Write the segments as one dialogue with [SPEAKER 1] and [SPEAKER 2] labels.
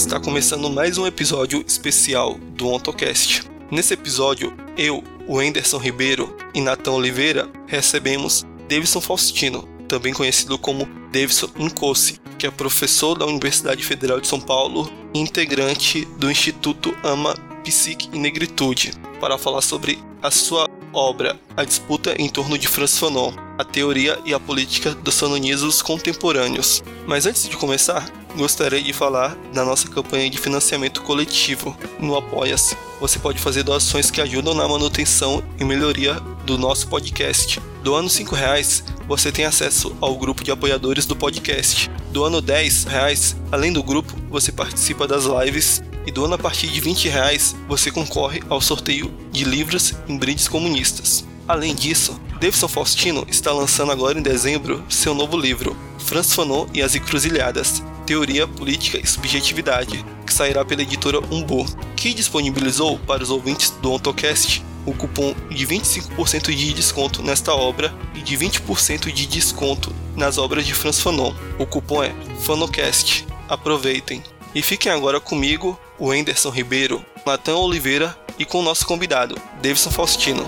[SPEAKER 1] Está começando mais um episódio especial do OntoCast. Nesse episódio, eu, o Anderson Ribeiro e Natan Oliveira recebemos Davidson Faustino, também conhecido como Davidson Incosse, que é professor da Universidade Federal de São Paulo e integrante do Instituto Ama Psique e Negritude, para falar sobre a sua obra A Disputa em torno de Franz Fanon, a teoria e a política dos fanonismos contemporâneos. Mas antes de começar, gostaria de falar da nossa campanha de financiamento coletivo no Apoia-se. Você pode fazer doações que ajudam na manutenção e melhoria do nosso podcast. Doando R$ reais, você tem acesso ao grupo de apoiadores do podcast. Doando R$ reais, além do grupo, você participa das lives e doando a partir de 20 reais você concorre ao sorteio de livros em brindes comunistas. Além disso, Davidson Faustino está lançando agora em dezembro seu novo livro, Franz Fanon e as Encruzilhadas, Teoria, Política e Subjetividade, que sairá pela editora Umbu, que disponibilizou para os ouvintes do OntoCast o cupom de 25% de desconto nesta obra e de 20% de desconto nas obras de Franz Fanon. O cupom é FANOCAST. Aproveitem! E fiquem agora comigo, o Anderson Ribeiro, Natan Oliveira e com o nosso convidado, Davidson Faustino.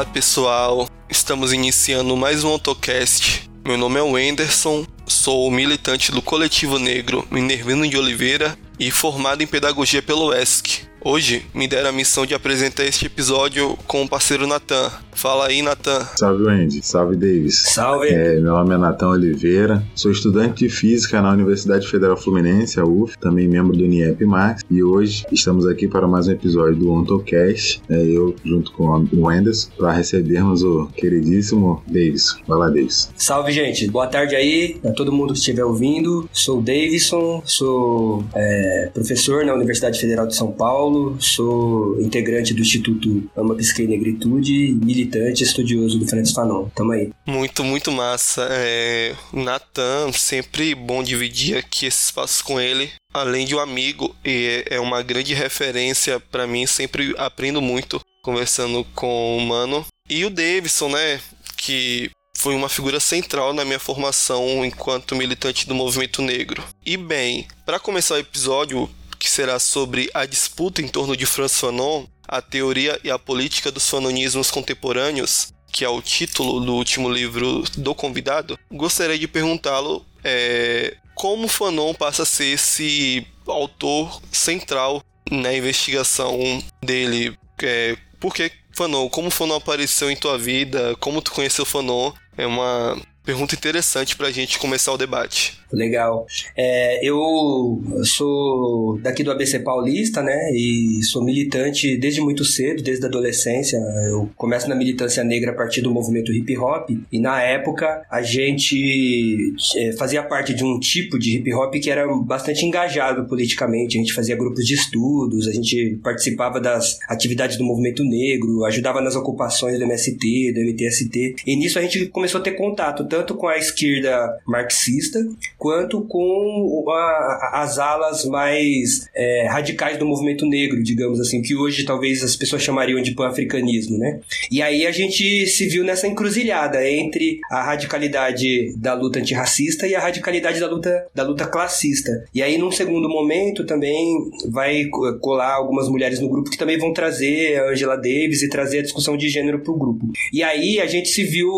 [SPEAKER 1] Olá pessoal, estamos iniciando mais um AutoCast. Meu nome é Wenderson, sou militante do Coletivo Negro Minervino de Oliveira e formado em Pedagogia pelo ESC. Hoje me deram a missão de apresentar este episódio com o parceiro Natan. Fala aí, Natan.
[SPEAKER 2] Salve, Wendy. Salve, Davis.
[SPEAKER 3] Salve.
[SPEAKER 2] É, meu nome é Natan Oliveira. Sou estudante de Física na Universidade Federal Fluminense, a UF, também membro do NIEP Max. E hoje estamos aqui para mais um episódio do OntoCast. É, eu, junto com o Wenderson, para recebermos o queridíssimo Davis. Vai lá, Davis.
[SPEAKER 3] Salve, gente. Boa tarde aí a todo mundo que estiver ouvindo. Sou o Davidson, sou é, professor na Universidade Federal de São Paulo Paulo, sou integrante do Instituto Ama Psique e Negritude, militante estudioso do Francis Fanon. Tamo aí.
[SPEAKER 1] Muito, muito massa. É, Natan, sempre bom dividir aqui esse espaço com ele. Além de um amigo, e é uma grande referência para mim, sempre aprendo muito conversando com o Mano. E o Davidson, né, que foi uma figura central na minha formação enquanto militante do movimento negro. E bem, para começar o episódio, será sobre a disputa em torno de Franz Fanon, a teoria e a política dos fanonismos contemporâneos, que é o título do último livro do convidado, gostaria de perguntá-lo é, como Fanon passa a ser esse autor central na investigação dele. É, por que Fanon? Como Fanon apareceu em tua vida? Como tu conheceu Fanon? É uma pergunta interessante para a gente começar o debate.
[SPEAKER 3] Legal. É, eu sou daqui do ABC Paulista, né? E sou militante desde muito cedo, desde a adolescência. Eu começo na militância negra a partir do movimento hip hop. E na época a gente é, fazia parte de um tipo de hip hop que era bastante engajado politicamente. A gente fazia grupos de estudos, a gente participava das atividades do movimento negro, ajudava nas ocupações do MST, do MTST. E nisso a gente começou a ter contato tanto com a esquerda marxista quanto com a, as alas mais é, radicais do movimento negro, digamos assim, que hoje talvez as pessoas chamariam de pan-africanismo, né? E aí a gente se viu nessa encruzilhada entre a radicalidade da luta antirracista e a radicalidade da luta, da luta classista. E aí, num segundo momento, também vai colar algumas mulheres no grupo que também vão trazer a Angela Davis e trazer a discussão de gênero para o grupo. E aí a gente se viu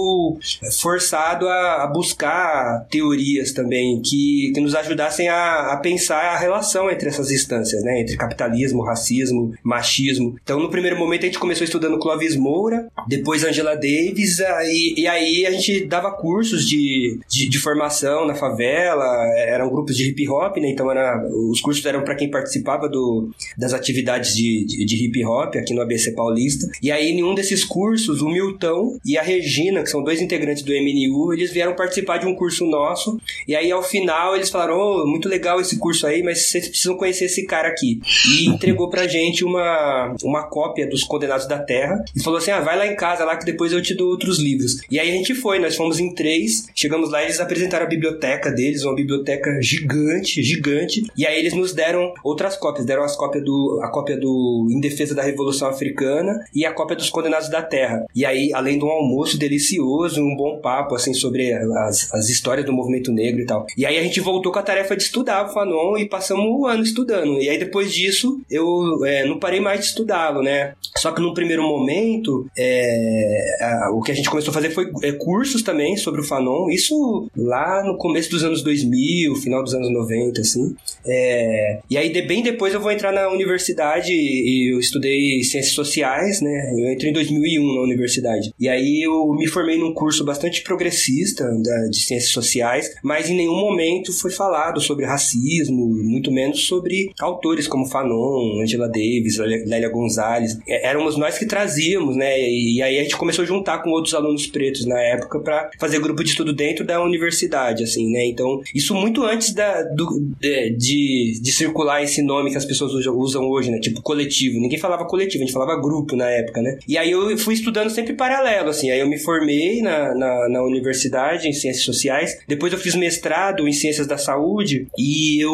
[SPEAKER 3] forçado a, a buscar teorias também que, que nos ajudassem a, a pensar a relação entre essas instâncias, né? Entre capitalismo, racismo, machismo. Então, no primeiro momento, a gente começou estudando Clovis Moura, depois Angela Davis, e, e aí a gente dava cursos de, de, de, formação na favela, eram grupos de hip hop, né? Então, era, os cursos eram para quem participava do, das atividades de, de, de, hip hop aqui no ABC Paulista. E aí, em um desses cursos, o Milton e a Regina, que são dois integrantes do MNU, eles vieram participar de um curso nosso, e aí ao final eles falaram, oh, muito legal esse curso aí, mas vocês precisam conhecer esse cara aqui. E entregou pra gente uma, uma cópia dos Condenados da Terra, e falou assim, ah, vai lá em casa lá que depois eu te dou outros livros. E aí a gente foi, nós fomos em três, chegamos lá e eles apresentaram a biblioteca deles, uma biblioteca gigante, gigante, e aí eles nos deram outras cópias, deram as cópias do, a cópia do Em Defesa da Revolução Africana e a cópia dos Condenados da Terra. E aí, além de um almoço delicioso, um bom papo, assim, sobre as, as histórias do movimento negro e tal. E aí a gente voltou com a tarefa de estudar o Fanon e passamos o ano estudando. E aí depois disso, eu é, não parei mais de estudá-lo, né? Só que num primeiro momento, é, a, o que a gente começou a fazer foi é, cursos também sobre o Fanon. Isso lá no começo dos anos 2000, final dos anos 90, assim. É, e aí, de, bem depois, eu vou entrar na universidade e eu estudei ciências sociais, né? Eu entrei em 2001 na universidade. E aí eu me formei num curso bastante progressista da, de ciências sociais, mas em nenhum momento foi falado sobre racismo, muito menos sobre autores como Fanon, Angela Davis, Lélia Gonzalez. É, éramos nós que trazíamos, né? E, aí a gente começou a juntar com outros alunos pretos na época para fazer grupo de estudo dentro da universidade, assim, né? Então, isso muito antes da, do, de, de, de circular esse nome que as pessoas usam hoje, né? Tipo coletivo. Ninguém falava coletivo, a gente falava grupo na época, né? E aí eu fui estudando sempre paralelo, assim. Aí eu me formei na, na, na universidade em ciências sociais. Depois eu fiz mestrado em ciências da saúde e eu,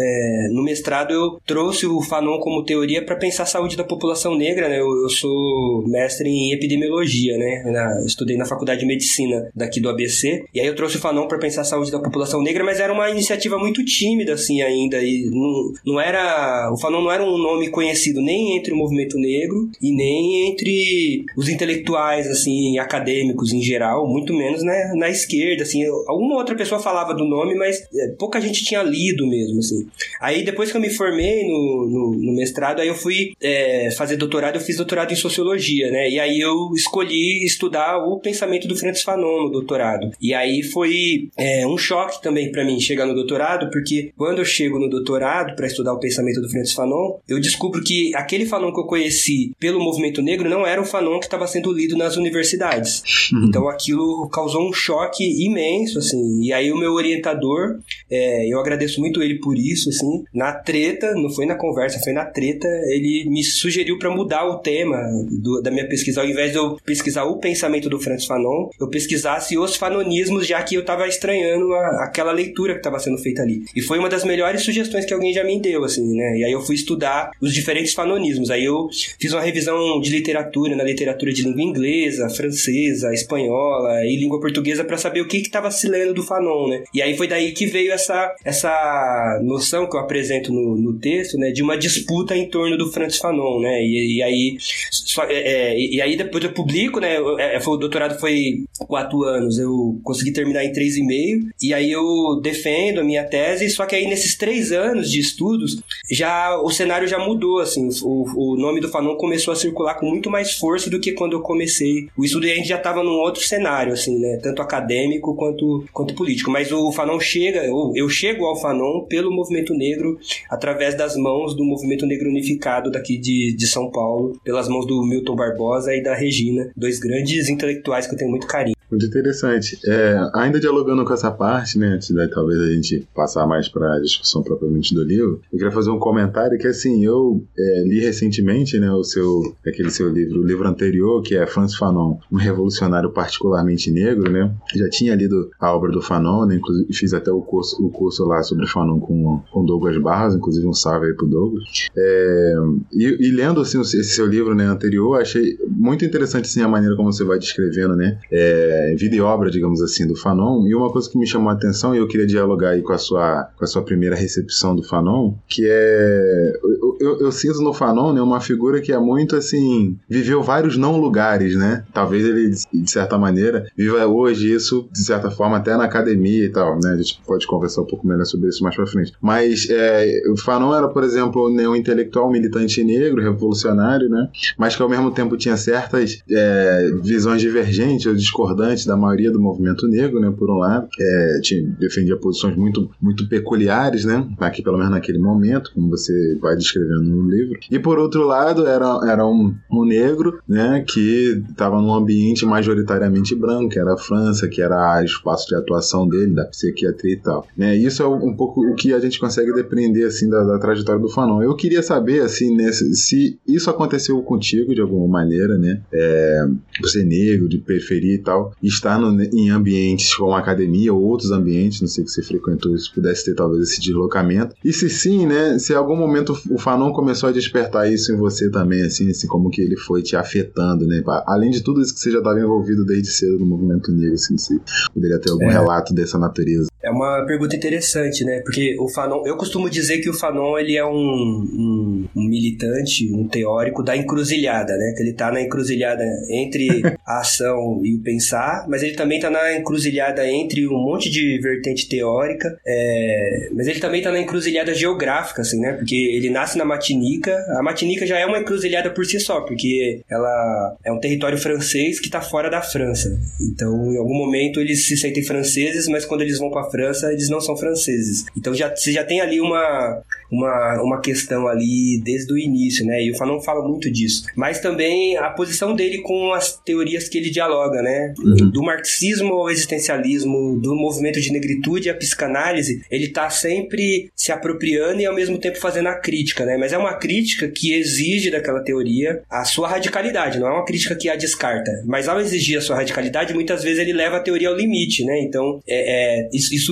[SPEAKER 3] é, no mestrado, eu trouxe o Fanon como teoria para pensar a saúde da população negra, né? Eu, eu sou mestre em epidemiologia, né? Na, estudei na faculdade de medicina daqui do ABC. E aí eu trouxe o Fanon para pensar a saúde da população negra, mas era uma iniciativa muito tímida, assim, ainda. E não, não era. O Fanon não era um nome conhecido nem entre o movimento negro e nem entre os intelectuais, assim, acadêmicos em geral, muito menos né, na esquerda, assim. Alguma outra pessoa falava do nome, mas é, pouca gente tinha lido mesmo, assim. Aí depois que eu me formei no, no, no mestrado, aí eu fui é, fazer doutorado, eu fiz doutorado em sociologia, né? E aí eu escolhi estudar o pensamento do Francis Fanon no doutorado. E aí foi é, um choque também para mim chegar no doutorado, porque quando eu chego no doutorado para estudar o pensamento do Francis Fanon, eu descubro que aquele Fanon que eu conheci pelo movimento negro não era o Fanon que estava sendo lido nas universidades. Uhum. Então aquilo causou um choque imenso, assim. E aí o meu orientador, é, eu agradeço muito ele por isso, assim. Na treta, não foi na conversa, foi na treta, ele me sugeriu para mudar o tema do, da minha pesquisa. Ao invés de eu pesquisar o pensamento do Francis Fanon, eu pesquisasse os fanonismos, já que eu estava estranhando a, aquela leitura que estava sendo feita ali. E foi uma das melhores sugestões que alguém já me deu, assim, né? E aí eu fui estudar os diferentes fanonismos. Aí eu fiz uma revisão de literatura, na literatura de língua inglesa, francesa, espanhola e língua portuguesa para saber o que estava se lendo do Fanon, né? E aí foi daí que veio essa, essa noção que eu apresento no, no texto, né? De uma disputa em torno do Francis Fanon, né? E, e aí só, é, é e aí depois eu publico, né? Eu, é, o doutorado foi quatro anos, eu consegui terminar em três e meio e aí eu defendo a minha tese, só que aí nesses três anos de estudos já o cenário já mudou, assim, o, o nome do Fanon começou a circular com muito mais força do que quando eu comecei o estudo e a gente já estava num outro cenário, assim, né? Tanto acadêmico quanto, quanto político. Mas o Fanon chega, eu chego ao Fanon pelo movimento negro através das mãos do movimento negro unificado daqui de, de São Paulo, pelas mãos do Milton Barbosa e da Regina, dois grandes intelectuais que eu tenho muito carinho.
[SPEAKER 2] Muito interessante. É, ainda dialogando com essa parte, né, antes de talvez a gente passar mais para a discussão propriamente do livro, eu queria fazer um comentário que, assim, eu é, li recentemente, né, o seu, aquele seu livro, o livro anterior, que é Francis Fanon, um revolucionário particularmente negro, né, já tinha lido a obra do Fanon, né, inclusive fiz até o curso, o curso lá sobre Fanon com, com Douglas Barros, inclusive um salve aí pro Douglas. É, e, e, lendo, assim, esse seu livro, né, anterior, achei muito interessante, assim, a maneira como você vai descrevendo, né, é, é, vida e obra, digamos assim, do Fanon. E uma coisa que me chamou a atenção, e eu queria dialogar aí com a sua, com a sua primeira recepção do Fanon, que é. Eu, eu, eu sinto no Fanon né, uma figura que é muito assim. viveu vários não lugares, né? Talvez ele, de certa maneira, viva hoje isso, de certa forma, até na academia e tal, né? A gente pode conversar um pouco melhor sobre isso mais pra frente. Mas é, o Fanon era, por exemplo, né, um intelectual militante negro, revolucionário, né? Mas que ao mesmo tempo tinha certas é, visões divergentes ou discordantes da maioria do movimento negro, né, por um lado, é, defendia posições muito, muito peculiares, né, aqui pelo menos naquele momento, como você vai descrever escrevendo no livro. E por outro lado, era, era um, um negro, né, que estava num ambiente majoritariamente branco, que era a França, que era o espaço de atuação dele, da psiquiatria e tal. Né, isso é um pouco o que a gente consegue depreender, assim, da, da trajetória do Fanon. Eu queria saber, assim, nesse, se isso aconteceu contigo de alguma maneira, né, é, você negro, de periferia e tal, estar no, em ambientes como academia ou outros ambientes, não sei que você frequentou, se pudesse ter talvez esse deslocamento. E se sim, né, se em algum momento o Fanon começou a despertar isso em você também, assim, assim como que ele foi te afetando, né? Além de tudo isso que você já estava envolvido desde cedo no movimento negro, assim, se poderia ter algum é. relato dessa natureza.
[SPEAKER 3] É uma pergunta interessante, né? Porque o Fanon, eu costumo dizer que o Fanon ele é um, um, um militante, um teórico da encruzilhada, né? Que ele tá na encruzilhada entre a ação e o pensar, mas ele também tá na encruzilhada entre um monte de vertente teórica, é, mas ele também tá na encruzilhada geográfica, assim, né? Porque ele nasce na Matinica, a Matinica já é uma encruzilhada por si só, porque ela é um território francês que tá fora da França. Então, em algum momento eles se sentem franceses, mas quando eles vão para França, eles não são franceses. Então já, você já tem ali uma, uma, uma questão ali desde o início, né? E o Fanon fala muito disso. Mas também a posição dele com as teorias que ele dialoga, né? Uhum. Do marxismo ao existencialismo, do movimento de negritude à psicanálise, ele tá sempre se apropriando e ao mesmo tempo fazendo a crítica, né? Mas é uma crítica que exige daquela teoria a sua radicalidade, não é uma crítica que a descarta. Mas ao exigir a sua radicalidade, muitas vezes ele leva a teoria ao limite, né? Então, é, é isso, isso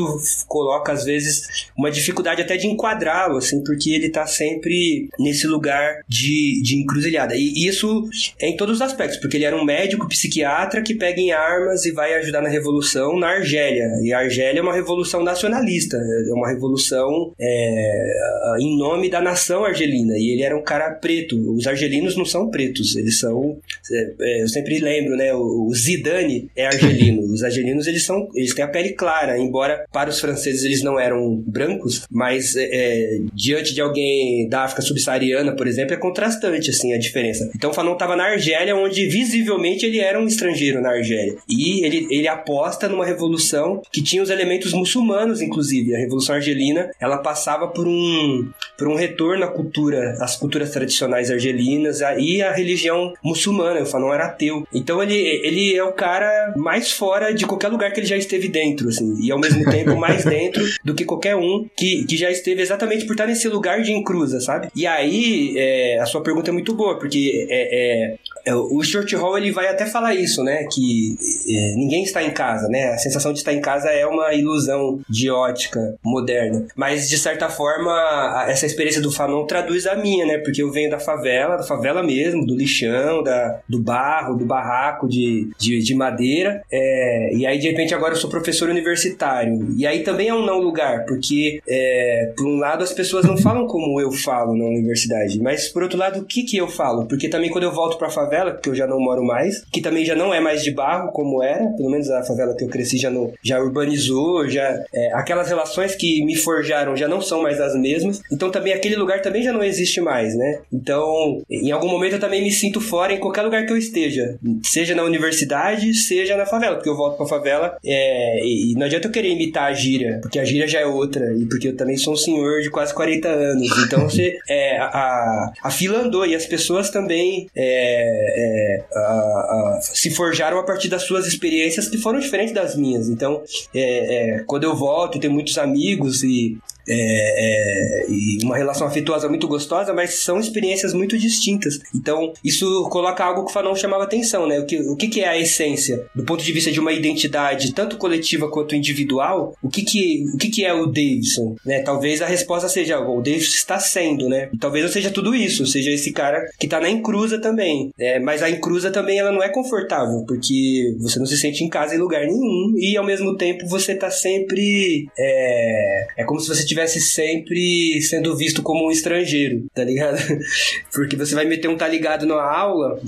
[SPEAKER 3] coloca às vezes uma dificuldade até de enquadrá-lo, assim, porque ele tá sempre nesse lugar de, de encruzilhada. E isso é em todos os aspectos, porque ele era um médico psiquiatra que pega em armas e vai ajudar na revolução na Argélia. E a Argélia é uma revolução nacionalista, é uma revolução é, em nome da nação argelina. E ele era um cara preto. Os argelinos não são pretos, eles são. É, é eu sempre lembro, né? O, o Zidane é argelino. Os argelinos eles são, eles têm a pele clara, embora para os franceses eles não eram brancos, mas é, é diante de alguém da África subsaariana, por exemplo, é contrastante assim a diferença. Então Fanon estava na Argélia, onde visivelmente ele era um estrangeiro na Argélia. E ele, ele aposta numa revolução que tinha os elementos muçulmanos, inclusive. A Revolução Argelina, ela passava por um, por um retorno à cultura, às culturas tradicionais argelinas e à religião muçulmana. O Fanon era ateu. Então ele, ele é o cara mais fora de qualquer lugar que ele já esteve dentro, assim. E ao mesmo tempo mais dentro do que qualquer um que, que já esteve exatamente por estar nesse lugar de encruza, sabe? E aí, é, a sua pergunta é muito boa, porque é, é, é o Stuart Hall ele vai até falar isso, né? Que é, ninguém está em casa, né? A sensação de estar em casa é uma ilusão de ótica moderna. Mas, de certa forma, essa experiência do Fanon traduz a minha, né? Porque eu venho da favela, da favela mesmo, do lixão, da, do barro, do barraco de, de, de madeira. É, e aí, de repente, agora eu sou professor universitário. E aí também é um não lugar, porque, é, por um lado, as pessoas não falam como eu falo na universidade. Mas, por outro lado, o que que eu falo? Porque também quando eu volto pra favela, que eu já não moro mais, que também já não é mais de barro como era, pelo menos a favela que eu cresci já, não, já urbanizou, já é, aquelas relações que me forjaram já não são mais as mesmas. Então também aquele lugar também já não existe mais, né? Então, em algum momento eu também me sinto fora em qualquer lugar que eu esteja, seja na universidade, seja na favela, porque eu volto pra favela é, e não adianta eu querer imitar a gíria, porque a gíria já é outra, e porque eu também sou um senhor de quase 40 anos. Então você, é, a, a fila andou e as pessoas também é, é, a, a, se forjaram a partir das suas experiências que foram diferentes das minhas. Então, é, é, quando eu volto, tenho muitos amigos e é, é, e uma relação afetuosa muito gostosa, mas são experiências muito distintas. Então, isso coloca algo que o Fanon chamava atenção, né? O que, o que, que é a essência? Do ponto de vista de uma identidade, tanto coletiva quanto individual, o que, que, o que, que é o Davidson? Né? Talvez a resposta seja, o Davidson está sendo, né? Talvez não seja tudo isso, seja esse cara que está na encruza também. É, mas a encruza também ela não é confortável, porque você não se sente em casa em lugar nenhum e ao mesmo tempo você está sempre. É, é como se você estivesse sempre sendo visto como um estrangeiro, tá ligado? Porque você vai meter um tá ligado na aula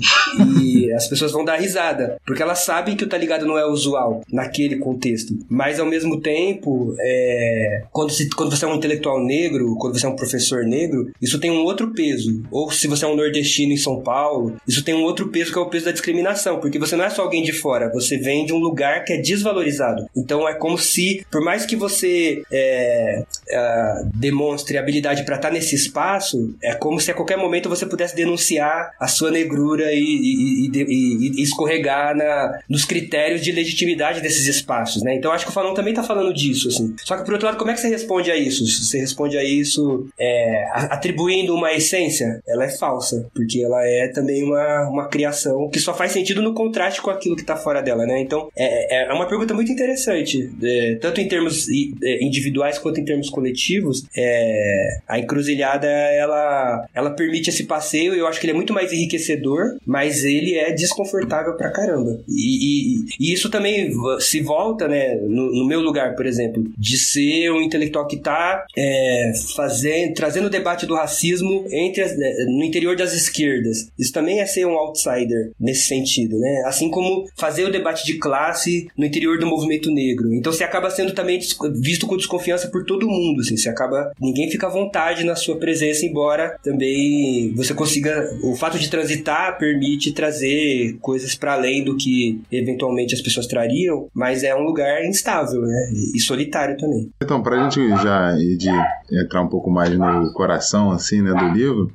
[SPEAKER 3] e as pessoas vão dar risada, porque elas sabem que o tá ligado não é usual naquele contexto. Mas ao mesmo tempo, é... quando, se, quando você é um intelectual negro, quando você é um professor negro, isso tem um outro peso. Ou se você é um nordestino em São Paulo, isso tem um outro peso que é o peso da discriminação, porque você não é só alguém de fora, você vem de um lugar que é desvalorizado. Então é como se, por mais que você é, uh, demonstre habilidade para estar tá nesse espaço, é como se a qualquer momento você pudesse denunciar a sua negrura e, e, e, e escorregar na, nos critérios de legitimidade desses espaços, né? Então acho que o Fanon também está falando disso, assim. Só que por outro lado, como é que você responde a isso? Você responde a isso é, atribuindo uma essência? Ela é falsa, porque ela é também uma, uma criação que só faz sentido no contraste com aquilo que está fora dela, né? Então é, é, é uma pergunta muito interessante, é, tanto em termos é, individuais quanto em termos coletivos. É, a encruzilhada ela, ela permite esse passeio, eu acho que ele é muito mais enriquecedor, mas ele é desconfortável pra caramba. E, e, e isso também se volta, né, no, no, meu lugar, por exemplo, de ser um intelectual que tá é, fazendo, trazendo o debate do racismo entre as, né, no interior das esquerdas. Isso também é ser um outsider nesse sentido, né? Assim como fazer o debate de classe no interior do movimento negro. Então você acaba sendo também visto com desconfiança por todo mundo, assim, você acaba ninguém fica à vontade na sua presença, embora também você consiga o fato de transitar permite trazer coisas para além do que eventualmente as pessoas trariam, mas é um lugar instável, né? E solitário também.
[SPEAKER 2] Então, pra gente já de entrar um pouco mais no coração assim, né, do livro,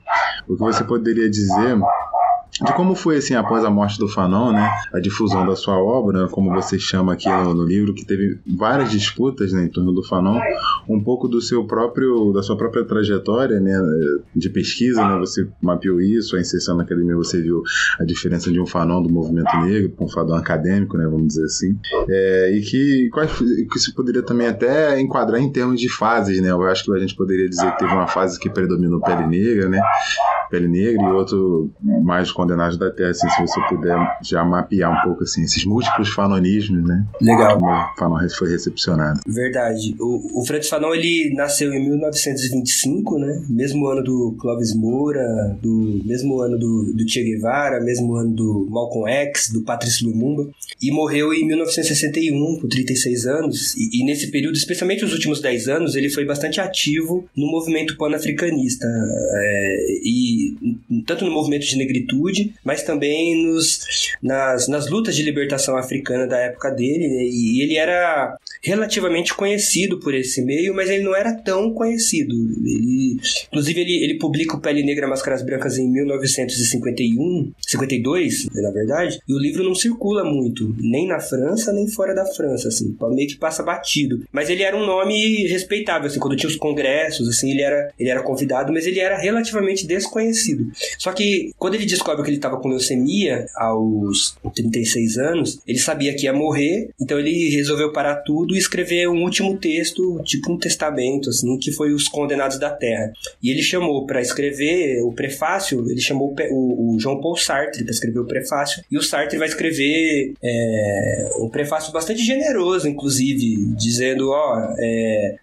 [SPEAKER 2] o que você poderia dizer de como foi assim após a morte do Fanon, né, a difusão da sua obra, como você chama aqui no, no, livro, que teve várias disputas né, em torno do Fanon, um pouco do seu próprio, da sua própria trajetória, né, de pesquisa, né, você mapeou isso, a inserção na academia você viu a diferença de um Fanon do movimento negro com um Fanon acadêmico, né, vamos dizer assim, é, e que que se poderia também até enquadrar em termos de fases, né, eu acho que a gente poderia dizer que teve uma fase que predominou pele negra, né, pele negra e outro mais condenados da Terra, assim, se você puder já mapear um pouco assim, esses múltiplos fanonismos, né?
[SPEAKER 3] Legal.
[SPEAKER 2] Como o Fanon foi recepcionado.
[SPEAKER 3] Verdade. O, o Fred Fanon, ele nasceu em 1925, né? Mesmo ano do Clóvis Moura, do mesmo ano do, do Che Guevara, mesmo ano do Malcolm X, do Patrice Lumumba, e morreu em 1961, com 36 anos, e, e nesse período, especialmente os últimos 10 anos, ele foi bastante ativo no movimento pan-africanista, é, e tanto no movimento de negritude, mas também nos, nas, nas lutas de libertação africana da época dele, né? e ele era relativamente conhecido por esse meio, mas ele não era tão conhecido. Ele, inclusive, ele, ele publica o Pele Negra Máscaras Brancas em 1951, 52, na verdade, e o livro não circula muito, nem na França, nem fora da França, assim, meio que passa batido. Mas ele era um nome respeitável, assim, quando tinha os congressos, assim, ele era, ele era convidado, mas ele era relativamente desconhecido. Só que quando ele descobre que ele estava com leucemia aos 36 anos, ele sabia que ia morrer, então ele resolveu parar tudo e escrever um último texto, tipo um testamento, assim, que foi Os Condenados da Terra. E ele chamou para escrever o prefácio, ele chamou o, o João Paul Sartre para escrever o prefácio, e o Sartre vai escrever é, um prefácio bastante generoso, inclusive, dizendo, ó, é,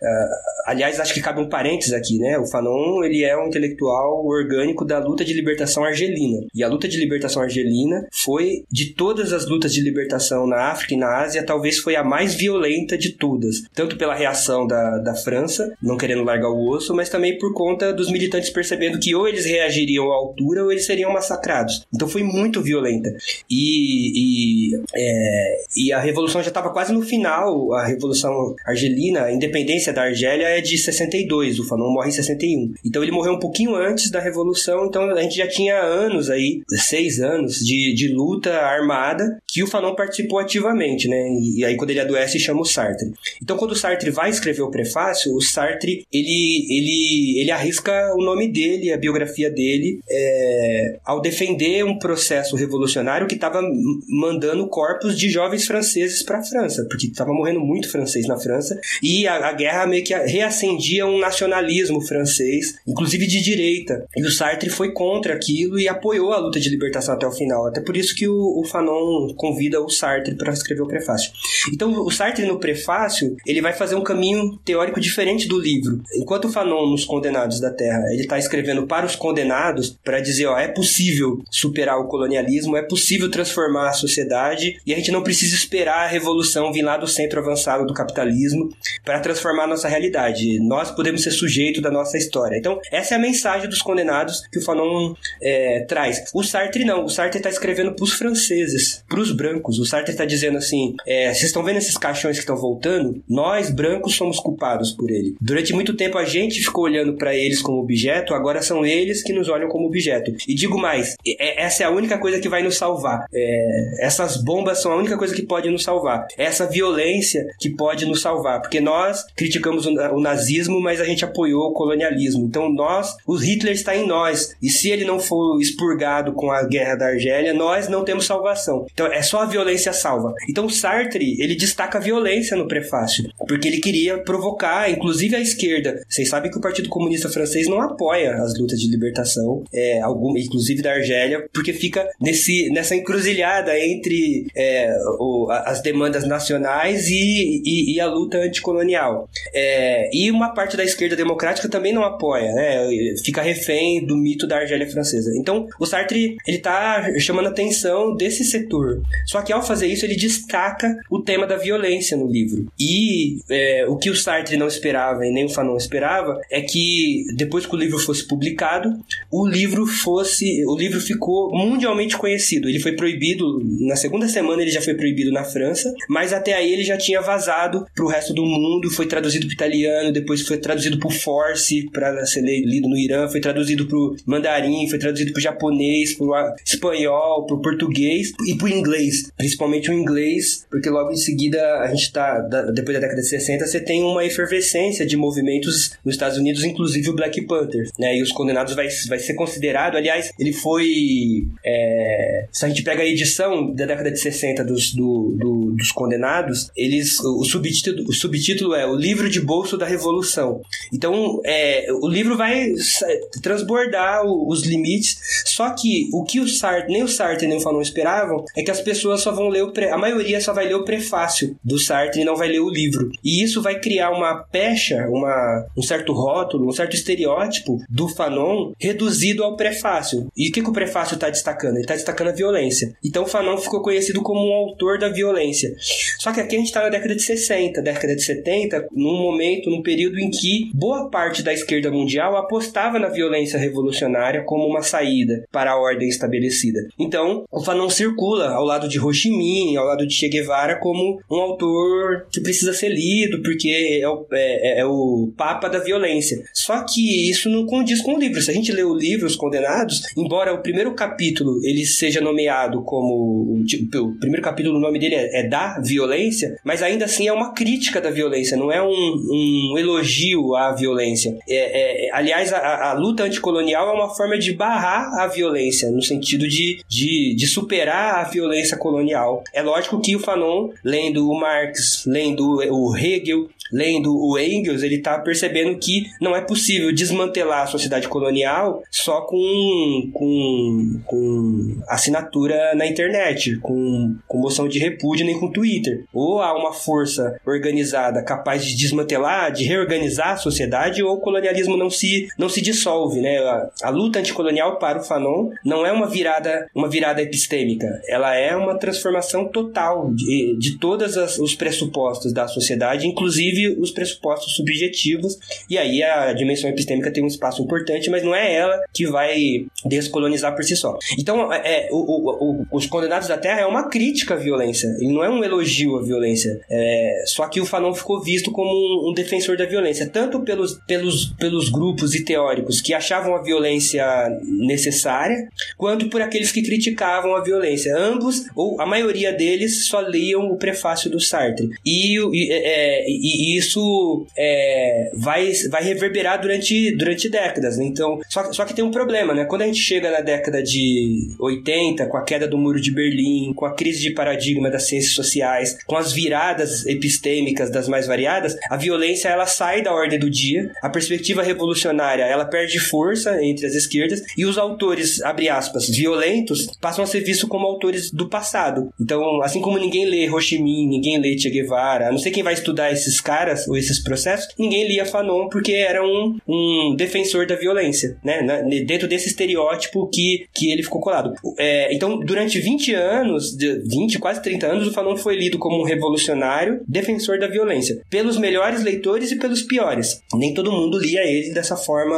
[SPEAKER 3] aliás, acho que cabe um parênteses aqui, né? O Fanon, ele é um intelectual orgânico da luta de libertação argelina. E a luta de libertação argelina foi, de todas as lutas de libertação na África e na Ásia, talvez foi a mais violenta de todas. Tanto pela reação da, da França, não querendo largar o osso, mas também por conta dos militantes percebendo que ou eles reagiriam à altura ou eles seriam massacrados. Então foi muito violenta. E, e, é, e a revolução já estava quase no final. A revolução argelina, a independência da Argélia é de 62. O Fanon morre em 61. Então ele morreu um pouquinho antes da revolução. Então a gente já tinha anos aí, seis anos, de, de luta armada que o Fanon participou ativamente, né? E, e aí quando ele adoece chama o Sartre. Então quando o Sartre vai escrever o prefácio, o Sartre ele, ele, ele arrisca o nome dele, a biografia dele, é, ao defender um processo revolucionário que estava mandando corpos de jovens franceses para a França, porque estava morrendo muito francês na França e a, a guerra meio que reacendia um nacionalismo francês, inclusive de direita. E o Sartre foi contra aquilo e apoiou a luta de libertação até o final. Até por isso que o, o Fanon convida o Sartre para escrever o prefácio. Então, o Sartre no prefácio, ele vai fazer um caminho teórico diferente do livro. Enquanto o Fanon nos Condenados da Terra, ele está escrevendo para os condenados para dizer, ó, é possível superar o colonialismo, é possível transformar a sociedade e a gente não precisa esperar a revolução vir lá do centro avançado do capitalismo para transformar a nossa realidade. Nós podemos ser sujeito da nossa história. Então, essa é a mensagem dos condenados que o Fanon é, traz. O Sartre não, o Sartre está escrevendo para os franceses, para os brancos. O Sartre está dizendo assim: é, vocês estão vendo esses caixões que estão voltando? Nós, brancos, somos culpados por ele. Durante muito tempo a gente ficou olhando para eles como objeto, agora são eles que nos olham como objeto. E digo mais: é, essa é a única coisa que vai nos salvar. É, essas bombas são a única coisa que pode nos salvar. Essa violência que pode nos salvar. Porque nós criticamos o, o nazismo, mas a gente apoiou o colonialismo. Então nós, o Hitler está em nós. E se ele não for expurgado com a guerra da Argélia, nós não temos salvação. Então é só a violência salva. Então Sartre, ele destaca a violência no prefácio, porque ele queria provocar, inclusive a esquerda. Vocês sabem que o Partido Comunista Francês não apoia as lutas de libertação, é, algum, inclusive da Argélia, porque fica nesse, nessa encruzilhada entre é, o, as demandas nacionais e, e, e a luta anticolonial. É, e uma parte da esquerda democrática também não apoia, né? Fica refém do mito da Argélia francesa. Então, o Sartre, ele tá chamando a atenção desse setor. Só que ao fazer isso, ele destaca o tema da violência no livro. E é, o que o Sartre não esperava e nem o Fanon esperava é que depois que o livro fosse publicado, o livro fosse, o livro ficou mundialmente conhecido. Ele foi proibido na segunda semana, ele já foi proibido na França, mas até aí ele já tinha vazado para o resto do mundo, foi traduzido para italiano, depois foi traduzido para o Force para ser lido no Irã, foi traduzido para mandarim, foi traduzido para o japonês, para o espanhol, para o português e para o inglês, principalmente o inglês, porque logo em seguida a gente está depois da década de 60, você tem uma efervescência de movimentos nos Estados Unidos, inclusive o Black Panther, né? E os Condenados vai, vai ser considerado, aliás, ele foi é, se a gente pega a edição da década de 60 dos, do, do, dos Condenados, eles o subtítulo, o subtítulo é O Livro de Bolso da Revolução. Então, é, o livro vai transbordar os limites, só que o que o Sartre, nem o Sartre nem o Fanon esperavam é que as pessoas só vão ler o pre, a maioria só vai ler o prefácio do Sartre e não vai ler o livro. E isso vai criar uma pecha, uma, um certo rótulo, um certo estereótipo do Fanon reduzido ao prefácio. E o que, que o prefácio está destacando? Ele está destacando a violência. Então o Fanon ficou conhecido como um autor da violência. Só que aqui a gente está na década de 60, década de 70, num momento, num período em que boa parte da esquerda mundial apostava na violência revolucionária como uma saída para a ordem estabelecida. Então, o Fanon circula ao lado de Ho Chi Minh, ao lado de Che Guevara, como um autor que precisa ser lido, porque é o, é, é, é o papa da violência. Só que isso não condiz com o livro. Se a gente lê o livro Os Condenados, embora o primeiro capítulo ele seja nomeado como. Tipo, o primeiro capítulo, o nome dele é, é, da violência, mas ainda assim é uma crítica da violência, não é um, um elogio à violência. É, é, aliás, a, a, luta anticolonial é uma forma de barrar a violência, no sentido de, de, de superar a violência colonial. É lógico que o Fanon, lendo o Marx, lendo o Hegel, lendo o Engels, ele está percebendo que não é possível desmantelar a sociedade colonial só com, com, com assinatura na internet, com, com moção de repúdio nem com Twitter. Ou há uma força organizada capaz de desmantelar, de reorganizar a sociedade, ou o colonialismo não se, não se dissolve. Né? A, a luta anticolonial para o Fanon não é uma virada, uma virada epistêmica, ela é uma transformação total de, de todos os pressupostos da sociedade, inclusive inclusive os pressupostos subjetivos, e aí a dimensão epistêmica tem um espaço importante, mas não é ela que vai descolonizar por si só. Então, é, o, o, o, os Condenados da Terra é uma crítica à violência, e não é um elogio à violência. É, só que o Fanon ficou visto como um, um, defensor da violência, tanto pelos, pelos, pelos grupos e teóricos que achavam a violência necessária, quanto por aqueles que criticavam a violência. Ambos, ou a maioria deles, só liam o prefácio do Sartre. E, e, é, e, isso é, vai, vai reverberar durante, durante décadas. Né? Então, só, só que tem um problema, né? Quando a gente chega na década de 80, com a queda do Muro de Berlim, com a crise de paradigma das ciências sociais, com as viradas epistêmicas das mais variadas, a violência ela sai da ordem do dia, a perspectiva revolucionária ela perde força entre as esquerdas e os autores, abre aspas, violentos, passam a ser vistos como autores do passado. Então, assim como ninguém lê Ho Chi Minh, ninguém lê Che Guevara, não sei quem vai estudar esses caras caras, ou esses processos, ninguém lia Fanon porque era um, um defensor da violência, né? Dentro desse estereótipo que, que ele ficou colado. É, então, durante 20 anos, 20, quase 30 anos, o Fanon foi lido como um revolucionário, defensor da violência, pelos melhores leitores e pelos piores. Nem todo mundo lia ele dessa forma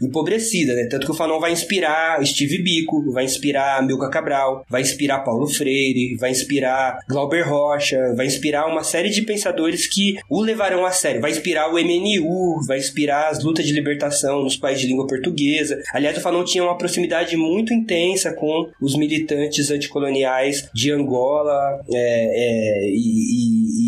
[SPEAKER 3] empobrecida, né? Tanto que o Fanon vai inspirar Steve Biko, vai inspirar Milka Cabral, vai inspirar Paulo Freire, vai inspirar Glauber Rocha, vai inspirar uma série de pensadores que o levarão a sério. Vai inspirar o MNU, vai inspirar as lutas de libertação nos países de língua portuguesa. Aliás, o Fanon tinha uma proximidade muito intensa com os militantes anticoloniais de Angola é, é, e, e,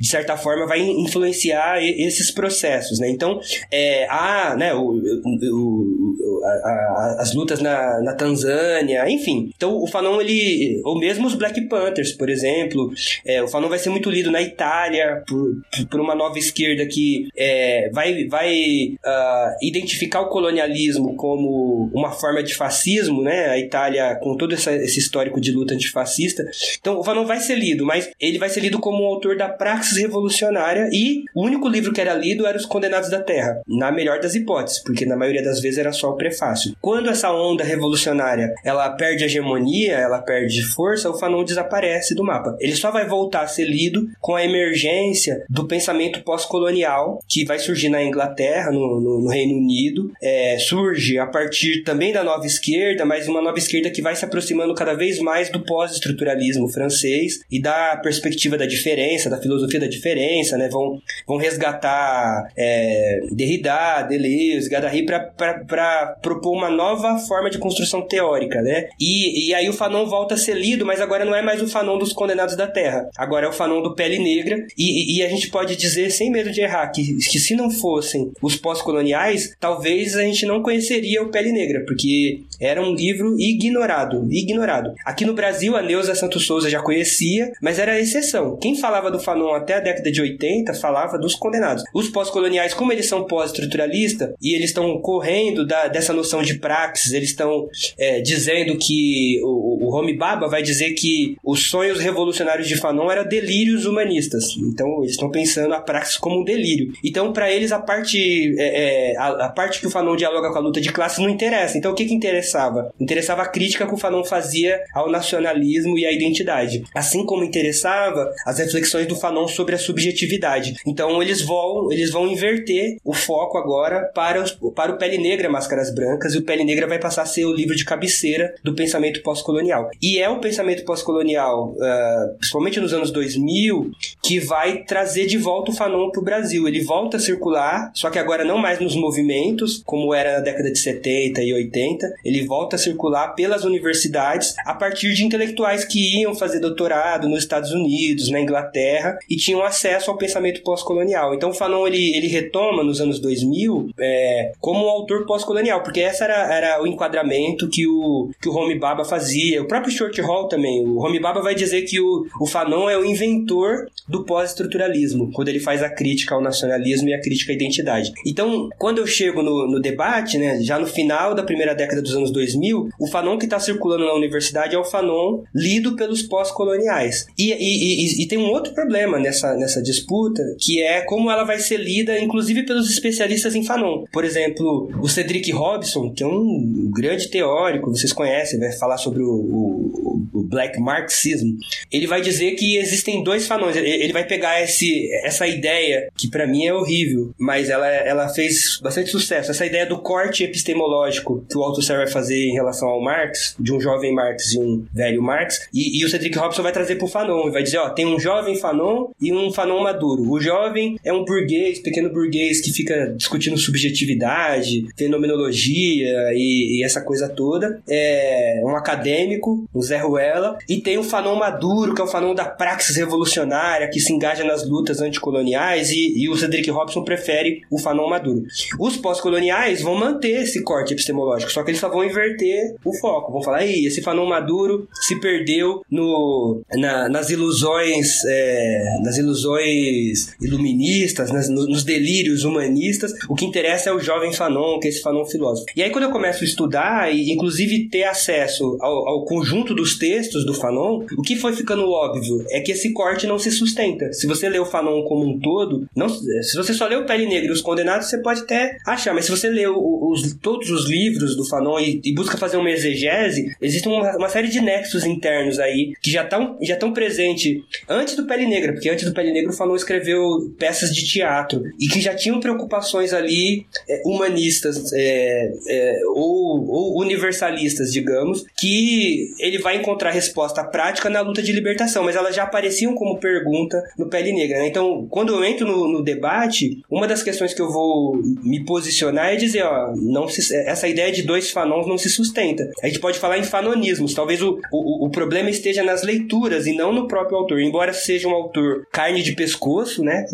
[SPEAKER 3] de certa forma, vai influenciar esses processos. Né? Então, é, há né, o, o, a, a, as lutas na, na Tanzânia, enfim. Então, o Fanon, ele, ou mesmo os Black Panthers, por exemplo, é, o Fanon vai ser muito lido na Itália por, por uma nova esquerda que é, vai, vai uh, identificar o colonialismo como uma forma de fascismo, né? A Itália com todo essa, esse histórico de luta antifascista. Então, o Fanon vai ser lido, mas ele vai ser lido como um autor da praxis revolucionária e o único livro que era lido era Os Condenados da Terra, na melhor das hipóteses, porque na maioria das vezes era só o prefácio. Quando essa onda revolucionária ela perde hegemonia, ela perde força, o Fanon desaparece do mapa. Ele só vai voltar a ser lido com a emergência do pensamento pós-colonial que vai surgir na Inglaterra, no, no, no Reino Unido, é, surge a partir também da nova esquerda, mas uma nova esquerda que vai se aproximando cada vez mais do pós-estruturalismo francês e da perspectiva da diferença, da filosofia da diferença, né? Vão, vão resgatar é, Derrida, Deleuze, Guattari para propor uma nova forma de construção teórica, né? E, e aí o Fanon volta a ser lido, mas agora não é mais o Fanon dos Condenados da Terra, agora é o Fanon do Pele Negra e, e a gente pode dizer sem medo de errar que, que se não fossem os pós-coloniais, talvez a gente não conheceria o Pele Negra, porque era um livro ignorado, ignorado. Aqui no Brasil, a Neuza Santos Souza já conhecia, mas era exceção. Quem falava do Fanon até a década de 80 falava dos condenados. Os pós-coloniais, como eles são pós-estruturalistas e eles estão correndo da, dessa noção de praxis, eles estão é, dizendo que o, o Homi Baba vai dizer que os sonhos revolucionários de Fanon eram delírios humanistas. Então, eles estão pensando a praxis como um delírio. Então, para eles, a parte, é, é, a, a, parte que o Fanon dialoga com a luta de classe não interessa. Então, o que, que interessava? Interessava a crítica que o Fanon fazia ao nacionalismo e à identidade. Assim como interessava as reflexões do Fanon sobre a subjetividade. Então, eles vão, eles vão inverter o foco agora para, os, para o Pele Negra Máscaras Brancas e o Pele Negra vai passar a ser o livro de cabeceira do pensamento pós-colonial. E é o pensamento pós-colonial, uh, principalmente nos anos 2000, que vai trazer de volta o Fanon para o Brasil. Ele volta a circular, só que agora não mais nos movimentos, como era na década de 70 e 80. Ele volta a circular pelas universidades a partir de intelectuais que iam fazer doutorado nos Estados Unidos, na Inglaterra, e tinham acesso ao pensamento pós-colonial. Então Fanon ele, ele retoma nos anos 2000 é, como um autor pós-colonial, porque essa era, era o enquadramento que o, que o Homi Baba fazia. O próprio Short Hall também. O Homi Baba vai dizer que o, o Fanon é o inventor do pós-estruturalismo, quando ele faz a crítica ao nacionalismo e a crítica à identidade. Então, quando eu chego no, no debate, né, já no final da primeira década dos anos 2000, o Fanon que está circulando na universidade é o Fanon lido pelos pós-coloniais. E, e, e, e, tem um outro problema nessa, nessa disputa, que é como ela vai ser lida, inclusive pelos especialistas em Fanon. Por exemplo, o Cedric Robson, que é um grande teórico, vocês conhecem, vai falar sobre o, o, o Black Marxism. Ele vai dizer que existem dois Fanons. Ele vai pegar esse, essa ideia, que para mim é horrível, mas ela, ela fez bastante sucesso. Essa ideia do corte epistemológico que o Althusser vai fazer em relação ao Marx, de um jovem Marx e um velho Marx, e, e o Cedric Robson vai trazer pro Fanon, vai dizer, ó, tem um jovem Fanon e um Fanon maduro. O jovem é um burguês, pequeno burguês que fica discutindo subjetividade, fenomenologia e, e essa coisa toda. É um acadêmico, o Zé Ruela, e tem o Fanon maduro, que é o Fanon da praxis revolucionária, que se engaja nas lutas anticoloniais, e, e o Cedric Robson prefere o Fanon maduro. Os pós-coloniais vão manter esse corte epistemológico, só que eles só vão inverter o foco. Vão falar, Ei, esse Fanon maduro se perdeu no, na, nas ilusões, é, nas nas ilusões iluministas, nas, nos delírios humanistas, o que interessa é o jovem Fanon, que é esse Fanon filósofo. E aí quando eu começo a estudar e inclusive ter acesso ao, ao conjunto dos textos do Fanon, o que foi ficando óbvio é que esse corte não se sustenta. Se você lê o Fanon como um todo, não, se você só lê o Pele Negra e os Condenados, você pode até achar, mas se você lê os, todos os livros do Fanon e, e busca fazer uma exegese, existe uma, uma, série de nexos internos aí que já estão já presentes antes do Pele Negra, porque do Pele Negra o Fanon escreveu peças de teatro e que já tinham preocupações ali é, humanistas é, é, ou, ou universalistas, digamos, que ele vai encontrar resposta prática na luta de libertação, mas elas já apareciam como pergunta no Pele Negra. Né? Então, quando eu entro no, no, debate, uma das questões que eu vou me posicionar é dizer, ó, não se, essa ideia de dois fanons não se sustenta. A gente pode falar em fanonismos. Talvez o, o, o problema esteja nas leituras e não no próprio autor. Embora seja um autor carne de pescoço, né?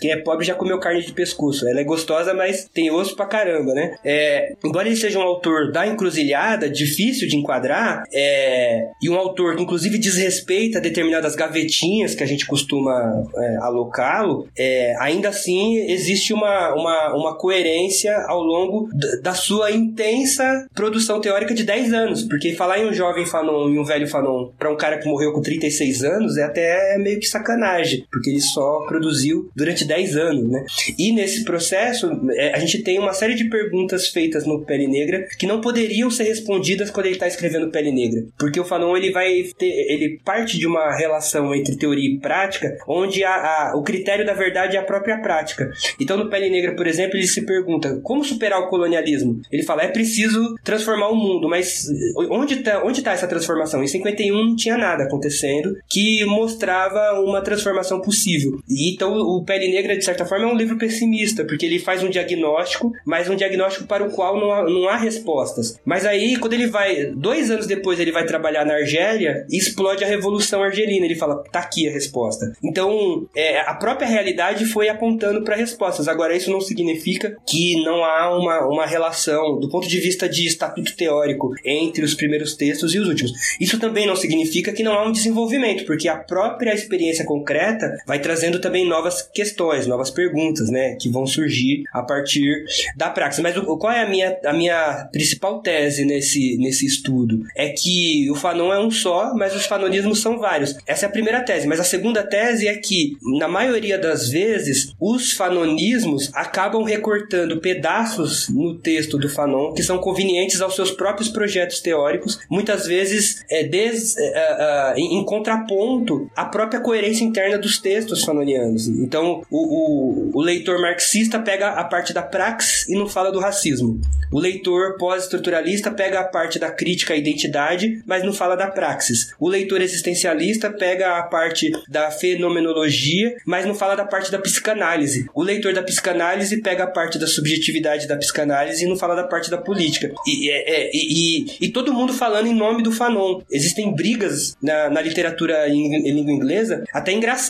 [SPEAKER 3] Quem é pobre já comeu carne de pescoço. Ela é gostosa, mas tem osso pra caramba, né? É, embora ele seja um autor da encruzilhada, difícil de enquadrar, é, e um autor que inclusive desrespeita determinadas gavetinhas que a gente costuma é, alocá-lo, é, ainda assim existe uma, uma, uma coerência ao longo da sua intensa produção teórica de 10 anos. Porque falar em um jovem Fanon e um velho Fanon para um cara que morreu com 36 anos é até meio que sacanagem, porque ele só produziu durante 10 anos, né? E nesse processo, é, a gente tem uma série de perguntas feitas no Pele Negra que não poderiam ser respondidas quando ele está escrevendo Pele Negra. Porque o Fanon ele vai ter, ele parte de uma relação entre teoria e prática, onde a, a, o critério da verdade é a própria prática. Então no Pele Negra, por exemplo, ele se pergunta como superar o colonialismo. Ele fala é preciso transformar o mundo, mas onde está onde tá essa transformação? Em 51 não tinha nada acontecendo que mostrava uma transformação possível. E então o Pele Negra de certa forma é um livro pessimista, porque ele faz um diagnóstico, mas um diagnóstico para o qual não há, não há respostas. Mas aí quando ele vai dois anos depois ele vai trabalhar na Argélia explode a revolução argelina. Ele fala tá aqui a resposta. Então é, a própria realidade foi apontando para respostas. Agora isso não significa que não há uma, uma relação do ponto de vista de estatuto teórico entre os primeiros textos e os últimos. Isso também não significa que não há um desenvolvimento, porque a própria experiência concreta vai trazendo também novas questões, novas perguntas, né, que vão surgir a partir da praxis. Mas o, qual é a minha, a minha principal tese nesse, nesse estudo? É que o Fanon é um só, mas os fanonismos são vários. Essa é a primeira tese. Mas a segunda tese é que, na maioria das vezes, os fanonismos acabam recortando pedaços no texto do Fanon que são convenientes aos seus próprios projetos teóricos, muitas vezes é, des, é, é, é em contraponto à própria coerência interna dos textos fanonianos. Então, o, o, o leitor marxista pega a parte da praxis e não fala do racismo. O leitor pós-estruturalista pega a parte da crítica à identidade, mas não fala da praxis. O leitor existencialista pega a parte da fenomenologia, mas não fala da parte da psicanálise. O leitor da psicanálise pega a parte da subjetividade da psicanálise e não fala da parte da política. E, é, é, e, e, e todo mundo falando em nome do Fanon. Existem brigas na, na literatura em, em, língua inglesa, até engraçadas,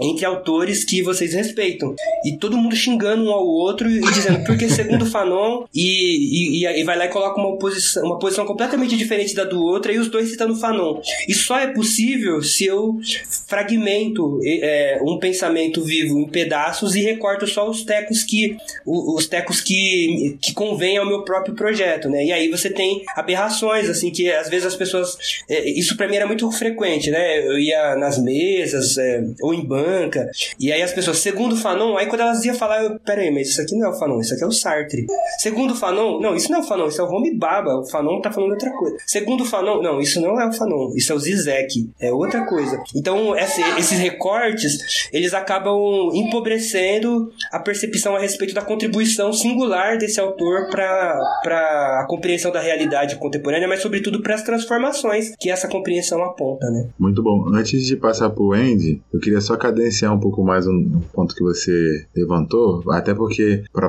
[SPEAKER 3] entre autores que vocês respeitam. E todo mundo xingando um ao outro e dizendo, porque segundo Fanon, e, e, e vai lá e coloca uma posição, uma posição completamente diferente da do outro, e os dois citando Fanon. E só é possível se eu fragmento é, um pensamento vivo em pedaços e recorto só os tecos que os tecos que, que convêm ao meu próprio projeto, né? E aí você tem aberrações, assim, que às vezes as pessoas... É, isso para mim era muito frequente, né? Eu ia nas mesas é, ou em banca, e aí as pessoas, segundo Fanon, aí quando elas iam falar, eu, peraí, mas isso aqui não é o Fanon, isso aqui é o Sartre. Segundo Fanon, não, isso não é o Fanon, isso é o Home Baba, o Fanon tá falando outra coisa. Segundo o Fanon, não, isso não é o Fanon, isso é o Zizek, é outra coisa. Então, esse, esses recortes, eles acabam empobrecendo a percepção a respeito da contribuição singular desse autor para a compreensão da realidade contemporânea, mas sobretudo para as transformações que essa compreensão aponta, né?
[SPEAKER 2] Muito bom. Antes de passar para o Andy, eu queria só cadenciar um pouco mais um ponto que você levantou, até porque para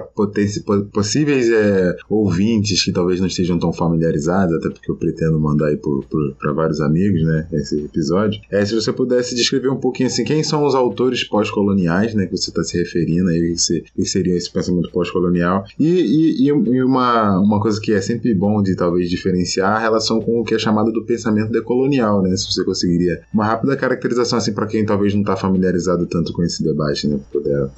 [SPEAKER 2] possíveis é, ouvintes que talvez não estejam tão familiarizados, até porque eu pretendo mandar aí para vários amigos, né, esse episódio, é se você pudesse descrever um pouquinho assim, quem são os autores pós-coloniais, né, que você está se referindo aí, que, que seria esse pensamento pós-colonial, e, e, e, uma, uma coisa que é sempre bom de talvez diferenciar a relação com o que é chamado do pensamento decolonial, né, se você conseguiria uma rápida caracterização assim para quem talvez não está familiarizado tanto com esse debate, né? Poder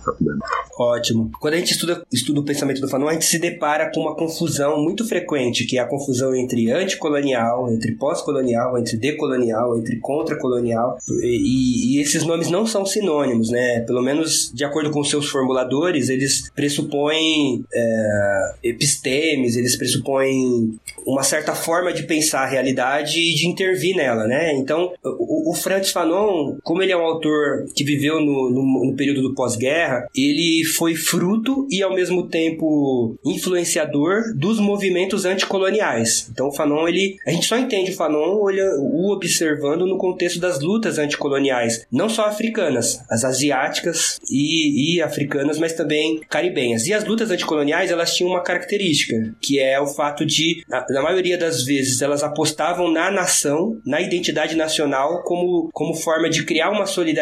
[SPEAKER 3] Ótimo. Quando a gente estuda, estuda o pensamento do Fanon, a gente se depara com uma confusão muito frequente, que é a confusão entre anticolonial, entre pós-colonial, entre decolonial, entre contracolonial. E, e esses nomes não são sinônimos, né? Pelo menos de acordo com seus formuladores, eles pressupõem é, epistemes, eles pressupõem uma certa forma de pensar a realidade e de intervir nela, né? Então, o, o Francis Fanon, como ele é um autor que viveu no, no, no período do pós-guerra, ele foi fruto e ao mesmo tempo influenciador dos movimentos anticoloniais. Então, o Fanon, ele, a gente só entende o Fanon olha, o observando no contexto das lutas anticoloniais, não só africanas, as asiáticas e, e africanas, mas também caribenhas. E as lutas anticoloniais, elas tinham uma característica, que é o fato de, na maioria das vezes, elas apostavam na nação, na identidade nacional, como, como forma de criar uma solidariedade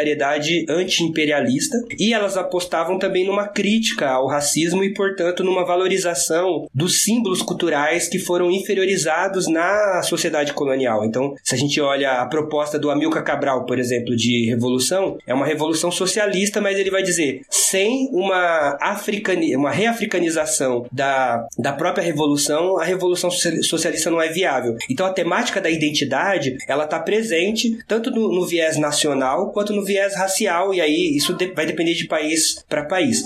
[SPEAKER 3] anti-imperialista, e elas apostavam também numa crítica ao racismo e, portanto, numa valorização dos símbolos culturais que foram inferiorizados na sociedade colonial. Então, se a gente olha a proposta do Amilcar Cabral, por exemplo, de revolução, é uma revolução socialista, mas ele vai dizer sem uma, africani uma reafricanização da, da própria revolução, a revolução socialista não é viável. Então, a temática da identidade, ela está presente tanto no, no, viés nacional quanto no viés racial, e aí isso vai depender de país para país.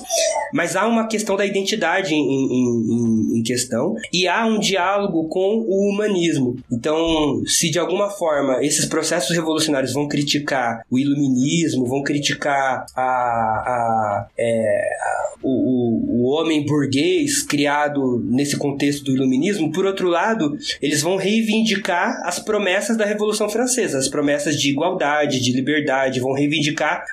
[SPEAKER 3] Mas há uma questão da identidade em, em, em, questão, e há um diálogo com o humanismo. Então, se de alguma forma esses processos revolucionários vão criticar o iluminismo, vão criticar a, a, é, a o, o, homem burguês criado nesse contexto do iluminismo, por outro lado, eles vão reivindicar as promessas da Revolução Francesa, as promessas de igualdade, de liberdade, vão reivindicar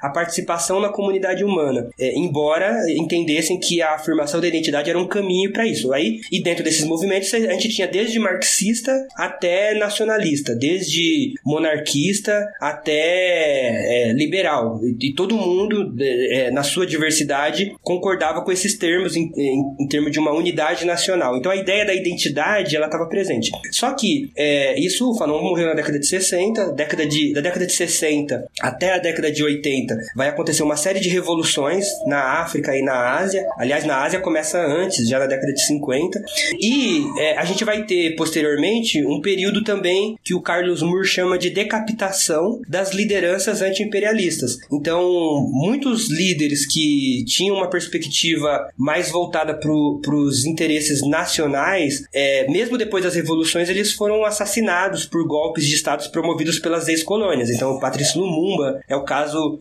[SPEAKER 3] a participação na comunidade humana, é, embora entendessem que a afirmação da identidade era um caminho para isso. Aí, e dentro desses movimentos, a gente tinha desde marxista até nacionalista, desde monarquista até é, liberal, e, e, todo mundo, é, na sua diversidade, concordava com esses termos em, em, em termos de uma unidade nacional. Então, a ideia da identidade, ela estava presente. Só que é, isso, o Fanon morreu na década de 60, década de, da década de 60 até a década de 80 vai acontecer uma série de revoluções na África e na Ásia. Aliás, na Ásia começa antes, já na década de 50. E é, a gente vai ter posteriormente um período também que o Carlos Moore chama de decapitação das lideranças anti-imperialistas. Então, muitos líderes que tinham uma perspectiva mais voltada para os interesses nacionais, é, mesmo depois das revoluções, eles foram assassinados por golpes de estados promovidos pelas ex-colônias. Então, o Patrício Lumumba é o caso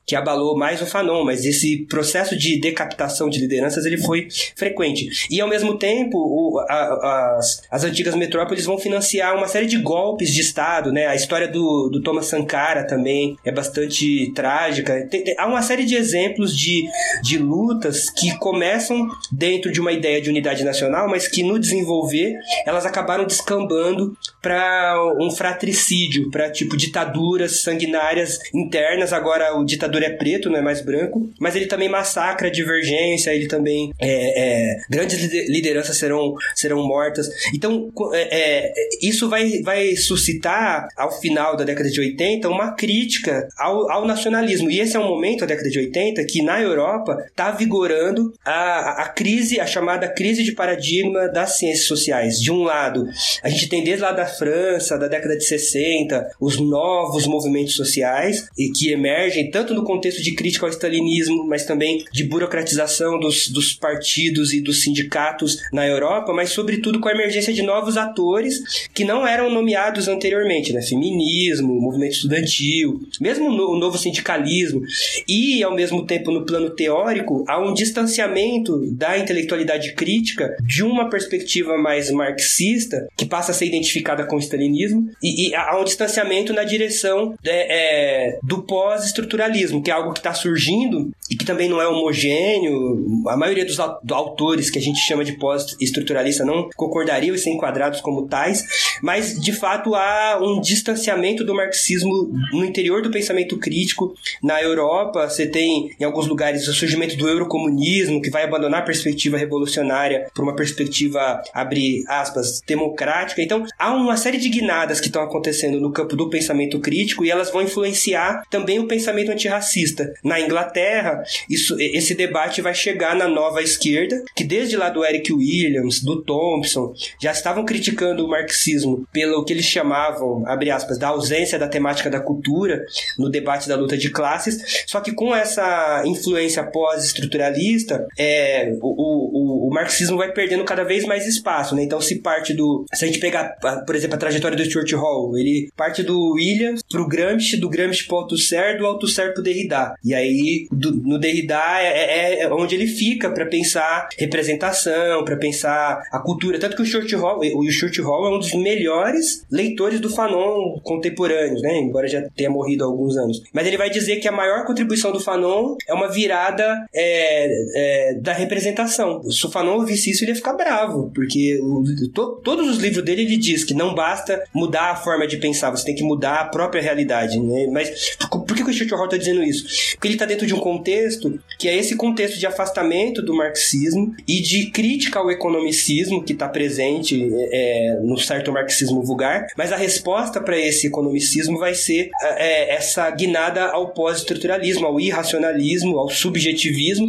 [SPEAKER 3] que abalou mais o Fanon, mas esse processo de decapitação de lideranças ele foi frequente. E, ao mesmo tempo, o, a, as, as antigas metrópoles vão financiar uma série de golpes de estado, né? A história do, do Thomas Sankara também é bastante trágica. Tem, tem, há uma série de exemplos de, de lutas que começam dentro de uma ideia de unidade nacional, mas que no desenvolver elas acabaram descambando para um fratricídio, para tipo ditaduras sanguinárias internas. Agora o ditador é preto, não é mais branco, mas ele também massacra a divergência, ele também é, é, grandes lideranças serão, serão mortas. Então é, é, isso vai, vai suscitar ao final da década de 80 uma crítica ao, ao nacionalismo. E esse é um momento, a década de 80, que na Europa está vigorando a, a crise, a chamada crise de paradigma das ciências sociais. De um lado, a gente tem desde lá da França, da década de 60, os novos movimentos sociais e que emergem tanto no contexto de crítica ao stalinismo, mas também de burocratização dos, dos partidos e dos sindicatos na Europa, mas sobretudo com a emergência de novos atores que não eram nomeados anteriormente, né? Feminismo, movimento estudantil, mesmo o novo sindicalismo. E, ao mesmo tempo, no plano teórico, há um distanciamento da intelectualidade crítica de uma perspectiva mais marxista, que passa a ser identificada com o stalinismo, e, e há um distanciamento na direção de, é, do pós-estruturalismo, que é algo que está surgindo e que também não é homogêneo. A maioria dos autores que a gente chama de pós-estruturalista não concordariam e ser enquadrados como tais, mas de fato há um distanciamento do marxismo no interior do pensamento crítico. Na Europa, você tem em alguns lugares o surgimento do eurocomunismo, que vai abandonar a perspectiva revolucionária para uma perspectiva, abre aspas, democrática. Então, há uma, uma série de guinadas que estão acontecendo no campo do pensamento crítico e elas vão influenciar também o pensamento antirracista. Na Inglaterra, isso, esse debate vai chegar na nova esquerda, que desde lá do Eric Williams, do Thompson, já estavam criticando o marxismo pelo que eles chamavam, abre aspas, da ausência da temática da cultura no debate da luta de classes, só que com essa influência pós-estruturalista, é, o, o, o, marxismo vai perdendo cada vez mais espaço, né? Então se parte do... Se a gente pegar, por exemplo, a trajetória do Stuart Hall, ele parte do Williams pro Gramsci, do Gramsci pro Althusser, do Althusser pro Derrida. E aí, do, no Derrida é, é, é onde ele fica para pensar representação, para pensar a cultura. Tanto que o Stuart Hall, o Stuart Hall é um dos melhores leitores do Fanon contemporâneos, né? Embora já tenha morrido há alguns anos. Mas ele vai dizer que a maior contribuição do Fanon é uma virada é, é, da representação. Se o Fanon ouvisse isso, ele ia ficar bravo, porque o, to, todos os livros dele ele diz que não basta mudar a forma de pensar, você tem que mudar a própria realidade. Né? Mas por que o Stuart Hall está dizendo isso? Porque ele está dentro de um contexto que é esse contexto de afastamento do marxismo e de crítica ao economicismo que está presente é, no certo marxismo vulgar, mas a resposta para esse economicismo vai ser é, essa guinada ao pós-estruturalismo, ao irracionalismo, ao subjetivismo,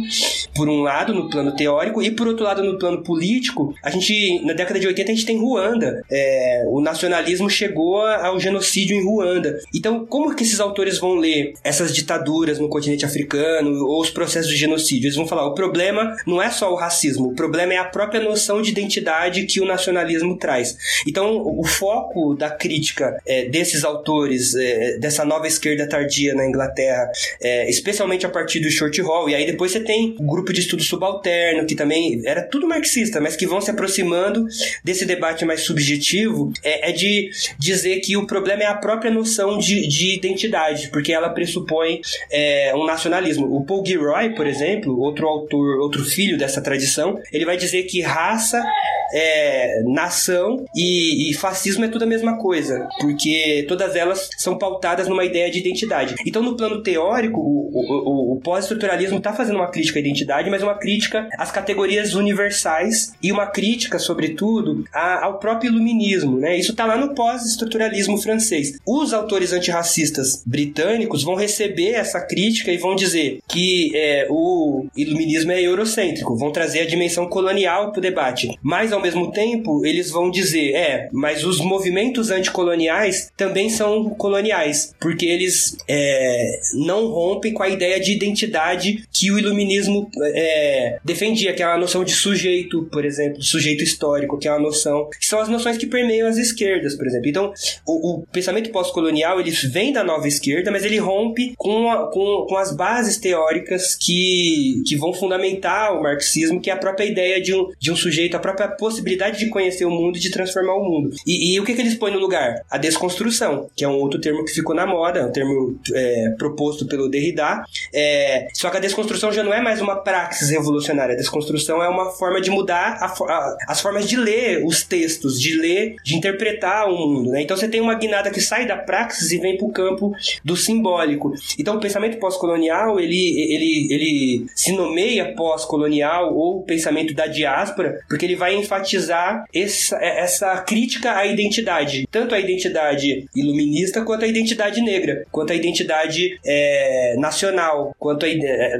[SPEAKER 3] por um lado no plano teórico e por outro lado no plano político. A gente na década de 80 a gente tem Ruanda, é, o nacionalismo chegou ao genocídio em Ruanda. Então como que esses autores vão ler essas ditaduras no continente africano ou os processos de genocídio? Eles vão falar o problema não é só o racismo, o problema é a própria noção de identidade que o nacionalismo traz. Então o foco da crítica é, desses autores, é, dessa nova esquerda tardia na Inglaterra, é, especialmente a partir do Short Hall, e aí depois você tem o grupo de estudo subalterno, que também era tudo marxista, mas que vão se aproximando desse debate mais subjetivo, é, é de dizer que o problema é a própria noção de, de identidade, porque ela pressupõe é, um nacionalismo. O Paul Gilroy, por exemplo, outro autor, outro filho dessa tradição, ele vai dizer que raça é, nação e, e, fascismo é tudo a mesma coisa, porque todas elas são pautadas numa ideia de identidade. Então, no plano teórico, o, o, o pós-estruturalismo está fazendo uma crítica à identidade, mas uma crítica às categorias universais e uma crítica, sobretudo, a, ao próprio iluminismo. Né? Isso está lá no pós-estruturalismo francês. Os autores antirracistas britânicos vão receber essa crítica e vão dizer que é, o iluminismo é eurocêntrico, vão trazer a dimensão colonial para o debate. Mas, ao mesmo tempo, eles vão dizer: é, mas os movimentos anticoloniais também são coloniais, porque eles é, não rompem com a ideia de identidade que o iluminismo é, defendia, que é a noção de sujeito, por exemplo, de sujeito histórico, que é uma noção, que são as noções que permeiam as esquerdas, por exemplo. Então, o, o pensamento pós-colonial ele vem da nova esquerda, mas ele rompe com, a, com, com as bases teóricas que, que vão fundamentar o marxismo, que é a própria ideia de um, de um sujeito, a própria possibilidade de conhecer o mundo e de transformar o mundo. E, e o que, que eles põem no lugar? A desconstrução, que é um outro termo que ficou na moda, um termo é, proposto pelo Derrida. É, só que a desconstrução já não é mais uma praxis revolucionária. A desconstrução é uma forma de mudar a, a, as formas de ler os textos, de ler, de interpretar o mundo. Né? Então você tem uma guinada que sai da praxis e vem para o campo do simbólico. Então o pensamento pós-colonial ele, ele, ele se nomeia pós-colonial ou pensamento da diáspora porque ele vai enfatizar essa, essa crítica à identidade, tanto a identidade iluminista quanto a identidade negra, quanto a identidade é, nacional, quanto a é,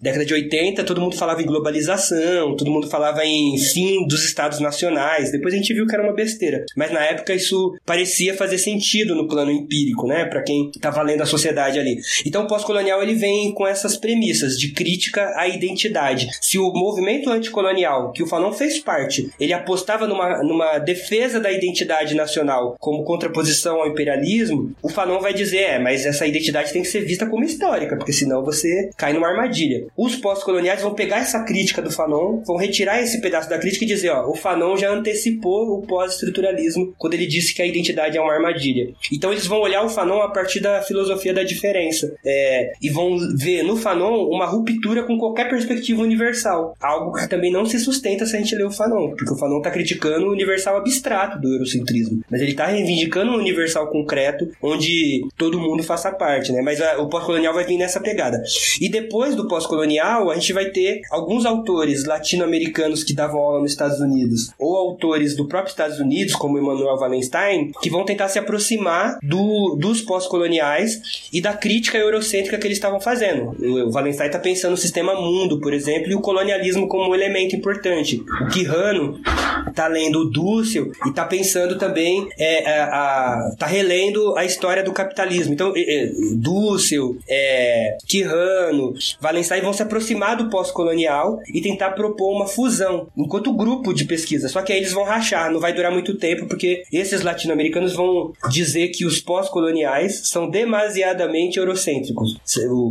[SPEAKER 3] década de 80, todo mundo falava em globalização, todo mundo falava em fim dos estados nacionais. Depois a gente viu que era uma besteira, mas na época isso parecia fazer sentido no plano empírico, né, para quem estava lendo a sociedade ali. Então o pós-colonial ele vem com essas premissas de crítica à identidade. Se o movimento anticolonial que o Fanon fez parte, ele apostava numa, numa defesa da identidade nacional como contraposição ao imperialismo, o Fanon vai dizer, é, mas essa identidade tem que ser vista como histórica, porque senão você cai numa armadilha. Os pós-coloniais vão pegar essa crítica do Fanon, vão retirar esse pedaço da crítica e dizer, ó, o Fanon já antecipou o pós-estruturalismo quando ele disse que a identidade é uma armadilha. Então eles vão olhar o Fanon a partir da filosofia da diferença é, e vão ver no Fanon uma ruptura com qualquer perspectiva universal, algo que também não se sustenta se a gente ler o Fanon, porque o Fanon está criticando o universal abstrato do eurocentrismo, mas ele está reivindicando um universal concreto onde todo mundo faça parte, né? Mas a, o pós-colonial vai vir nessa pegada. E depois do pós-colonial, a gente vai ter alguns autores latino-americanos que davam aula nos Estados Unidos, ou autores do próprio Estados Unidos, como Emmanuel Wallenstein, que vão tentar se aproximar do, dos pós-coloniais e da crítica eurocêntrica que eles estavam fazendo. O Wallenstein está pensando no sistema mundo, por exemplo, e o colonialismo como um elemento importante. O Quijano está lendo o Dussel e está pensando também, é, a, a, tá relendo a história do capitalismo. Então, é, é, Dussel, é, Quijano, Wallenstein vão se aproximar do pós-colonial e tentar propor uma fusão, enquanto grupo de pesquisa. Só que aí eles vão rachar, não vai durar muito tempo, porque esses latino-americanos vão dizer que os pós-coloniais são demasiadamente eurocêntricos.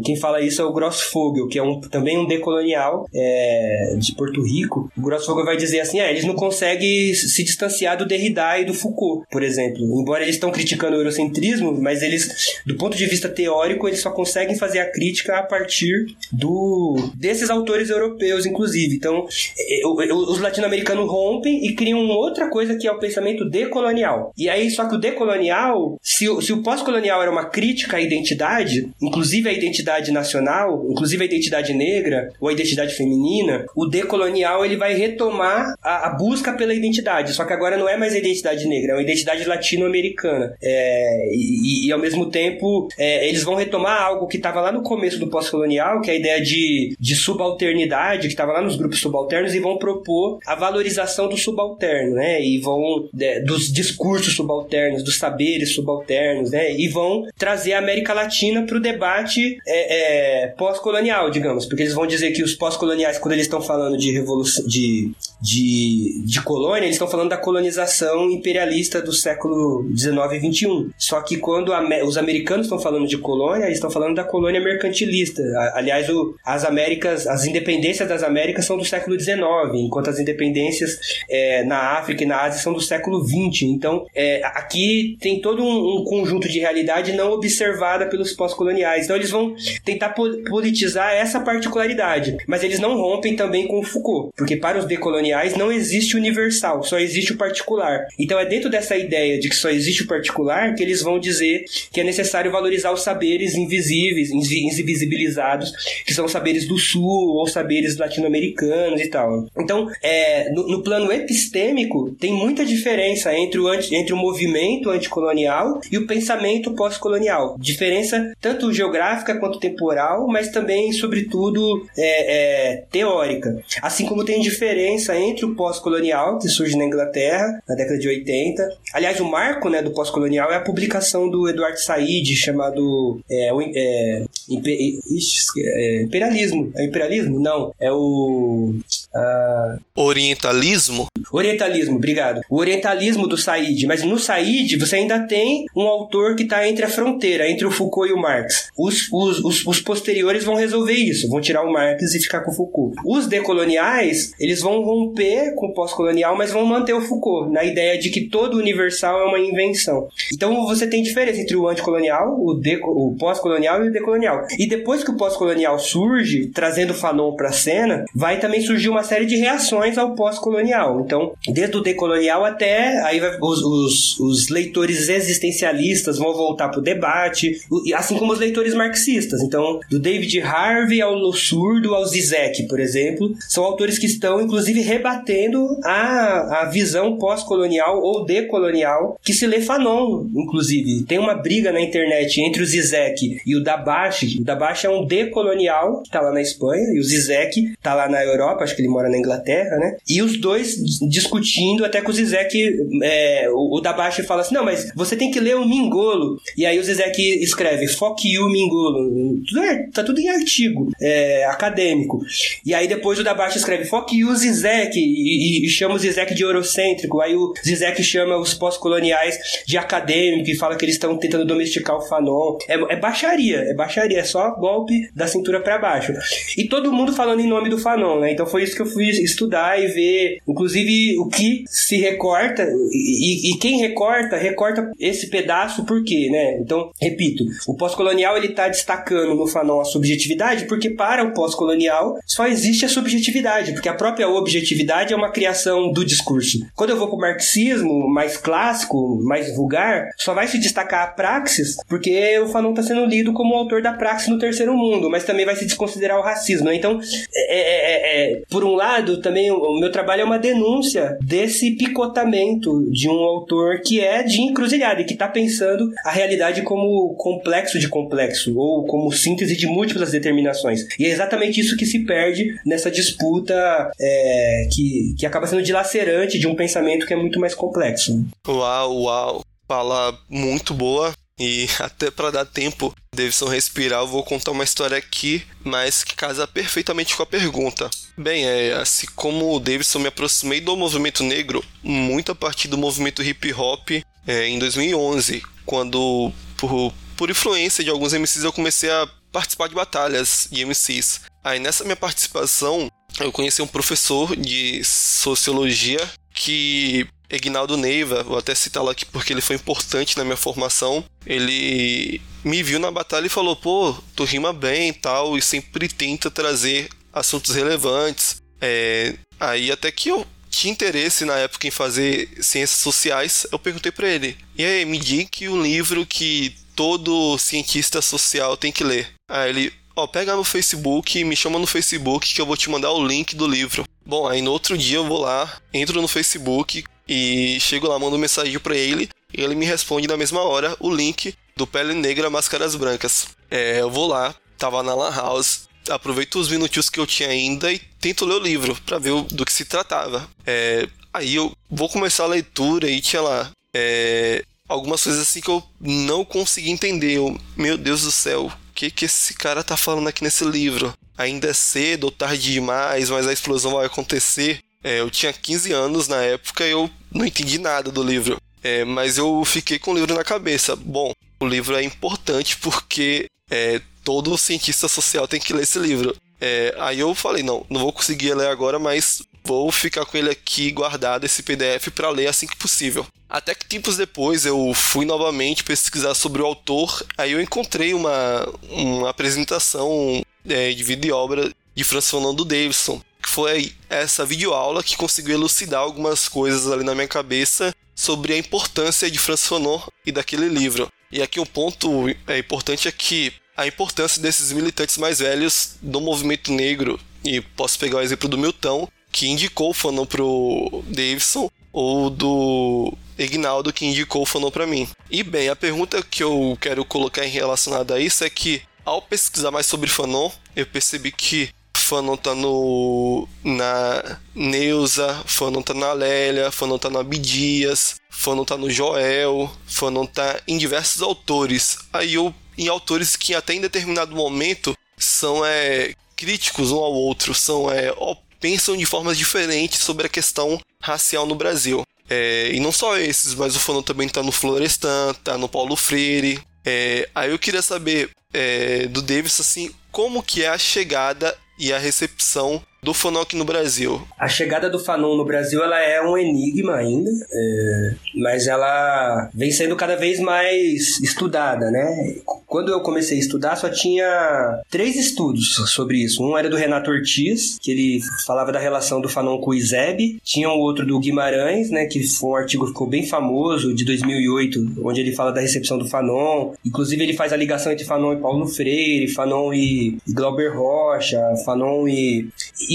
[SPEAKER 3] Quem fala isso é o Grossfogel, que é um, também um decolonial é, de Porto Rico. O Grossfogel vai dizer assim: ah, eles não conseguem se distanciar do Derrida e do Foucault, por exemplo. Embora eles estão criticando o eurocentrismo, mas eles, do ponto de vista teórico, eles só conseguem fazer a crítica a partir do desses autores europeus, inclusive. Então, é, os latino-americanos rompem e criam outra coisa que é o pensamento decolonial. E aí, só que o decolonial, se, se o pós-colonial era uma crítica à identidade, inclusive a identidade nacional, inclusive a identidade negra ou a identidade feminina, o decolonial ele vai retomar a, a busca pela identidade. Só que agora não é mais a identidade negra, é uma identidade latino-americana. É, e, e, ao mesmo tempo, é, eles vão retomar algo que estava lá no começo do pós-colonial, que é a ideia de, de subalternidade, que estava lá nos grupos subalternos, e vão propor a valorização do subalterno, né? E vão é, dos discursos subalternos, dos saberes subalternos, né? E vão trazer a América Latina para o debate é, é, pós-colonial, digamos, porque eles vão dizer que os pós-coloniais, quando eles estão falando de revolução, de, de, de colônia, eles estão falando da colonização imperialista do século 19 e 21. Só que quando os americanos estão falando de colônia, eles estão falando da colônia mercantilista. Aliás, o, as Américas, as independências das Américas são do século 19, enquanto as independências é, na África e na Ásia são do século 20. Então, é, aqui tem todo um, um, conjunto de realidade não observada pelos pós-coloniais. Então, eles vão tentar politizar essa particularidade, mas eles não rompem também com o Foucault, porque para os decoloniais não existe universal, só existe o particular. Então, é dentro dessa ideia de que só existe o particular que eles vão dizer que é necessário valorizar os saberes invisíveis, invisibilizados, que são saberes do Sul ou saberes latino-americanos e tal. Então, é, no, no plano epistêmico, tem muita diferença entre o, anti, entre o movimento anticolonial e o pensamento pós-colonial. Diferença tanto geográfica quanto temporal, mas também, sobretudo, é, é, teórica. Assim como tem diferença entre o pós-colonial, que surge na Inglaterra, na década de 80. Aliás, o marco né, do pós-colonial é a publicação do Eduardo Said, chamado é, é, é, Imperialismo. É imperialismo? Não. É o.
[SPEAKER 1] Uh... Orientalismo?
[SPEAKER 3] Orientalismo, obrigado. O orientalismo do Said. Mas no Said você ainda tem um autor que está entre a fronteira, entre o Foucault e o Marx. Os, os, os, os, posteriores vão resolver isso, vão tirar o Marx e ficar com o Foucault. Os decoloniais, eles vão romper com o pós-colonial, mas vão manter o Foucault, na ideia de que todo universal é uma invenção. Então você tem diferença entre o anticolonial, o, o pós-colonial e o decolonial. E depois que o pós-colonial surge, trazendo Fanon para a cena, vai também surgir uma série de reações ao pós-colonial. Então, desde o decolonial até aí vai, os, os, os, leitores existencialistas vão voltar para o debate, assim como os leitores marxistas. Então, do David Harvey ao Lossurdo ao Zizek, por exemplo, são autores que estão inclusive rebatendo a, a visão pós-colonial ou decolonial que se lê Fanon, inclusive. Tem uma briga na internet entre o Zizek e o Dabashi. O Dabashi é um decolonial que está lá na Espanha e o Zizek está lá na Europa, acho que ele mora na Inglaterra, né? E os dois discutindo até com o Zizek, é, o, o Dabashi fala assim, não, mas você tem que ler o Mingolo. E aí o Zizek escreve, fuck you, Mingolo. Tudo é, tá tudo em artigo é, acadêmico. E aí depois o Dabashi escreve, fuck you, Zizek, e, e, e chama o Zizek de eurocêntrico. Aí o Zizek chama os pós-coloniais de acadêmico e fala que eles estão tentando domesticar o Fanon. É, é baixaria, é baixaria, é só golpe da cintura para baixo. E todo mundo falando em nome do Fanon, né? Então foi isso que eu fui estudar e ver, inclusive, o que se recorta e, e quem recorta, recorta esse pedaço por quê, né? Então, repito, o pós-colonial ele tá destacando no Fanon a subjetividade porque para o pós-colonial só existe a subjetividade, porque a própria objetividade é uma criação do discurso. Quando eu vou pro marxismo mais clássico, mais vulgar, só vai se destacar a praxis porque o Fanon está sendo lido como autor da praxis no terceiro mundo, mas também vai se desconsiderar o racismo. Né? Então, é, é, é, é, por um lado, também o meu trabalho é uma denúncia desse picotamento de um autor que é de encruzilhada e que está pensando a realidade como complexo de complexo ou como síntese de múltiplas determinações. E é exatamente isso que se perde nessa disputa é, que, que acaba sendo dilacerante de um pensamento que é muito mais complexo.
[SPEAKER 1] Uau, uau. Fala muito boa. E até para dar tempo, Davidson respirar, eu vou contar uma história aqui, mas que casa perfeitamente com a pergunta. Bem, é, assim como o Davidson me aproximei do movimento negro muito a partir do movimento hip hop é, em 2011, quando por, por influência de alguns MCs eu comecei a participar de batalhas de MCs. Aí nessa minha participação eu conheci um professor de sociologia que Egnaldo Neiva, vou até citá-lo aqui porque ele foi importante na minha formação. Ele me viu na batalha e falou: pô, tu rima bem e tal, e sempre tenta trazer assuntos relevantes. É, aí até que eu tinha interesse na época em fazer ciências sociais, eu perguntei para ele: e aí, me diga que um livro que todo cientista social tem que ler. Aí ele, ó, pega no Facebook, me chama no Facebook que eu vou te mandar o link do livro. Bom, aí no outro dia eu vou lá, entro no Facebook, e chego lá, mando mensagem para ele e ele me responde na mesma hora o link do Pele Negra Máscaras Brancas. É, eu vou lá, tava na Lan House, aproveito os minutinhos que eu tinha ainda e tento ler o livro para ver do que se tratava. É, aí eu vou começar a leitura e tinha lá é, algumas coisas assim que eu não consegui entender. Eu, meu Deus do céu, o que, que esse cara tá falando aqui nesse livro? Ainda é cedo ou tarde demais, mas a explosão vai acontecer. É, eu tinha 15 anos na época e eu não entendi nada do livro. É, mas eu fiquei com o livro na cabeça. Bom, o livro é importante porque é, todo cientista social tem que ler esse livro. É, aí eu falei, não, não vou conseguir ler agora, mas vou ficar com ele aqui guardado, esse PDF, para ler assim que possível. Até que tempos depois eu fui novamente pesquisar sobre o autor, aí eu encontrei uma, uma apresentação é, de vida e obra de Francis Fernando Davidson, que foi essa videoaula que conseguiu elucidar algumas coisas ali na minha cabeça sobre a importância de Francis Fanon e daquele livro. E aqui um ponto é importante é que a importância desses militantes mais velhos do movimento negro, e posso pegar o exemplo do Milton, que indicou o Fanon pro Davidson, ou do Ignaldo, que indicou o Fanon para mim. E bem, a pergunta que eu quero colocar em relacionada a isso é que, ao pesquisar mais sobre Fanon, eu percebi que Fanon tá no. na Neuza, Fanon tá na Lélia, Fanon tá no Abdias, Fanon tá no Joel, Fanon tá em diversos autores. Aí eu. Em autores que até em determinado momento são é, críticos um ao outro, são é, pensam de formas diferentes sobre a questão racial no Brasil. É, e não só esses, mas o Fanon também tá no Florestan, tá no Paulo Freire. É, aí eu queria saber é, do Davis assim, como que é a chegada e a recepção do Fanon aqui no Brasil?
[SPEAKER 3] A chegada do Fanon no Brasil ela é um enigma ainda, é, mas ela vem sendo cada vez mais estudada, né? Quando eu comecei a estudar, só tinha três estudos sobre isso. Um era do Renato Ortiz, que ele falava da relação do Fanon com o Izeb. Tinha um outro do Guimarães, né, que foi um artigo que ficou bem famoso, de 2008, onde ele fala da recepção do Fanon. Inclusive, ele faz a ligação entre Fanon e Paulo Freire, Fanon e Glauber Rocha, Fanon e,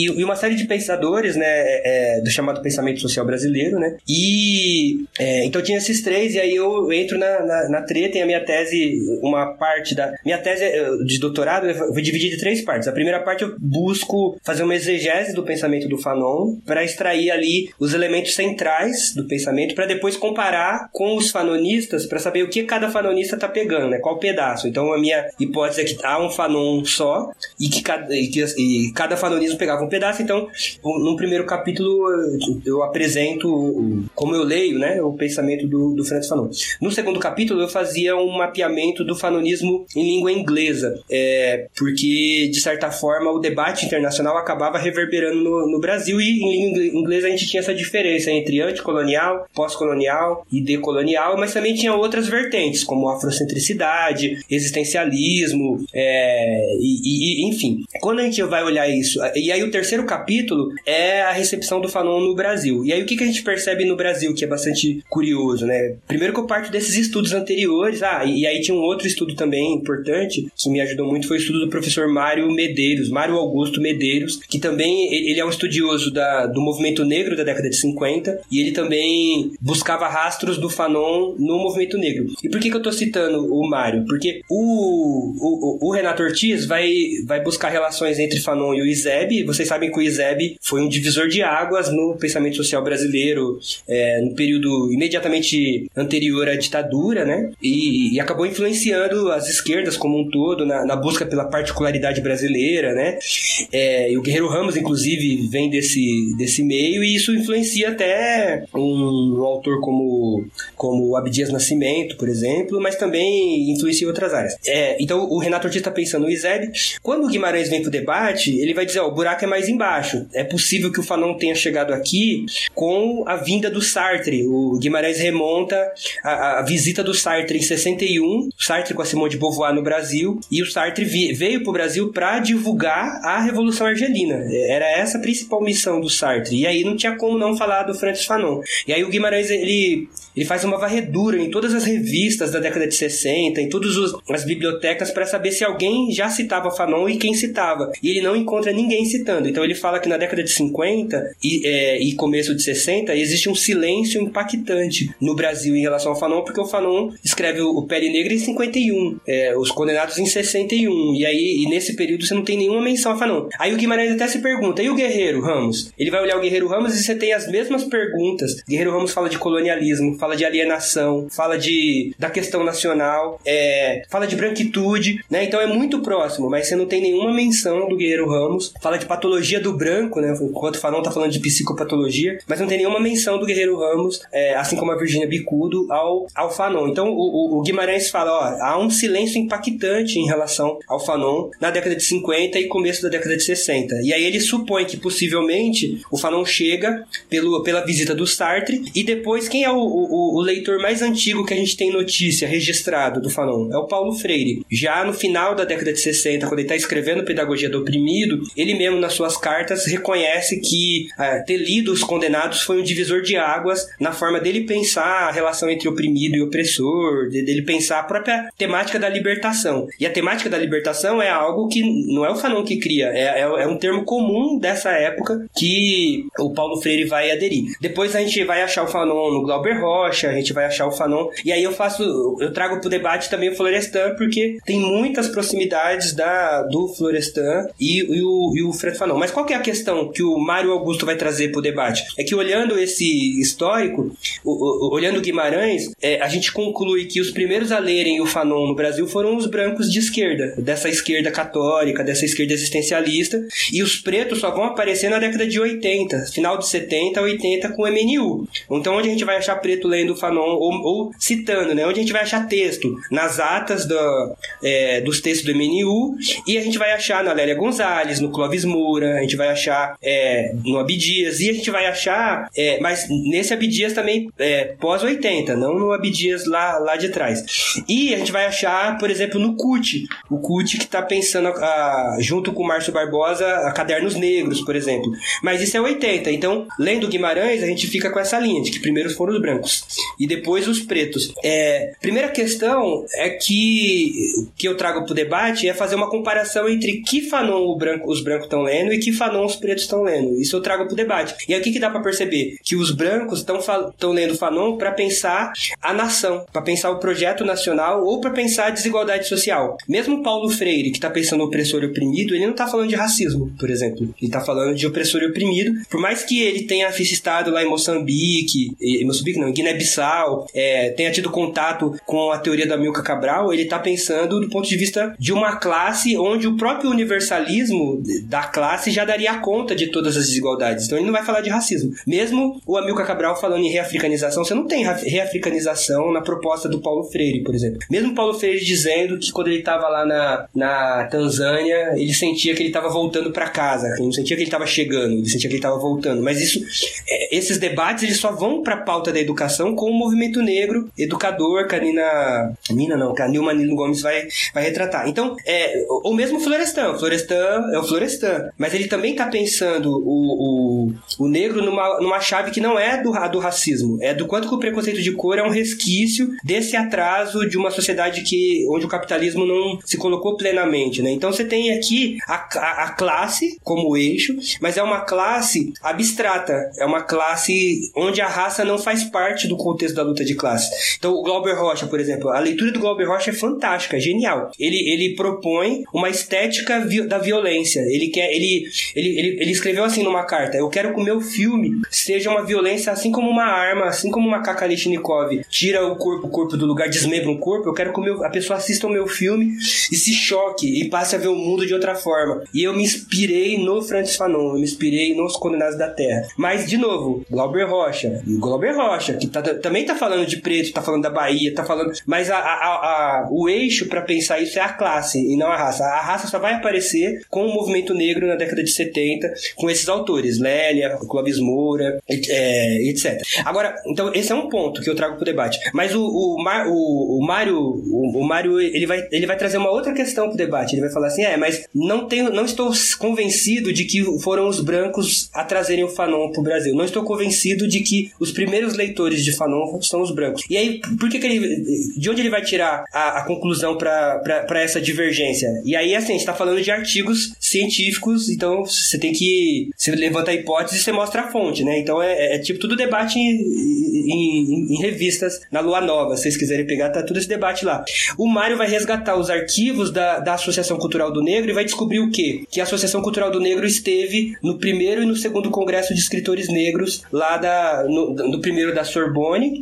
[SPEAKER 3] e uma série de pensadores, né, é, do chamado pensamento social brasileiro, né. E é, então tinha esses três, e aí eu entro na, na, na treta e a minha tese, uma parte da. Minha tese eh, de doutorado eu vou dividir em três partes. A primeira parte eu busco fazer uma exegese do pensamento do Fanon para extrair ali os elementos centrais do pensamento para depois comparar com os fanonistas para saber o que cada fanonista está pegando, né? Qual pedaço. Então a minha hipótese é que há um Fanon só e que cada, e que, e cada fanonismo pegava um pedaço. Então, num primeiro capítulo, eu apresento como eu leio, né, o pensamento do, do Francis Fanon. No segundo capítulo, eu fazia um mapeamento do fanonismo em língua inglesa, é, porque, de certa forma, o debate internacional acabava reverberando no, no Brasil e em língua inglesa a gente tinha essa diferença entre anticolonial, pós-colonial e decolonial, mas também tinha outras vertentes, como afrocentricidade, existencialismo, é, e, e, enfim. Quando a gente vai olhar isso, e aí o terceiro capítulo é a recepção do Fanon no Brasil. E aí o que, que a gente percebe no Brasil, que é bastante curioso, né? Primeiro que eu parto desses estudos anteriores, ah, e, aí tinha um outro estudo também importante, que me ajudou muito, foi o estudo do professor Mário Medeiros, Mário Augusto Medeiros, que também ele é um estudioso da, do movimento negro da década de 50, e ele também buscava rastros do Fanon no movimento negro. E por que, que eu tô citando o Mário? Porque o, o, o Renato Ortiz vai, vai buscar relações entre Fanon e o Izeb. Vocês sabem que o Izeb foi um divisor de águas no pensamento social brasileiro é, no período imediatamente anterior à ditadura, né? E, e, acabou influenciando as esquerdas como um todo na, na busca pela particularidade brasileira, né? É, e o Guerreiro Ramos, inclusive, vem desse, desse meio e isso influencia até um, um autor como, como Abdias Nascimento, por exemplo, mas também influencia outras áreas. É, então o Renato Ortiz está pensando no ISEB. Quando o Guimarães vem para o debate, ele vai dizer: ó, o buraco é mais embaixo. É possível que o Fanon tenha chegado aqui com a vinda do Sartre. O Guimarães remonta a, a visita do Sartre em 61, Sartre com a Simone de Beauvoir no Brasil, e o Sartre veio para o Brasil para divulgar a Revolução Argelina. Era essa a principal missão do Sartre. E aí não tinha como não falar do Francis Fanon. E aí o Guimarães ele ele faz uma varredura em todas as revistas da década de 60, em todas as bibliotecas, para saber se alguém já citava Fanon e quem citava. E ele não encontra ninguém citando. Então ele fala que na década de 50 e, é, e começo de 60 existe um silêncio impactante no Brasil em relação ao Fanon, porque o Fanon escreve o Pele Negra em 51, é, Os Condenados em 61. E aí, e nesse período, você não tem nenhuma menção a Fanon. Aí o Guimarães até se pergunta: e o Guerreiro Ramos? Ele vai olhar o Guerreiro Ramos e você tem as mesmas perguntas. Guerreiro Ramos fala de colonialismo, fala fala de alienação, fala de da questão nacional, é, fala de branquitude, né? Então é muito próximo, mas você não tem nenhuma menção do Guerreiro Ramos. Fala de patologia do branco, né? Enquanto o Fanon tá falando de psicopatologia, mas não tem nenhuma menção do Guerreiro Ramos, é, assim como a Virginia Bicudo, ao, ao Fanon. Então o, o, o Guimarães fala, ó, há um silêncio impactante em relação ao Fanon na década de 50 e começo da década de 60. E aí ele supõe que possivelmente o Fanon chega pelo, pela visita do Sartre e depois quem é o, o o, leitor mais antigo que a gente tem notícia registrado do Fanon é o Paulo Freire. Já no final da década de 60, quando ele está escrevendo Pedagogia do Oprimido, ele mesmo nas suas cartas reconhece que é, ter lido Os Condenados foi um divisor de águas na forma dele pensar a relação entre oprimido e opressor, de, dele pensar a própria temática da libertação. E a temática da libertação é algo que não é o Fanon que cria, é, é, é um termo comum dessa época que o Paulo Freire vai aderir. Depois a gente vai achar o Fanon no Glauber Rocha, Rocha, a gente vai achar o Fanon. E aí eu faço, eu trago pro debate também o Florestan, porque tem muitas proximidades da, do Florestan e, e, o, e o Fred Fanon. Mas qual que é a questão que o Mário Augusto vai trazer pro debate? É que olhando esse histórico, o, o, olhando Guimarães, é, a gente conclui que os primeiros a lerem o Fanon no Brasil foram os brancos de esquerda, dessa esquerda católica, dessa esquerda existencialista, e os pretos só vão aparecer na década de 80, final de 70, 80 com o MNU. Então onde a gente vai achar preto lendo Fanon ou, ou, citando, né? Onde a gente vai achar texto nas atas do, é, dos textos do MNU e a gente vai achar na Lélia Gonzalez, no Clóvis Moura, a gente vai achar é, no Abdias e a gente vai achar, é, mas nesse Abdias também é, pós 80, não no Abdias lá, lá de trás. E a gente vai achar, por exemplo, no CUT, o CUT que está pensando a, junto com o Márcio Barbosa a Cadernos Negros, por exemplo. Mas isso é 80, então lendo Guimarães a gente fica com essa linha de que primeiro foram os brancos e depois os pretos. É, primeira questão é que que eu trago para o debate é fazer uma comparação entre que Fanon branco, os brancos estão lendo e que Fanon os pretos estão lendo. Isso eu trago para o debate. E aqui que dá para perceber que os brancos estão lendo Fanon para pensar a nação, para pensar o projeto nacional ou para pensar a desigualdade social. Mesmo Paulo Freire, que está pensando opressor e oprimido, ele não está falando de racismo, por exemplo. Ele está falando de opressor e oprimido. Por mais que ele tenha assistado lá em Moçambique, em Moçambique não, em Guiné Guiné-Bissau, é, tenha tido contato com a teoria da Milka Cabral, ele está pensando do ponto de vista de uma classe onde o próprio universalismo da classe já daria conta de todas as desigualdades. Então ele não vai falar de racismo. Mesmo o Amilcar Cabral falando em reafricanização, você não tem reafricanização na proposta do Paulo Freire, por exemplo. Mesmo Paulo Freire dizendo que quando ele estava lá na, na Tanzânia, ele sentia que ele estava voltando para casa, ele não sentia que ele estava chegando, ele sentia que ele estava voltando. Mas isso, é, esses debates eles só vão para a pauta da educação com o movimento negro, educador, Canina, Nina não, Canil Manilo Gomes vai, vai retratar. Então, é, ou mesmo Florestan, Florestan é o Florestan, mas ele também está pensando o, o, o negro numa, numa chave que não é do, do racismo, é do quanto que o preconceito de cor é um resquício desse atraso de uma sociedade que onde o capitalismo não se colocou plenamente, né? Então você tem aqui a, a, a classe como eixo, mas é uma classe abstrata, é uma classe onde a raça não faz parte do contexto da luta de classe. Então o Glauber Rocha, por exemplo, a leitura do Glauber Rocha é fantástica, é genial. Ele, ele propõe uma estética vi da violência. Ele quer, ele, ele, ele, ele escreveu assim numa carta: Eu quero que o meu filme seja uma violência assim como uma arma, assim como uma Kakalishnikov tira o corpo, o corpo do lugar, desmembra um corpo. Eu quero que meu, a pessoa assista o meu filme e se choque e passe a ver o mundo de outra forma. E eu me inspirei no Francis Fanon, eu me inspirei nos Condenados da Terra. Mas, de novo, Glauber Rocha. E Glauber Rocha, que tá, também tá falando de preto, tá falando da Bahia, tá falando. Mas a, a, a, o eixo para pensar isso é a classe e não a raça. A raça só vai aparecer com o movimento negro na década de 70, com esses autores, Lélia, Clóvis Moura, é, etc. Agora, então, esse é um ponto que eu trago pro debate. Mas o, o, o, o Mário, o, o Mário, ele vai, ele vai trazer uma outra questão pro debate. Ele vai falar assim: é, mas não, tenho, não estou convencido de que foram os brancos a trazerem o Fanon pro Brasil. Não estou convencido de que os primeiros leitores de Fanon são os brancos. E aí, por que, que ele. De onde ele vai tirar a, a conclusão para essa divergência? E aí, assim, a gente tá falando de artigos científicos, então você tem que. Você levanta a hipótese e você mostra a fonte, né? Então é, é tipo tudo debate em, em, em, revistas na Lua Nova. Se vocês quiserem pegar, tá tudo esse debate lá. O Mário vai resgatar os arquivos da, da Associação Cultural do Negro e vai descobrir o quê? Que a Associação Cultural do Negro esteve no primeiro e no segundo Congresso de Escritores Negros, lá da, no, no primeiro da Sorbonne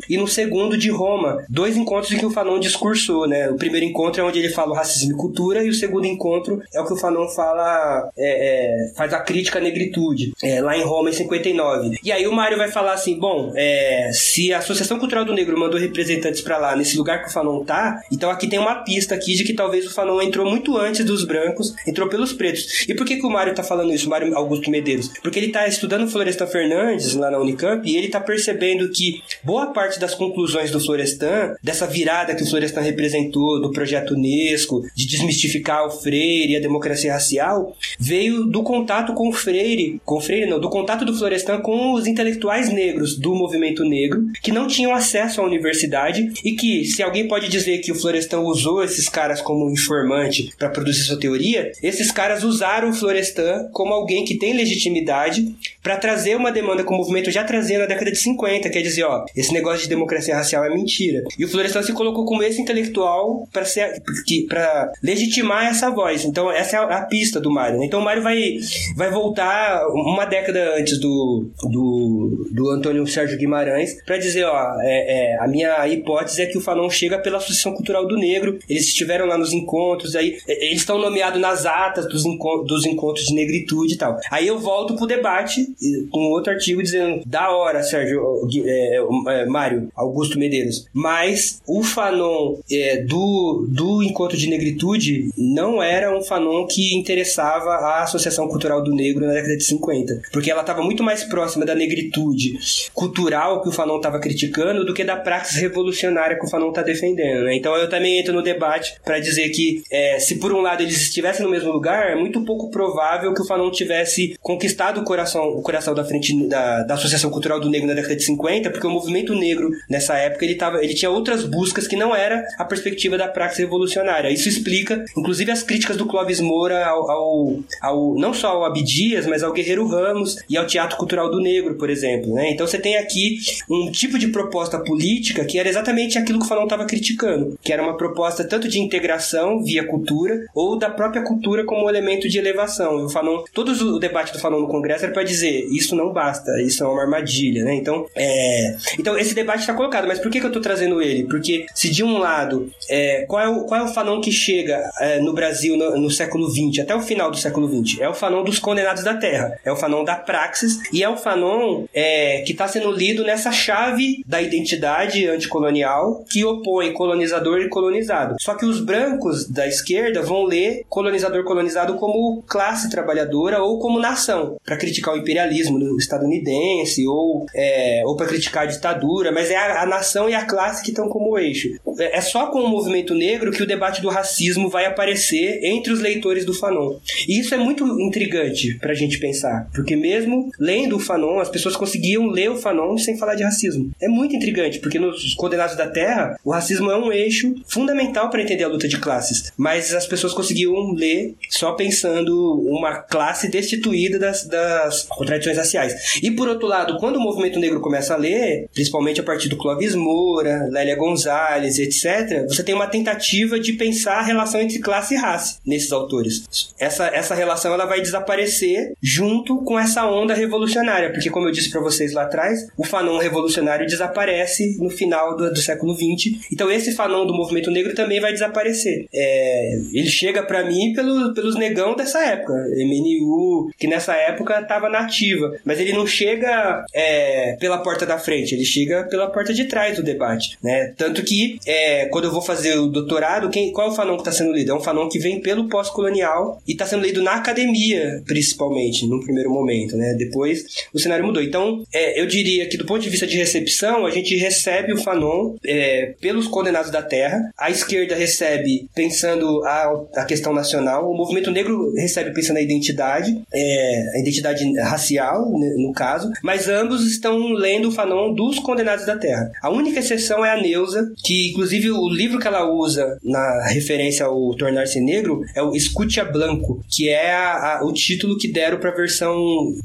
[SPEAKER 3] e no segundo de Roma. Dois encontros em que o Fanon discursou, né? O primeiro encontro é onde ele fala o racismo e cultura e o segundo encontro é o que o Fanon fala, é, é, faz a crítica à negritude, é, lá em Roma em 59. E aí o Mário vai falar assim, bom, é, se a Associação Cultural do Negro mandou representantes para lá, nesse lugar que o Fanon tá, então aqui tem uma pista aqui de que talvez o Fanon entrou muito antes dos brancos, entrou pelos pretos. E por que, que o Mário tá falando isso, o Mário Augusto Medeiros? Porque ele tá estudando Florestan Fernandes lá na Unicamp e ele tá percebendo que boa parte das conclusões do Florestan, dessa virada que o Florestan representou do projeto Unesco, de desmistificar o Freire e a democracia racial, veio do contato com o Freire, com o Freire não, do contato do Florestan com os intelectuais negros do movimento negro, que não tinham acesso à universidade e que, se alguém pode dizer que o Florestan usou esses caras como informante para produzir sua teoria, esses caras usaram o Florestan como alguém que tem legitimidade para trazer uma demanda que o movimento já trazia na década de 50, quer dizer, ó, esse negócio de democracia racial é mentira. E o Florestan se colocou como esse intelectual para ser para legitimar essa voz. Então essa é a, pista do Mário. Né? Então o Mário vai vai voltar uma década antes do do, do Antônio Sérgio Guimarães para dizer, ó, é, é, a minha hipótese é que o Fanon chega pela Associação Cultural do Negro. Eles estiveram lá nos encontros, aí eles estão nomeados nas atas dos, dos encontros de negritude e tal. Aí eu volto pro debate com outro artigo dizendo da hora, Sérgio é, é, é, Mário Augusto Medeiros. Mas o Fanon é, do, do Encontro de Negritude não era um Fanon que interessava a Associação Cultural do Negro na década de 50. Porque ela estava muito mais próxima da negritude cultural que o Fanon estava criticando do que da praxis revolucionária que o Fanon está defendendo. Né? Então eu também entro no debate para dizer que é, se por um lado eles estivessem no mesmo lugar, é muito pouco provável que o Fanon tivesse conquistado o coração, o coração da frente da, da Associação Cultural do Negro na década de 50, porque o movimento negro nessa época ele, tava, ele tinha outras buscas que não era a perspectiva da praxis revolucionária. Isso explica, inclusive, as críticas do Clóvis Moura ao, ao, ao não só ao Abdias, mas ao Guerreiro Ramos e ao Teatro Cultural do Negro, por exemplo. Né? Então você tem aqui um tipo de proposta política que era exatamente aquilo que o Fanon estava criticando, que era uma proposta tanto de integração via cultura ou da própria cultura como elemento de elevação. O Fanon, todo o debate do Fanon no Congresso era para dizer isso não basta, isso é uma armadilha, né? Então, é... então esse debate está colocado, mas por que, que eu estou trazendo ele? Porque se de um lado, é... qual, é o, qual é o Fanon que chega é, no Brasil no, no século XX, até o final do século XX? é o Fanon dos condenados da Terra, é o Fanon da praxis e é o Fanon é, que está sendo lido nessa chave da identidade anticolonial que opõe colonizador e colonizado. Só que os brancos da esquerda vão ler colonizador colonizado como classe trabalhadora ou como nação, para criticar o imperialismo estadunidense ou, é, ou para criticar a ditadura, mas é a, a nação e a classe que estão como eixo. É, é só com o movimento negro que o debate do racismo vai aparecer entre os leitores do Fanon. E isso é muito intrigante para a gente pensar, porque mesmo lendo o Fanon, as pessoas conseguiam ler o Fanon sem falar de racismo. É muito intrigante, porque nos Condenados da Terra, o racismo é um eixo fundamental para entender a luta de classes, mas as pessoas conseguiam ler só pensando uma classe destituída das, das contradições raciais. E por outro lado, quando o movimento negro começa a ler, principalmente a partir do Clóvis Moura, Lélia Gonzalez, etc., você tem uma tentativa de pensar a relação entre classe e raça nesses autores. Essa, essa relação ela vai desaparecer junto com essa onda revolucionária, porque como eu disse para vocês lá atrás, o Fanon revolucionário desaparece no final do, do século XX. Então esse Fanon do movimento negro também vai desaparecer. É, ele chega para mim pelo, pelos negão dessa época, MNU, que nessa época estava nativa, mas ele não chega é, pela porta da frente, ele chega pela porta de trás do debate, né? Tanto que é, quando eu vou fazer o doutorado, quem, qual é o Fanon que está sendo lido? É um Fanon que vem pelo pós-colonial e está sendo lido na academia, principalmente, no primeiro momento, né? Depois o cenário mudou. Então, é, eu diria que do ponto de vista de recepção, a gente recebe o Fanon é, pelos condenados da terra, a esquerda recebe pensando a, a questão nacional, o movimento negro recebe pensando na identidade, é, a identidade racial, né, no caso, mas ambos estão lendo o Fanon dos condenados da terra. A única exceção é a Neuza, que inclusive o livro que ela usa na referência ao Tornar-se Negro é o Escutia Blanco, que é a, a, o título que deram para a versão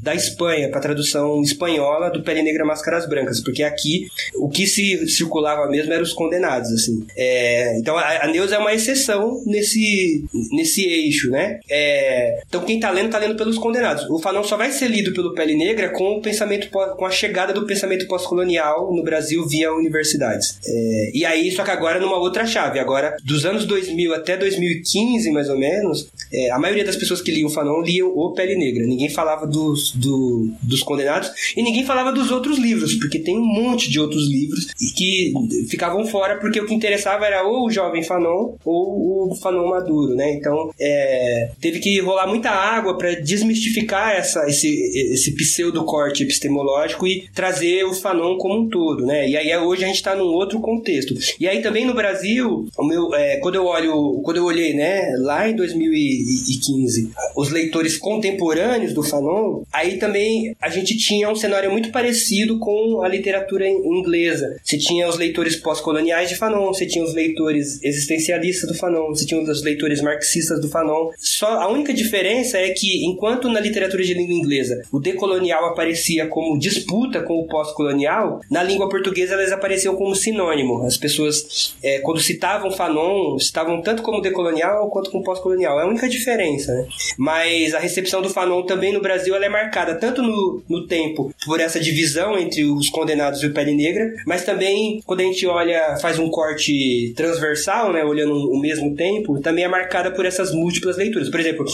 [SPEAKER 3] da Espanha, para a tradução espanhola do Pele Negra Máscaras Brancas, porque aqui o que se circulava mesmo eram os condenados, assim. É, então a, a Neuza é uma exceção nesse, nesse eixo, né? É, então quem tá lendo, tá lendo pelos condenados. O Fanon só vai ser lido pelo Pele Negra com o pensamento com a chegada do pensamento pós-colonial no Brasil via universidades. É, e aí, só que agora numa outra chave. Agora, dos anos 2000 até 2015, mais ou menos, é, a maioria das pessoas que liam o Fanon liam o Pele Negra. Ninguém falava dos, do, dos condenados e ninguém falava dos outros livros, porque tem um monte de outros livros que ficavam fora porque o que interessava era ou o jovem Fanon ou o Fanon maduro, né? Então, é, teve que rolar muita água para desmistificar essa, esse, esse pseudo corte epistemológico e trazer o Fanon como um todo, né? E aí hoje a gente está num outro contexto. E aí também no Brasil, o meu, é, quando eu olho, quando eu olhei, né, lá em 2015, os leitores contemporâneos do Fanon, aí também a gente tinha um cenário muito parecido com a literatura inglesa. Você tinha os leitores pós-coloniais de Fanon, você tinha os leitores existencialistas do Fanon, você tinha os leitores marxistas do Fanon. Só a única diferença é que enquanto na literatura de língua inglesa o decolonial aparecia como disputa com o pós-colonial, na língua portuguesa elas apareciam como sinônimo. As pessoas, é, quando citavam Fanon, citavam tanto como decolonial quanto como pós-colonial. É a única diferença, né? Mas a recepção do Fanon também no Brasil ela é marcada tanto no, no tempo por essa divisão entre os condenados e o pele negra, mas também quando a gente olha, faz um corte transversal, né, olhando o mesmo tempo, também é marcada por essas múltiplas leituras. Por exemplo,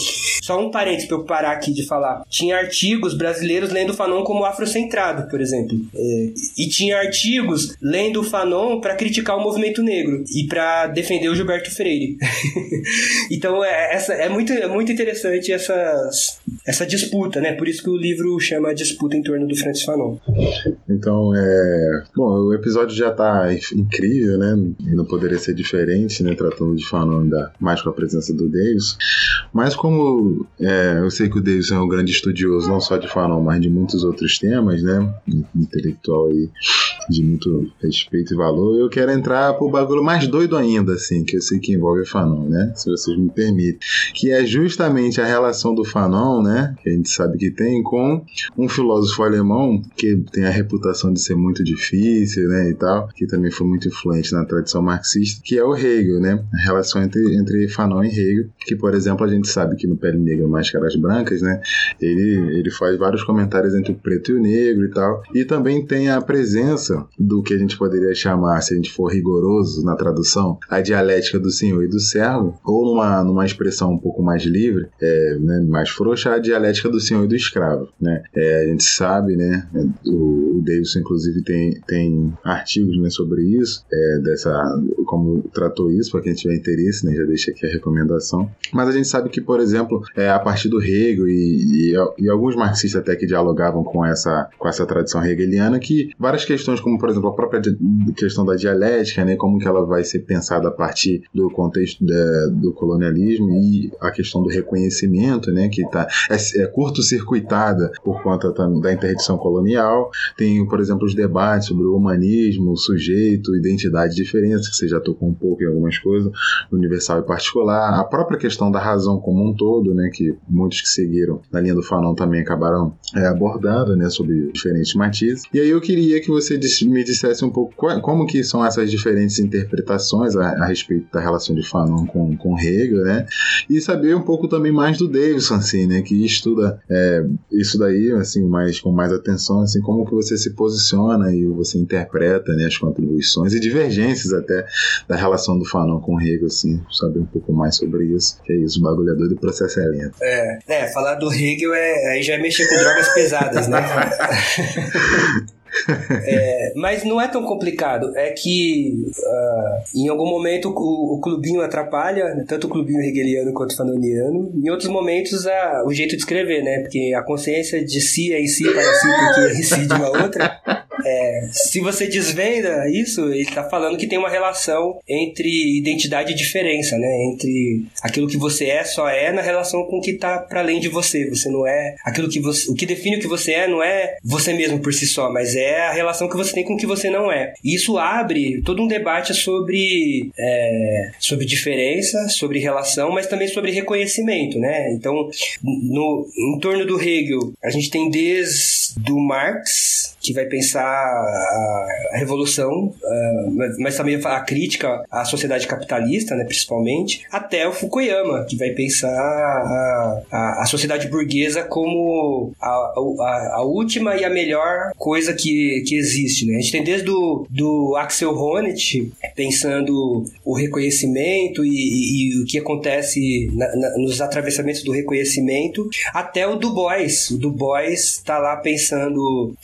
[SPEAKER 3] só um parênteses para eu parar aqui de falar. Tinha artigos brasileiros lendo Fanon como afrocentrado, por exemplo. É, e tinha artigos lendo o Fanon para criticar o movimento negro e para defender o Gilberto Freire. então é, essa, é, muito, é muito interessante essas, essa disputa, né? Por isso que o livro chama Disputa em torno do Francis Fanon.
[SPEAKER 2] Então, é. Bom, o episódio já tá incrível, né? E não poderia ser diferente, né? Tratando de Fanon ainda mais com a presença do Davis. Mas como é, eu sei que o Davis é um grande estudioso, não só de Fanon, mas de muitos outros temas, né? Intelectual aí de muito respeito e valor, eu quero entrar pro bagulho mais doido ainda, assim, que eu sei que envolve Fanon, né? Se vocês me permitem. Que é justamente a relação do Fanon, né? Que a gente sabe que tem, com um filósofo alemão que tem a reputação de ser muito difícil, né? E tal, que também foi muito influente na tradição marxista, que é o Hegel, né? A relação entre, entre Fanon e Hegel, que, por exemplo, a gente sabe que no Pele Negra Máscaras Brancas, né? Ele, ele faz vários comentários entre o preto e o negro e tal. E também tem a presença do que a gente poderia chamar, se a gente for rigoroso na tradução, a dialética do senhor e do servo, ou numa, numa expressão um pouco mais livre, é, né, mais frouxa, a dialética do senhor e do escravo, né? É, a gente sabe, né? O, o Davidson, inclusive, tem, tem artigos né, sobre isso, é, dessa, como tratou isso, para quem tiver interesse, né? Já deixa aqui a recomendação. Mas a gente sabe que, por exemplo, é, a partir do Hegel e, e, e, alguns marxistas até que dialogavam com essa, com essa tradição hegeliana, que várias questões, como por exemplo a própria questão da dialética, né? Como que ela vai ser pensada a partir do contexto do colonialismo e a questão do reconhecimento, né? Que tá, é, é curto-circuitada por conta da interdição colonial. Tem, por exemplo, os debates sobre o humanismo, o sujeito, identidade e diferença, que você já tocou um pouco em algumas coisas, universal e particular. A própria questão da razão como um todo, né? Que muitos que seguiram na linha do Fanon também acabaram é, abordando, né? Sobre diferentes matizes. E aí eu queria que você me dissesse um pouco como que são essas diferentes interpretações a, a respeito da relação de Fanon com, com Hegel, né? E saber um pouco também mais do Davidson, assim, né? Que estuda é, isso daí, assim, mais, com mais atenção, assim, como que você se posiciona e você interpreta, né? As contribuições e divergências até da relação do Fanon com Hegel, assim, saber um pouco mais sobre isso. Que é isso, o bagulho é doido o processo é lento.
[SPEAKER 3] É, é, falar do Hegel é, aí já é mexer com drogas pesadas, né? é, mas não é tão complicado. É que uh, em algum momento o, o, clubinho atrapalha, tanto o clubinho hegeliano quanto o fanoniano. Em outros momentos, o jeito de escrever, né? Porque a consciência de si é em si para si, porque é em si de uma outra. É, se você desvenda isso, ele está falando que tem uma relação entre identidade e diferença, né? Entre aquilo que você é só é na relação com o que está para além de você. Você não é aquilo que você, o que define o que você é não é você mesmo por si só, mas é a relação que você tem com o que você não é. E isso abre todo um debate sobre é, sobre diferença, sobre relação, mas também sobre reconhecimento, né? Então, no em torno do Hegel, a gente tem desde do Marx que vai pensar a, revolução, mas também a crítica à sociedade capitalista, né, principalmente, até o Fukuyama, que vai pensar a, a, a sociedade burguesa como a, a, a, última e a melhor coisa que, que existe. Né? A gente tem desde o do Axel Honneth pensando o reconhecimento e, e, e o que acontece na, na, nos atravessamentos do reconhecimento, até o Du Bois. O Du Bois está lá pensando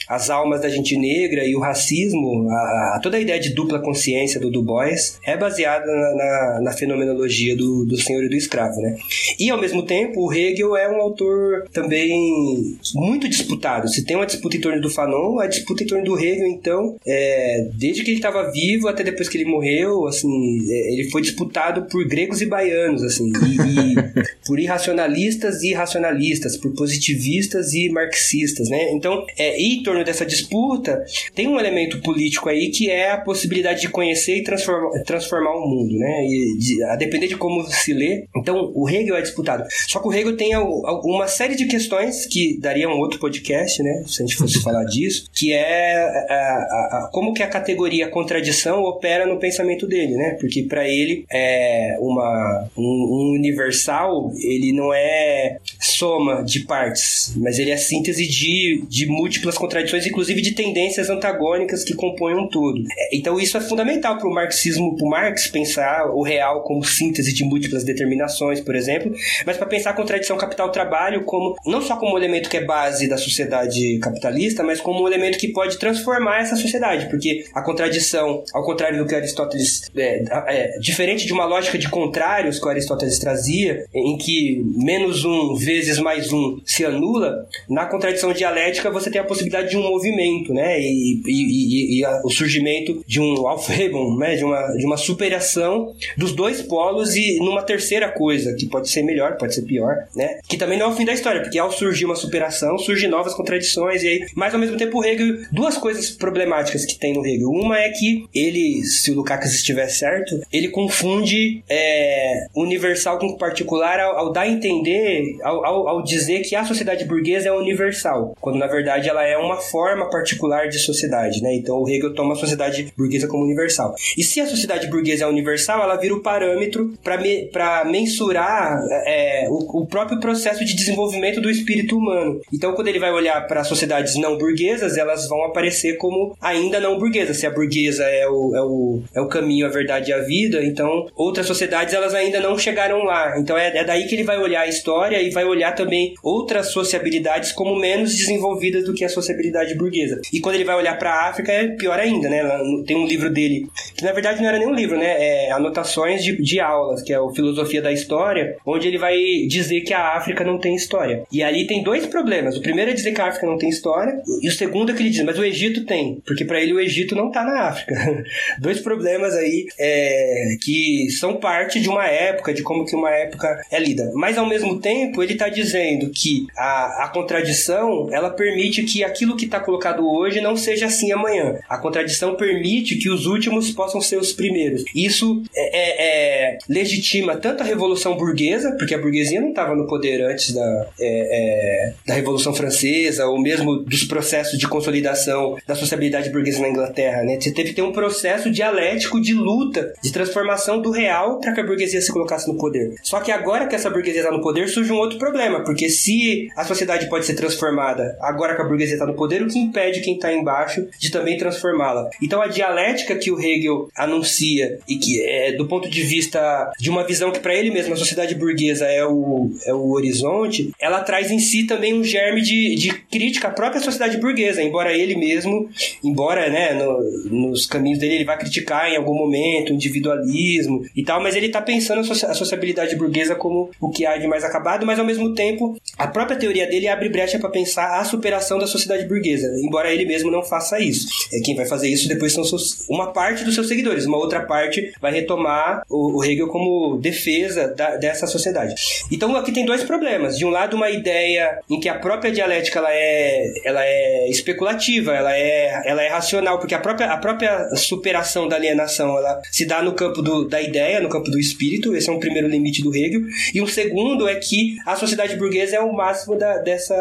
[SPEAKER 3] as almas almas da gente negra e o racismo, a, a, toda a ideia de dupla consciência do Du Bois é baseada na, na, na, fenomenologia do, do senhor e do escravo, né? E ao mesmo tempo, o Hegel é um autor também muito disputado. Se tem uma disputa em torno do Fanon, a disputa em torno do Hegel, então, é, desde que ele estava vivo até depois que ele morreu, assim, é, ele foi disputado por gregos e baianos, assim, e, e por irracionalistas e racionalistas, por positivistas e marxistas, né? Então, é, e em torno dessa disputa, tem um elemento político aí que é a possibilidade de conhecer e transformar, transformar o mundo, né? E de, a depender de como se lê. Então, o Hegel é disputado. Só que o Hegel tem uma série de questões que daria um outro podcast, né? Se a gente fosse falar disso, que é a, a, a, como que a categoria contradição opera no pensamento dele, né? Porque para ele é uma um, um universal, ele não é soma de partes, mas ele é síntese de, de múltiplas contradições, inclusive de tendências antagônicas que compõem um todo. É, então isso é fundamental para o marxismo, para Marx pensar o real como síntese de múltiplas determinações, por exemplo, mas para pensar a contradição capital-trabalho como não só como um elemento que é base da sociedade capitalista, mas como um elemento que pode transformar essa sociedade, porque a contradição, ao contrário do que Aristóteles é, é diferente de uma lógica de contrários que Aristóteles trazia, em que menos um vezes mais um se anula, na contradição dialética você tem a possibilidade de um movimento né? E, e, e, e a, o surgimento de um Aufhebung, né? De uma, de uma superação dos dois polos e numa terceira coisa, que pode ser melhor, pode ser pior, né? Que também não é o fim da história, porque ao surgir uma superação, surgem novas contradições e aí, mas ao mesmo tempo o Hegel, duas coisas problemáticas que tem no Hegel. Uma é que ele, se o Lukács estiver certo, ele confunde é, universal com particular ao, ao dar a entender, ao, ao, ao dizer que a sociedade burguesa é universal, quando na verdade ela é uma forma forma particular de sociedade, né? Então o Hegel toma a sociedade burguesa como universal. E se a sociedade burguesa é universal, ela vira o parâmetro para me, mensurar é, o, o, próprio processo de desenvolvimento do espírito humano. Então quando ele vai olhar para sociedades não burguesas, elas vão aparecer como ainda não burguesas. Se a burguesa é o, é o, é o caminho, a verdade e a vida, então outras sociedades elas ainda não chegaram lá. Então é, é daí que ele vai olhar a história e vai olhar também outras sociabilidades como menos desenvolvidas do que a sociabilidade burguesa. E quando ele vai olhar para a África é pior ainda, né? Tem um livro dele que na verdade não era nem um livro, né? É anotações de, de aulas, que é o Filosofia da História, onde ele vai dizer que a África não tem história. E ali tem dois problemas. O primeiro é dizer que a África não tem história, e o segundo é que ele diz, mas o Egito tem, porque para ele o Egito não tá na África. dois problemas aí é, que são parte de uma época, de como que uma época é lida. Mas ao mesmo tempo, ele está dizendo que a, a contradição ela permite que aquilo que está colocado hoje não seja assim amanhã. A contradição permite que os últimos possam ser os primeiros. Isso é, é, é legitima tanto a Revolução Burguesa, porque a burguesia não estava no poder antes da, é, é, da Revolução Francesa, ou mesmo dos processos de consolidação da sociabilidade burguesa na Inglaterra. Né? Você teve que ter um processo dialético de luta, de transformação do real para que a burguesia se colocasse no poder. Só que agora que essa burguesia está no poder, surge um outro problema, porque se a sociedade pode ser transformada agora que a burguesia está no poder, o que impede quem está embaixo de também transformá-la? Então a dialética que o Hegel anuncia e que é do ponto de vista de uma visão que para ele mesmo a sociedade burguesa é o, é o horizonte, ela traz em si também um germe de, de crítica à própria sociedade burguesa, embora ele mesmo, embora né, no, nos caminhos dele ele vá criticar em algum momento o individualismo e tal, mas ele está pensando a sociabilidade burguesa como o que há de mais acabado, mas ao mesmo tempo a própria teoria dele abre brecha para pensar a superação da sociedade burguesa, embora ele mesmo não faça isso. É quem vai fazer isso depois são seus, uma parte dos seus seguidores, uma outra parte vai retomar o, o Hegel como defesa da, dessa sociedade. Então aqui tem dois problemas. De um lado, uma ideia em que a própria dialética ela é, ela é especulativa, ela é, ela é racional, porque a própria, a própria superação da alienação ela se dá no campo do, da ideia, no campo do espírito. Esse é um primeiro limite do Hegel. E um segundo é que a sociedade burguesa é o máximo da, dessa,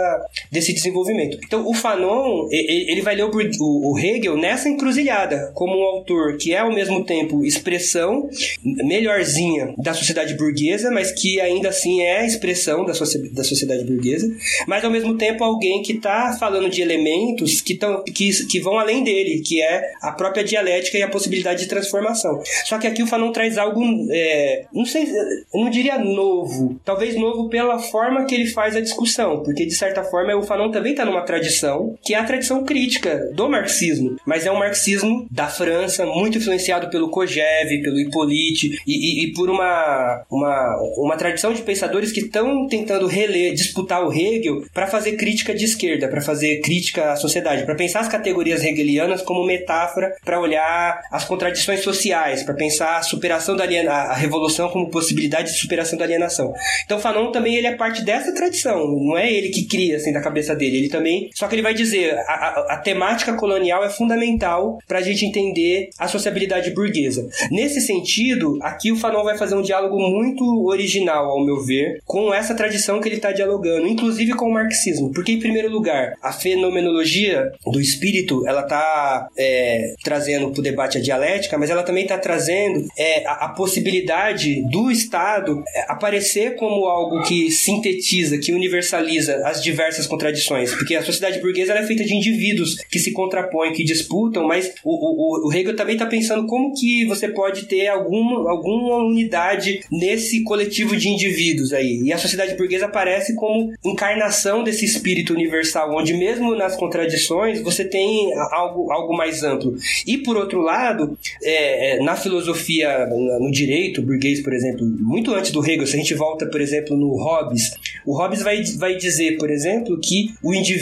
[SPEAKER 3] desse desenvolvimento. Então, o Fanon, ele vai ler o, Hegel nessa encruzilhada, como um autor que é ao mesmo tempo expressão melhorzinha da sociedade burguesa, mas que ainda assim é expressão da sociedade burguesa, mas ao mesmo tempo alguém que está falando de elementos que, tão, que, que vão além dele, que é a própria dialética e a possibilidade de transformação. Só que aqui o Fanon traz algo, é, não sei, eu não diria novo, talvez novo pela forma que ele faz a discussão, porque de certa forma o Fanon também está numa tradição que é a tradição crítica do marxismo, mas é um marxismo da França, muito influenciado pelo Kojève, pelo Hippolyte e, e, e por uma, uma, uma tradição de pensadores que estão tentando reler, disputar o Hegel para fazer crítica de esquerda, para fazer crítica à sociedade, para pensar as categorias hegelianas como metáfora para olhar as contradições sociais, para pensar a superação da aliena, a revolução como possibilidade de superação da alienação. Então Fanon também ele é parte dessa tradição, não é ele que cria assim da cabeça dele, ele também, só que ele vai dizer a, a, a temática colonial é fundamental para a gente entender a sociabilidade burguesa. Nesse sentido, aqui o Fanon vai fazer um diálogo muito original, ao meu ver, com essa tradição que ele está dialogando, inclusive com o marxismo, porque em primeiro lugar a fenomenologia do espírito ela está é, trazendo para o debate a dialética, mas ela também está trazendo é, a, a, possibilidade do Estado é, aparecer como algo que sintetiza, que universaliza as diversas contradições, porque a sociedade burguesa é feita de indivíduos que se contrapõem, que disputam, mas o, o, o Hegel também está pensando como que você pode ter alguma, alguma unidade nesse coletivo de indivíduos aí. E a sociedade burguesa aparece como encarnação desse espírito universal, onde mesmo nas contradições você tem algo, algo mais amplo. E por outro lado, é, é na filosofia, no direito burguês, por exemplo, muito antes do Hegel, se a gente volta, por exemplo, no Hobbes, o Hobbes vai, vai dizer, por exemplo, que o indivíduo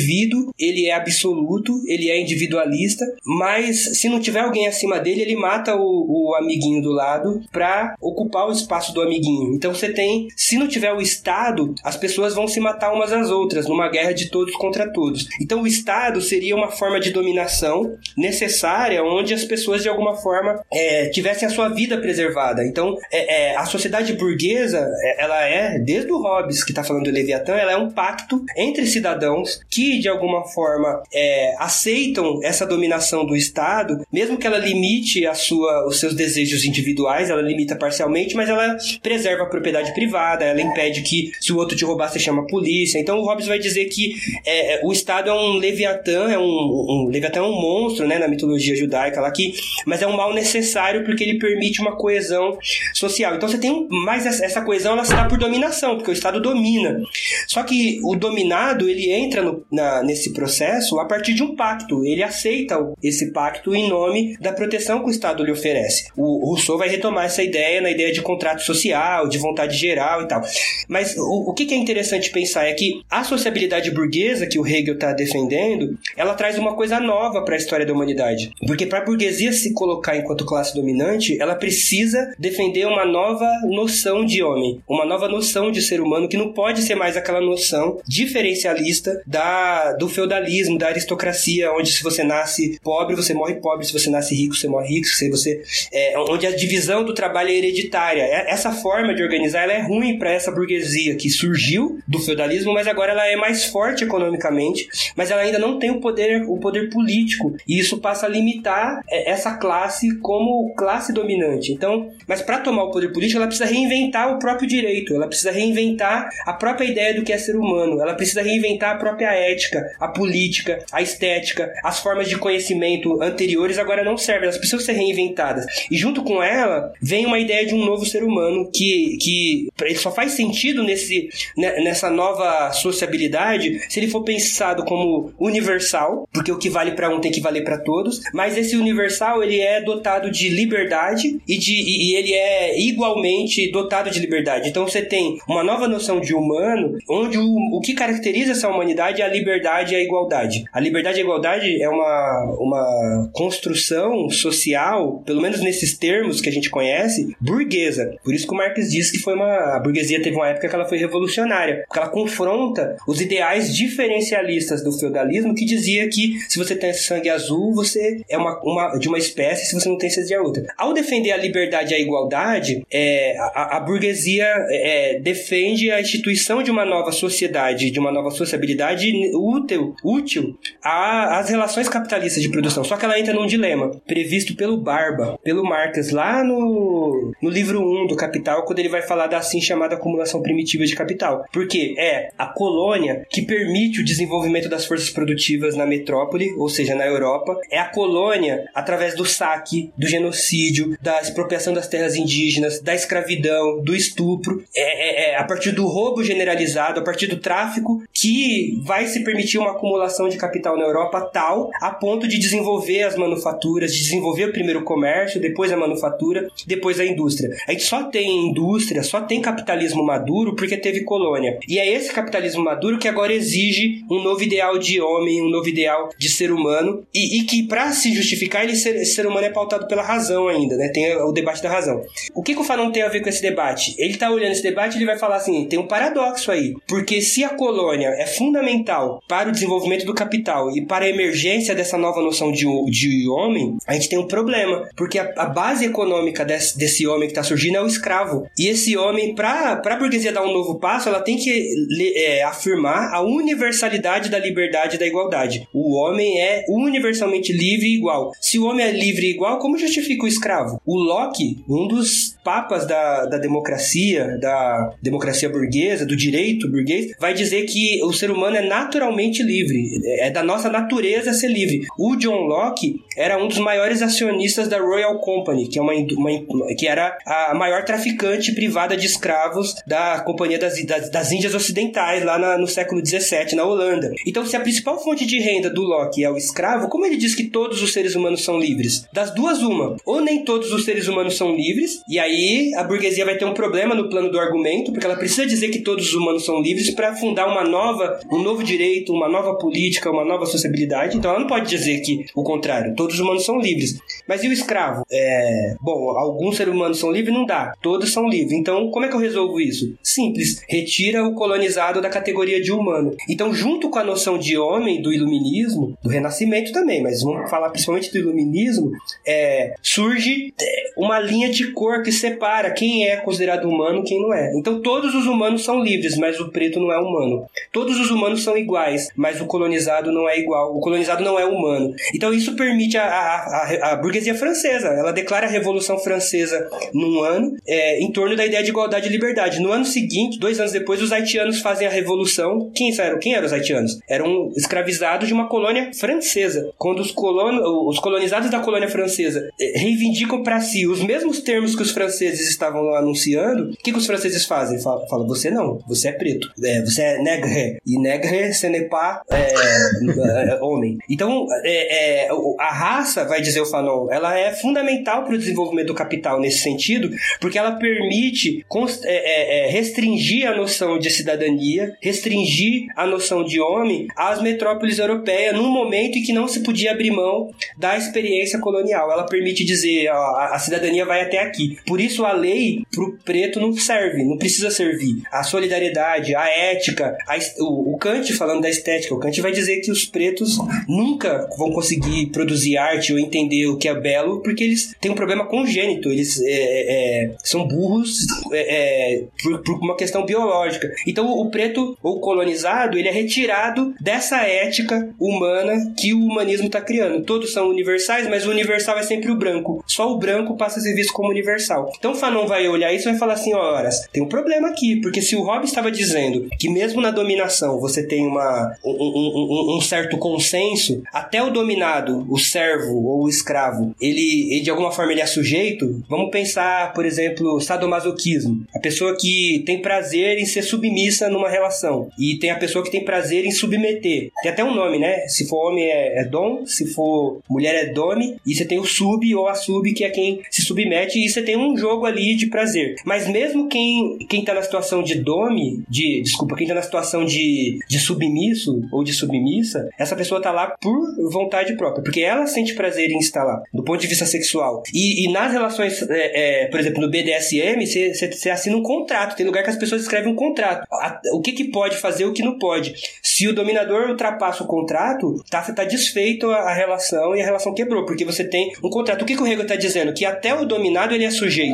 [SPEAKER 3] ele é absoluto, ele é individualista, mas se não tiver alguém acima dele, ele mata o, o amiguinho do lado para ocupar o espaço do amiguinho. Então você tem, se não tiver o Estado, as pessoas vão se matar umas às outras, numa guerra de todos contra todos. Então o Estado seria uma forma de dominação necessária, onde as pessoas de alguma forma é, tivessem a sua vida preservada. Então é, é, a sociedade burguesa, é, ela é, desde o Hobbes, que está falando do Leviatã, ela é um pacto entre cidadãos que de alguma forma é, aceitam essa dominação do Estado, mesmo que ela limite a sua, os seus desejos individuais, ela limita parcialmente, mas ela preserva a propriedade privada, ela impede que se o outro te roubar, você chama a polícia. Então o Hobbes vai dizer que é, é, o Estado é um Leviatã, é um, um Leviatã é um monstro, né, na mitologia judaica lá, que, mas é um mal necessário porque ele permite uma coesão social. Então você tem mais essa coesão, ela se dá por dominação, porque o Estado domina domina. Só que o dominado, ele entra no, na, nesse processo a partir de um pacto. Ele aceita esse pacto em nome da proteção que o Estado lhe oferece. O Rousseau vai retomar essa ideia na ideia de contrato social, de vontade geral e tal. Mas o, o que, é interessante pensar é que a sociabilidade burguesa que o Hegel está defendendo, ela traz uma coisa nova para a história da humanidade. Porque para a burguesia se colocar enquanto classe dominante, ela precisa defender uma nova noção de homem, uma nova noção de ser humano que não pode ser mais aquela noção diferencialista da, do feudalismo, da aristocracia, onde se você nasce pobre, você morre pobre, se você nasce rico, você morre rico, se você é, onde a divisão do trabalho é hereditária. É, essa forma de organizar ela é ruim para essa burguesia que surgiu do feudalismo, mas agora ela é mais forte economicamente, mas ela ainda não tem o poder, o poder político, e isso passa a limitar é, essa classe como classe dominante. Então, mas para tomar o poder político, ela precisa reinventar o próprio direito, ela precisa reinventar a própria ideia do que é ser humano, ela precisa reinventar a própria ética, a política, a estética, as formas de conhecimento anteriores agora não servem, elas precisam ser reinventadas. E junto com ela vem uma ideia de um novo ser humano que, que ele só faz sentido nesse, né, nessa nova sociabilidade se ele for pensado como universal, porque o que vale para um tem que valer para todos, mas esse universal ele é dotado de liberdade e, de, e, ele é igualmente dotado de liberdade. Então você tem uma nova noção de humano, onde o, o que caracteriza essa humanidade é a liberdade e a igualdade. A liberdade e a igualdade é uma, uma construção social, pelo menos nesses termos que a gente conhece, burguesa. Por isso que o Marx diz que foi uma. A burguesia teve uma época que ela foi revolucionária, porque ela confronta os ideais diferencialistas do feudalismo que dizia que se você tem sangue azul, você é uma, uma de uma espécie, se você não tem, você é de outra. Ao defender a liberdade e a igualdade, é, a, a burguesia é, defende a instituição de uma nova sociedade, de uma nova sociabilidade útil, útil às relações capitalistas de produção. Só que ela entra num dilema previsto pelo Barba, pelo Marx, lá no, no livro 1 do Capital, quando ele vai falar da assim chamada acumulação primitiva de capital. Porque é a colônia que permite o desenvolvimento das forças produtivas na metrópole, ou seja, na Europa. É a colônia através do saque, do genocídio, da expropriação das terras indígenas, da escravidão, do estupro. É, é, é a partir do roubo generalizado, a partir do tráfico, que vai se permitir uma acumulação de capital na Europa tal a ponto de desenvolver as manufaturas, de desenvolver o primeiro comércio, depois a manufatura, depois a indústria. A gente só tem indústria, só tem capitalismo maduro porque teve colônia. E é esse capitalismo maduro que agora exige um novo ideal de homem, um novo ideal de ser humano, e, e que para se justificar, ele ser, esse ser humano é pautado pela razão ainda, né? Tem o debate da razão. O que, que o Fanon tem a ver com esse debate? Ele tá olhando esse debate e ele vai falar assim: tem um paradoxo aí, porque se a colônia é fundamental para o desenvolvimento do capital e para a emergência dessa nova noção de, de homem, a gente tem um problema, porque a, a base econômica desse, desse homem que está surgindo é o escravo. E esse homem, para a burguesia dar um novo passo, ela tem que é, afirmar a universalidade da liberdade e da igualdade. O homem é universalmente livre e igual. Se o homem é livre e igual, como justifica o escravo? O Locke, um dos papas da, da democracia, da democracia burguesa, do direito burguês, vai dizer que o ser humano é naturalmente livre. É da nossa natureza ser livre. O John Locke era um dos maiores acionistas da Royal Company, que, é uma, uma que era a maior traficante privada de escravos da Companhia das, das, das Índias Ocidentais, lá na, no século XVII, na Holanda. Então, se a principal fonte de renda do Locke é o escravo, como ele diz que todos os seres humanos são livres? Das duas, uma. Ou nem todos os seres humanos são livres, e aí a burguesia vai ter um problema no plano do argumento, porque ela precisa dizer que todos os humanos são livres para fundar uma nova, um novo direito, uma nova política, uma nova sociabilidade. Então, ela não pode dizer que o contrário, todos os humanos são livres. Mas e o escravo? É, bom, alguns seres humanos são livres? Não dá. Todos são livres. Então, como é que eu resolvo isso? Simples. Retira o colonizado da categoria de humano. Então, junto com a noção de homem do iluminismo, do renascimento também, mas vamos falar principalmente do iluminismo, é, surge é, uma linha de cor que separa quem é considerado humano e quem não é. Então, todos os humanos são livres, mas o preto não é humano. Todos os humanos são iguais, mas o colonizado não é igual. O colonizado não é humano. Então, isso permite a, a, a, a burguesia francesa. Ela declara a Revolução Francesa num ano, é, em torno da ideia de igualdade e liberdade. No ano seguinte, dois anos depois, os haitianos fazem a Revolução. Quem eram? Quem eram os haitianos? Eram escravizados de uma colônia francesa. Quando os, colon, os colonizados da colônia francesa é, reivindicam para si os mesmos termos que os, fran franceses estavam anunciando, o que, que os franceses fazem? Falam, fala, você não, você é preto, é, você é negre, e negre, ce n'est pas é, é, homem. Então, é, é, a raça, vai dizer o Fanon, ela é fundamental para o desenvolvimento do capital nesse sentido, porque ela permite é, restringir a noção de cidadania, restringir a noção de homem às metrópoles europeias num momento em que não se podia abrir mão da experiência colonial. Ela permite dizer, ó, a, a cidadania vai até aqui. Por isso a lei pro preto não serve, não precisa servir. A solidariedade, a ética, a, o, o Kant falando da estética, o Kant vai dizer que os pretos nunca vão conseguir produzir arte ou entender o que é belo porque eles têm um problema congênito, eles é, é, é são burros é, é, por, por, uma questão biológica. Então o preto ou colonizado ele é retirado dessa ética humana que o humanismo está criando. Todos são universais, mas o universal é sempre o branco. Só o branco passa a ser visto como universal. Então Fanon vai olhar isso e vai falar assim: horas, tem um problema aqui, porque se o Hobbes estava dizendo que mesmo na dominação você tem uma, um, um, um, certo consenso, até o dominado, o servo ou o escravo, ele, ele de alguma forma ele é sujeito. Vamos pensar, por exemplo, sadomasoquismo. A pessoa que tem prazer em ser submissa numa relação e tem a pessoa que tem prazer em submeter. Tem até um nome, né? Se for homem é, é dom, se for mulher é dome, e você tem o sub ou a sub que é quem se submete e você tem um jogo ali de prazer. Mas mesmo quem quem tá na situação de dome, de desculpa, quem tá na situação de, de submisso ou de submissa, essa pessoa tá lá por vontade própria, porque ela sente prazer em estar lá, do ponto de vista sexual. E, e nas relações, é, é, por exemplo, no BDSM, você assina um contrato. Tem lugar que as pessoas escrevem um contrato. A, o que, que pode fazer, o que não pode. Se o dominador ultrapassa o contrato, tá, você tá desfeito a, a, relação e a relação quebrou, porque você tem um contrato. O que, que o Hegel tá dizendo? Que até o dominado ele é sujeito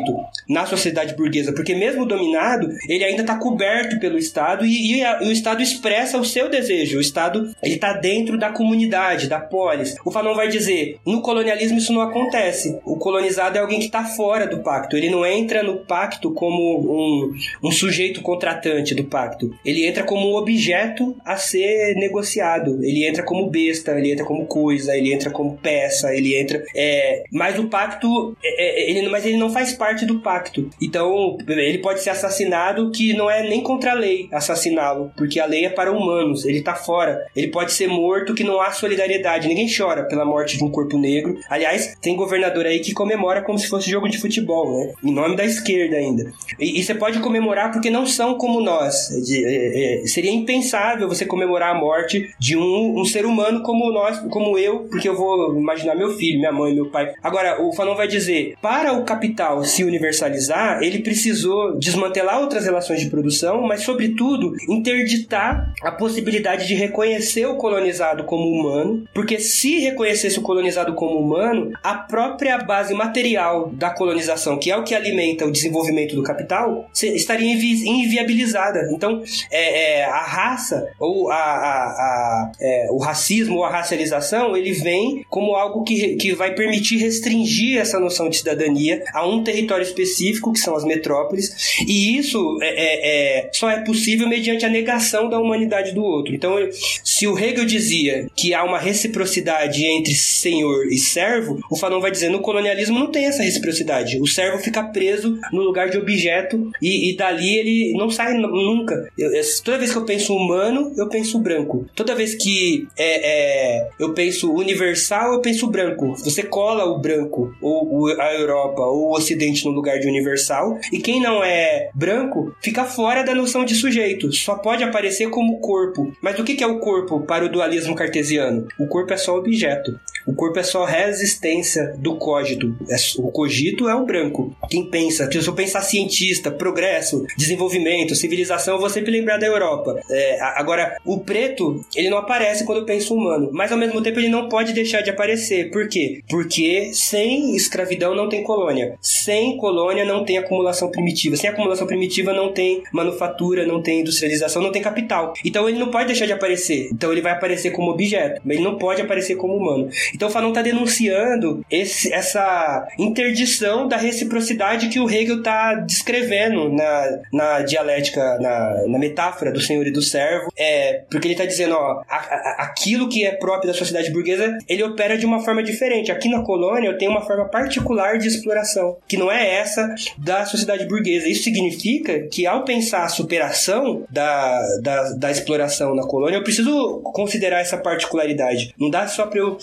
[SPEAKER 3] na sociedade burguesa, porque mesmo dominado, ele ainda está coberto pelo Estado e, e, a, e, o Estado expressa o seu desejo. O Estado, ele tá dentro da comunidade, da polis. O Fanon vai dizer, no colonialismo isso não acontece. O colonizado é alguém que está fora do pacto. Ele não entra no pacto como um, um sujeito contratante do pacto. Ele entra como um objeto a ser negociado. Ele entra como besta, ele entra como coisa, ele entra como peça, ele entra. É, mas o pacto, é, é, ele, mas ele não faz parte do pacto. Então ele pode ser assassinado, que não é nem contra a lei assassiná-lo, porque a lei é para humanos. Ele está fora. Ele pode ser morto, que não há solidariedade. Ninguém chora pela morte de um corpo negro. Aliás, tem governador aí que comemora como se fosse jogo de futebol, né? Em nome da esquerda ainda. E, e você pode comemorar porque não são como nós. De, é, é, seria impensável você comemorar a morte de um, um ser humano como nós, como eu, porque eu vou imaginar meu filho, minha mãe, meu pai. Agora, o Fanon vai dizer: para o capital se universalizar, ele precisou desmantelar outras relações de produção, mas, sobretudo, interditar a possibilidade de reconhecer o colonizado como humano, porque se reconhecesse o colonizado como humano, a própria base material da colonização, que é o que alimenta o desenvolvimento do capital, estaria inviabilizada. Então, é, é, a raça ou a, a, a é, o racismo ou a racialização, ele vem como algo que, que vai permitir restringir essa noção de cidadania a um território específico, que são as metrópoles, e isso é, é, é só é possível mediante a negação da humanidade do outro. Então, se o Hegel dizia que há uma reciprocidade entre senhor e servo, o Fanon vai dizer no colonialismo não tem essa reciprocidade. O servo fica preso no lugar de objeto e, e dali ele não sai nunca. Eu, toda vez que eu penso humano, eu penso branco. Toda vez que é, é, eu penso universal, eu penso branco. Você cola o branco, ou, a Europa, ou o Ocidente no lugar de universal, e quem não é branco fica fora da noção de sujeito. Só pode aparecer como corpo. Mas o que é o corpo para o dualismo cartesiano? O corpo é só objeto. O corpo é só resistência do cogito. É o cogito é o branco. Quem pensa, se eu pensar cientista, progresso, desenvolvimento, civilização, eu vou sempre lembrar da Europa. É, agora, o preto, ele não aparece quando eu penso humano, mas ao mesmo tempo ele não pode deixar de aparecer. Por quê? Porque sem escravidão não tem colônia. Sem colônia não tem acumulação primitiva. Sem acumulação primitiva não tem manufatura, não tem industrialização, não tem capital. Então ele não pode deixar de aparecer. Então ele vai aparecer como objeto, mas ele não pode aparecer como humano. Então Fanon está denunciando esse, essa interdição da reciprocidade que o Hegel está descrevendo na, na dialética, na, na metáfora do senhor e do servo, é, porque ele está dizendo, ó, a, a, aquilo que é próprio da sociedade burguesa, ele opera de uma forma diferente. Aqui na colônia eu tenho uma forma particular de exploração, que não é essa da sociedade burguesa. Isso significa que ao pensar a superação da, da, da exploração na colônia, eu preciso considerar essa particularidade. Não dá só para eu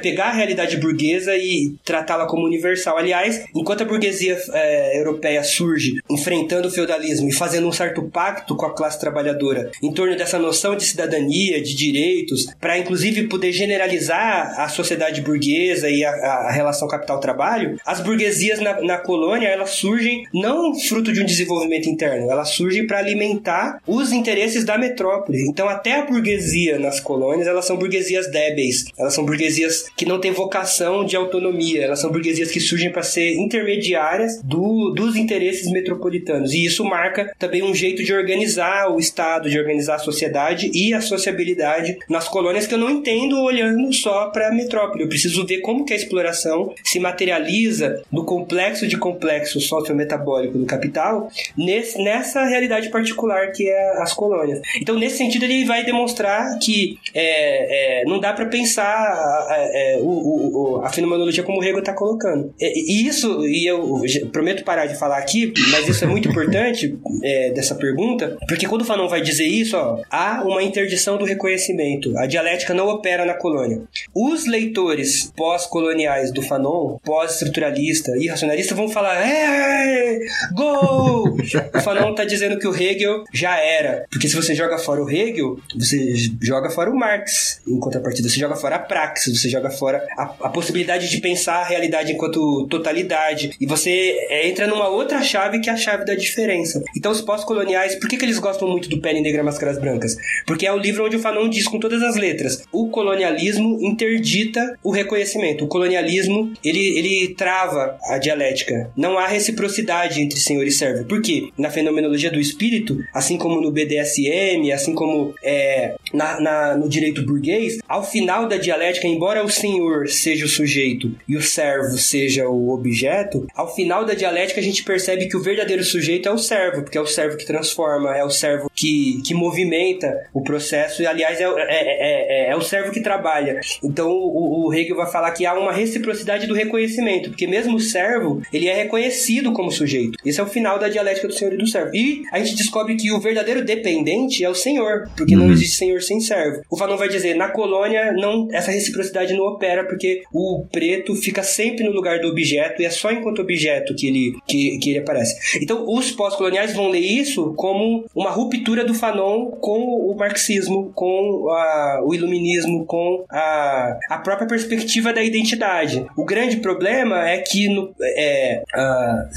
[SPEAKER 3] pegar a realidade burguesa e tratá-la como universal. Aliás, enquanto a burguesia é, europeia surge enfrentando o feudalismo e fazendo um certo pacto com a classe trabalhadora em torno dessa noção de cidadania, de direitos, para inclusive poder generalizar a sociedade burguesa e a, a relação capital-trabalho, as burguesias na, na colônia elas surgem não fruto de um desenvolvimento interno, elas surgem para alimentar os interesses da metrópole. Então, até a burguesia nas colônias, elas são burguesias débeis, elas são burguesias que não têm vocação de autonomia, elas são burguesias que surgem para ser intermediárias do, dos interesses metropolitanos. E isso marca também um jeito de organizar o Estado, de organizar a sociedade e a sociabilidade nas colônias que eu não entendo olhando só para a metrópole. Eu preciso ver como que a exploração se materializa no complexo de complexo sociometabólico do capital nesse, nessa realidade particular que é as colônias. Então, nesse sentido, ele vai demonstrar que é, é, não dá para pensar é, o, o, a fenomenologia como o Hegel está colocando. E isso, e eu prometo parar de falar aqui, mas isso é muito importante é, dessa pergunta, porque quando o Fanon vai dizer isso, ó, há uma interdição do reconhecimento. A dialética não opera na colônia. Os leitores pós-coloniais do Fanon, pós-estruturalista e racionalista, vão falar: é, gol! o Fanon está dizendo que o Hegel já era. Porque se você joga fora o Hegel, você joga fora o Marx. Em contrapartida, você joga fora a praxis, você joga fora a, a possibilidade de pensar a realidade enquanto totalidade. E você é, entra numa outra chave que é a chave da diferença. Então, os pós-coloniais, por que, que eles gostam muito do Pele Negra Máscaras Brancas? Porque é o livro onde o Fanon diz com todas as letras: o colonialismo interdita o reconhecimento. O colonialismo, ele, ele trava a dialética. Não há reciprocidade entre senhor e servo. Por quê? Na fenomenologia do espírito, assim como no BDSM, assim como é, na, na, no direito burguês, ao final da dialética, embora o senhor seja o sujeito e o servo seja o objeto, ao final da dialética a gente percebe que o verdadeiro sujeito é o servo, porque é o servo que transforma, é o servo que, que movimenta o processo, e aliás é, é, é, é, é o servo que trabalha. Então o, o Hegel vai falar que há uma reciprocidade do reconhecimento, porque mesmo o servo, ele é reconhecido como sujeito. Esse é o final da dialética do senhor e do servo. E a gente descobre que o verdadeiro dependente é o senhor, porque uhum. não existe senhor sem servo. O Fanon vai dizer, na colônia, não, essa reciprocidade não opera, porque o preto fica sempre no lugar do objeto, e é só enquanto objeto que ele, que, que ele aparece. Então, os pós-coloniais vão ler isso como uma ruptura do Fanon com o marxismo, com a, o iluminismo, com a, a própria perspectiva da identidade. O grande problema é que no, é, a,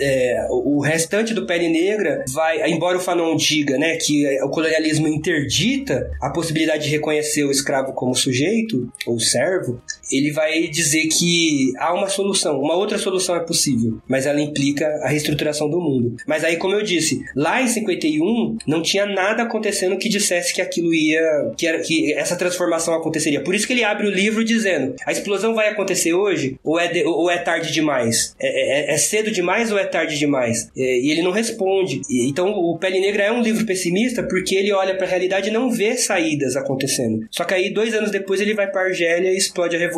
[SPEAKER 3] é, o restante do Pele Negra vai, embora o Fanon diga né, que o colonialismo interdita a possibilidade de reconhecer o escravo como sujeito ou servo, ele vai dizer que há uma solução, uma outra solução é possível, mas ela implica a reestruturação do mundo. Mas aí, como eu disse, lá em 51 não tinha nada acontecendo que dissesse que aquilo ia, que, era, que essa transformação aconteceria. Por isso que ele abre o livro dizendo: a explosão vai acontecer hoje ou é, de, ou é tarde demais? É, é, é, cedo demais ou é tarde demais? É, e ele não responde. E, então, o Pele Negra é um livro pessimista porque ele olha para a realidade e não vê saídas acontecendo. Só que aí, dois anos depois, ele vai para Argélia e explode a revolução.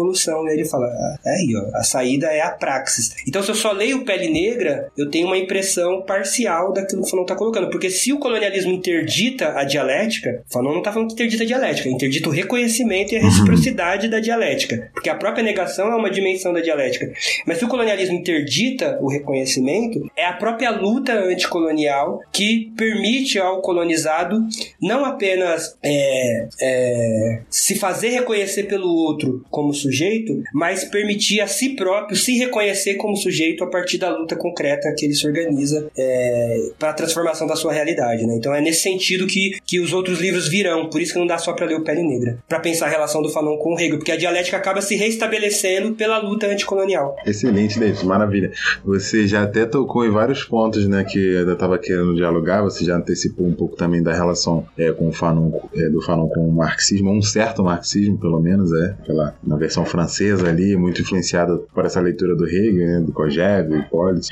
[SPEAKER 3] E aí ele fala: ah, é aí, ó, a saída é a praxis. Então, se eu só leio Pele Negra, eu tenho uma impressão parcial daquilo que o Fanon está colocando. Porque se o colonialismo interdita a dialética, o Fanon não está falando que interdita a dialética, interdita o reconhecimento e a reciprocidade da dialética. Porque a própria negação é uma dimensão da dialética. Mas se o colonialismo interdita o reconhecimento, é a própria luta anticolonial que permite ao colonizado não apenas é, é, se fazer reconhecer pelo outro como sujeito, mas permitir a si próprio se reconhecer como sujeito a partir da luta concreta que ele se organiza é, para a transformação da sua realidade. Né? Então é nesse sentido que, que os outros livros virão, por isso que não dá só para ler o Pele Negra, para pensar a relação do Fanon com o Hegel, porque a dialética acaba se restabelecendo pela luta anticolonial.
[SPEAKER 2] Excelente, David, maravilha. Você já até tocou em vários pontos né, que eu estava querendo dialogar, você já antecipou um pouco também da relação é, com o Fanon, é, do Fanon com o marxismo, um certo marxismo, pelo menos, é. Pela, na versão francesa ali, muito influenciada por essa leitura do Hegel, né? do Kojève, do Hipólite,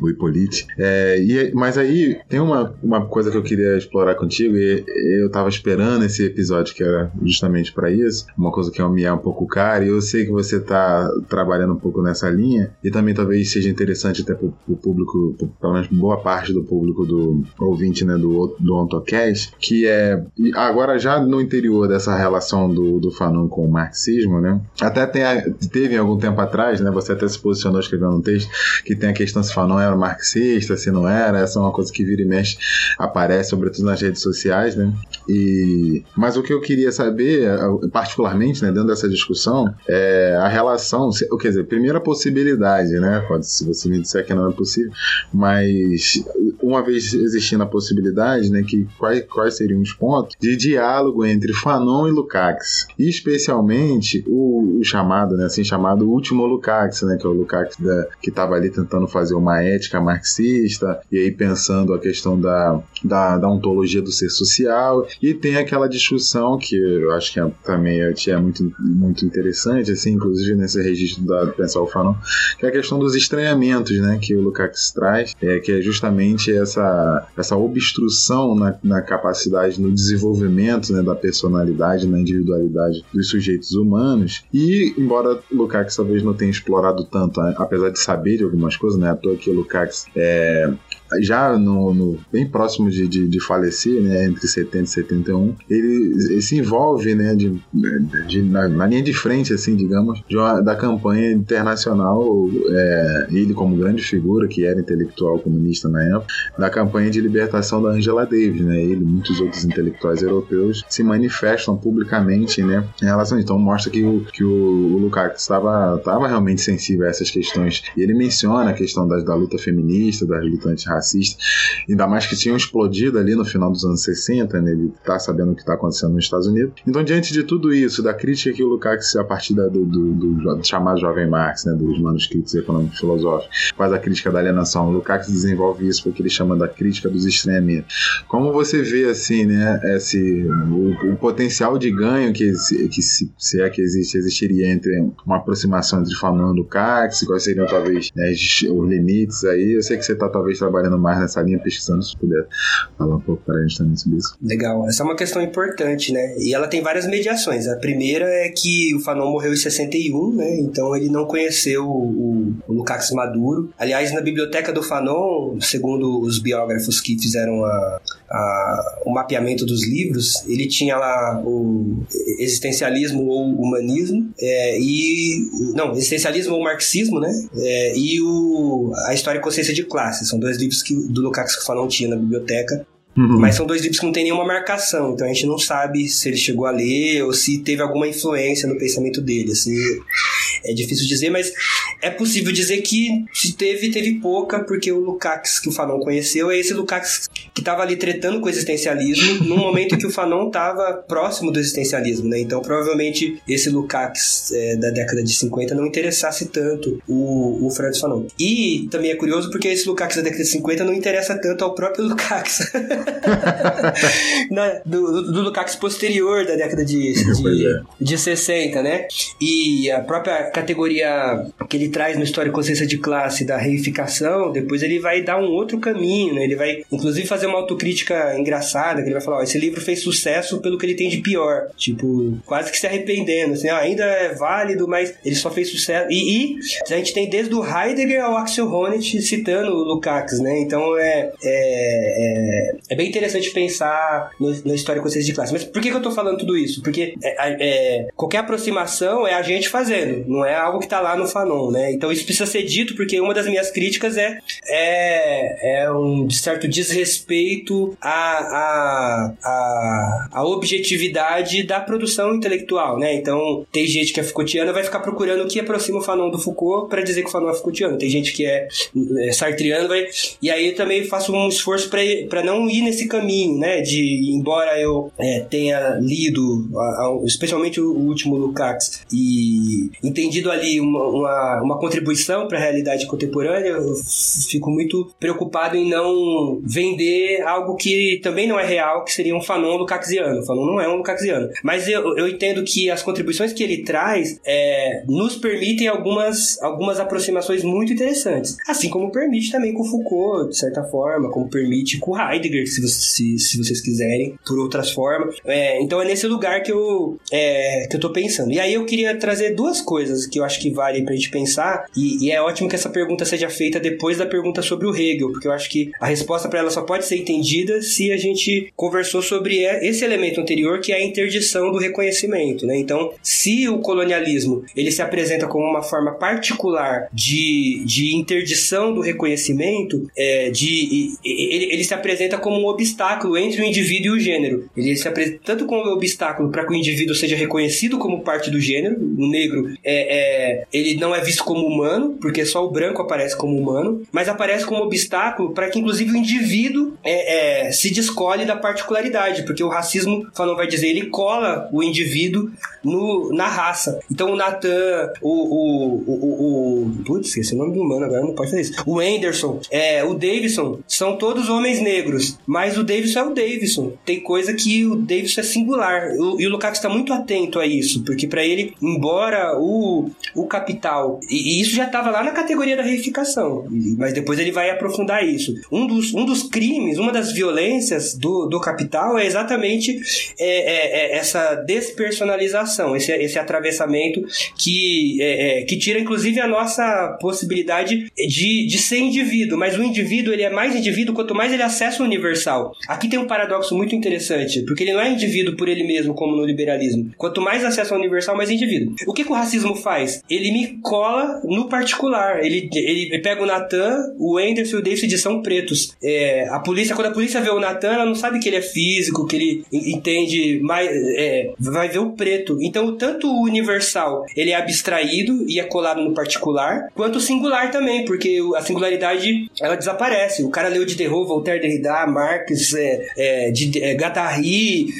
[SPEAKER 2] o Hippolyte. É, e, mas aí tem uma, uma coisa que eu queria explorar contigo e eu tava esperando esse episódio que era justamente para isso, uma coisa que é me é um pouco cara e eu sei que você tá trabalhando um pouco nessa linha e também talvez seja interessante até pro, pro público, pro, pelo menos boa parte do público do ouvinte, né, do, do OntoCast, que é agora já no interior dessa relação do, do Fanon com o marxismo, né, até tem teve algum tempo atrás, né, você até se posicionou escrevendo um texto que tem a questão se Fanon era marxista, se não era, essa é uma coisa que vira e mexe aparece, sobretudo nas redes sociais, né, e, mas o que eu queria saber, particularmente, né, dentro dessa discussão, é a relação, quer dizer, primeira possibilidade, né, pode, se você me disser que não é possível, mas uma vez existindo a possibilidade, né, que quais, quais seriam os pontos de diálogo entre Fanon e Lukács, e especialmente o, chamado, né, assim chamado último Lukács, né, que é o Lukács da, que estava ali tentando fazer uma ética marxista e aí pensando a questão da, da, da ontologia do ser social e tem aquela discussão que eu acho que é, também é, é muito, muito interessante, assim, inclusive nesse registro da Pensar o Fanon, que é a questão dos estranhamentos, né, que o Lukács traz, é, que é justamente essa, essa obstrução na, na capacidade, no desenvolvimento né, da personalidade, na individualidade dos sujeitos humanos. E, embora Lukács talvez não tenha explorado tanto, apesar de saber de algumas coisas, né, à toa que o Lukács é, já no, no, bem próximo de, de, de, falecer, né, entre 70 e 71, ele, ele se envolve, né, de, de na, na, linha de frente, assim, digamos, uma, da campanha internacional, é, ele como grande figura, que era intelectual comunista na época, da campanha de libertação da Angela Davis, né, ele e muitos outros intelectuais europeus se manifestam publicamente, né, em relação. Então mostra que o, que o, Lukács estava, realmente sensível a essas questões, e ele menciona a questão da, da luta feminista, das lutas racista, ainda mais que tinham explodido ali no final dos anos 60, né? Ele tá sabendo o que está acontecendo nos Estados Unidos. Então, diante de tudo isso, da crítica que o Lukács, a partir da, do, do, do, do, chamado Jovem Marx, né? Dos manuscritos econômicos filosóficos, faz a crítica da alienação. O Lukács desenvolve isso porque ele chama da crítica dos estranhamentos. Como você vê, assim, né? Esse, o, o potencial de ganho que, que se, se, é que existe, existiria entre uma aproximação entre Fanon e Lukács, quais seriam, talvez, né, os limites aí. Eu sei que você está, talvez, trabalhando trabalhando mais nessa linha, pesquisando, se puder falar um pouco para a gente também sobre isso.
[SPEAKER 3] Legal, essa é uma questão importante, né? E ela tem várias mediações. A primeira é que o Fanon morreu em 61, né? Então ele não conheceu o, o Lukács Maduro. Aliás, na biblioteca do Fanon, segundo os biógrafos que fizeram a, a, o mapeamento dos livros, ele tinha lá o existencialismo ou humanismo, é, e. Não, existencialismo ou marxismo, né? É, e o, a história e consciência de classe. São dois livros que, do Lukács que o Fanon tinha na biblioteca. Uhum. Mas são dois livros que não tem nenhuma marcação, então a gente não sabe se ele chegou a ler ou se teve alguma influência no pensamento dele. Assim, é difícil dizer, mas é possível dizer que se teve, teve pouca, porque o Lukács que o Fanon conheceu é esse Lukács que estava ali tretando com o existencialismo num momento que o Fanon estava próximo do existencialismo, né? Então provavelmente esse Lukács é, da década de 50 não interessasse tanto o, o Franz Fanon. E também é curioso porque esse Lukács da década de 50 não interessa tanto ao próprio Lukács. Na, do, do Lukács posterior da década de, de, é. de 60, né? E a própria categoria que ele traz no História e Consciência de Classe da reificação, depois ele vai dar um outro caminho, né? Ele vai, inclusive, fazer uma autocrítica engraçada, que ele vai falar, ó, esse livro fez sucesso pelo que ele tem de pior. Tipo, quase que se arrependendo, assim, ah, ainda é válido, mas ele só fez sucesso. E, e a gente tem desde o Heidegger ao Axel Honneth citando o Lukács, né? Então é, é, é, é bem interessante pensar no, na história com de classe. Mas por que, que eu tô falando tudo isso? Porque é, é, qualquer aproximação é a gente fazendo, não é algo que tá lá no Fanon, né? Então isso precisa ser dito porque uma das minhas críticas é, é, é um certo desrespeito à, à, à, à objetividade da produção intelectual, né? Então tem gente que é Foucaultiana vai ficar procurando o que aproxima o Fanon do Foucault para dizer que o Fanon é Foucaultiano. Tem gente que é, é sartriano vai... e aí eu também faço um esforço para não ir nesse caminho, né? De, embora eu é, tenha lido, especialmente o, último Lukács, e entendi entendido ali uma, uma, uma contribuição para a realidade contemporânea, eu fico muito preocupado em não vender algo que também não é real, que seria um fanon lukácsiano. O fanon não é um lukácsiano. Mas eu, eu entendo que as contribuições que ele traz é, nos permitem algumas, algumas aproximações muito interessantes. Assim como permite também com Foucault, de certa forma, como permite com Heidegger, se, se, se vocês quiserem, por outras formas. É, então é nesse lugar que eu, é, que eu tô pensando. E aí eu queria trazer duas coisas que eu acho que vale pra gente pensar, e, e é ótimo que essa pergunta seja feita depois da pergunta sobre o Hegel, porque eu acho que a resposta para ela só pode ser entendida se a gente conversou sobre esse elemento anterior, que é a interdição do reconhecimento, né? Então, se o colonialismo ele se apresenta como uma forma particular de, de interdição do reconhecimento, é, de, ele, ele se apresenta como um obstáculo entre o indivíduo e o gênero. Ele se apresenta tanto como um obstáculo para que o indivíduo seja reconhecido como parte do gênero, o negro é, é, ele não é visto como humano, porque só o branco aparece como humano, mas aparece como obstáculo para que inclusive o indivíduo é, é, se descolhe da particularidade, porque o racismo, Fanon vai dizer, ele cola o indivíduo no, na raça. Então o Nathan, o, o, o, o, putz, esqueci o nome do humano agora, não pode fazer isso. O Anderson, é, o Davidson, são todos homens negros, mas o Davidson é o Davidson. Tem coisa que o Davidson é singular. O, e o Lukaku está muito atento a isso, porque para ele, embora o, o capital, e, e isso já estava lá na categoria da reificação, mas depois ele vai aprofundar isso. Um dos, um dos crimes, uma das violências do, do capital é exatamente é, é, é essa despersonalização, esse, esse atravessamento que, é, é, que tira inclusive a nossa possibilidade de, de ser indivíduo, mas o indivíduo ele é mais indivíduo quanto mais ele acessa o universal. Aqui tem um paradoxo muito interessante, porque ele não é indivíduo por ele mesmo, como no liberalismo. Quanto mais acesso ao universal, mais indivíduo. O que, que o racismo faz? Ele me cola no particular. Ele, ele pega o Natan, o Anderson e o David são pretos. É, a polícia, quando a polícia vê o Natan, ela não sabe que ele é físico, que ele entende. É, vai ver o preto. Então, tanto o universal ele é abstraído e é colado no particular, quanto o singular também, porque a singularidade ela desaparece. O cara leu de Derrou, Voltaire, Derrida, Marx, é, é, de, é,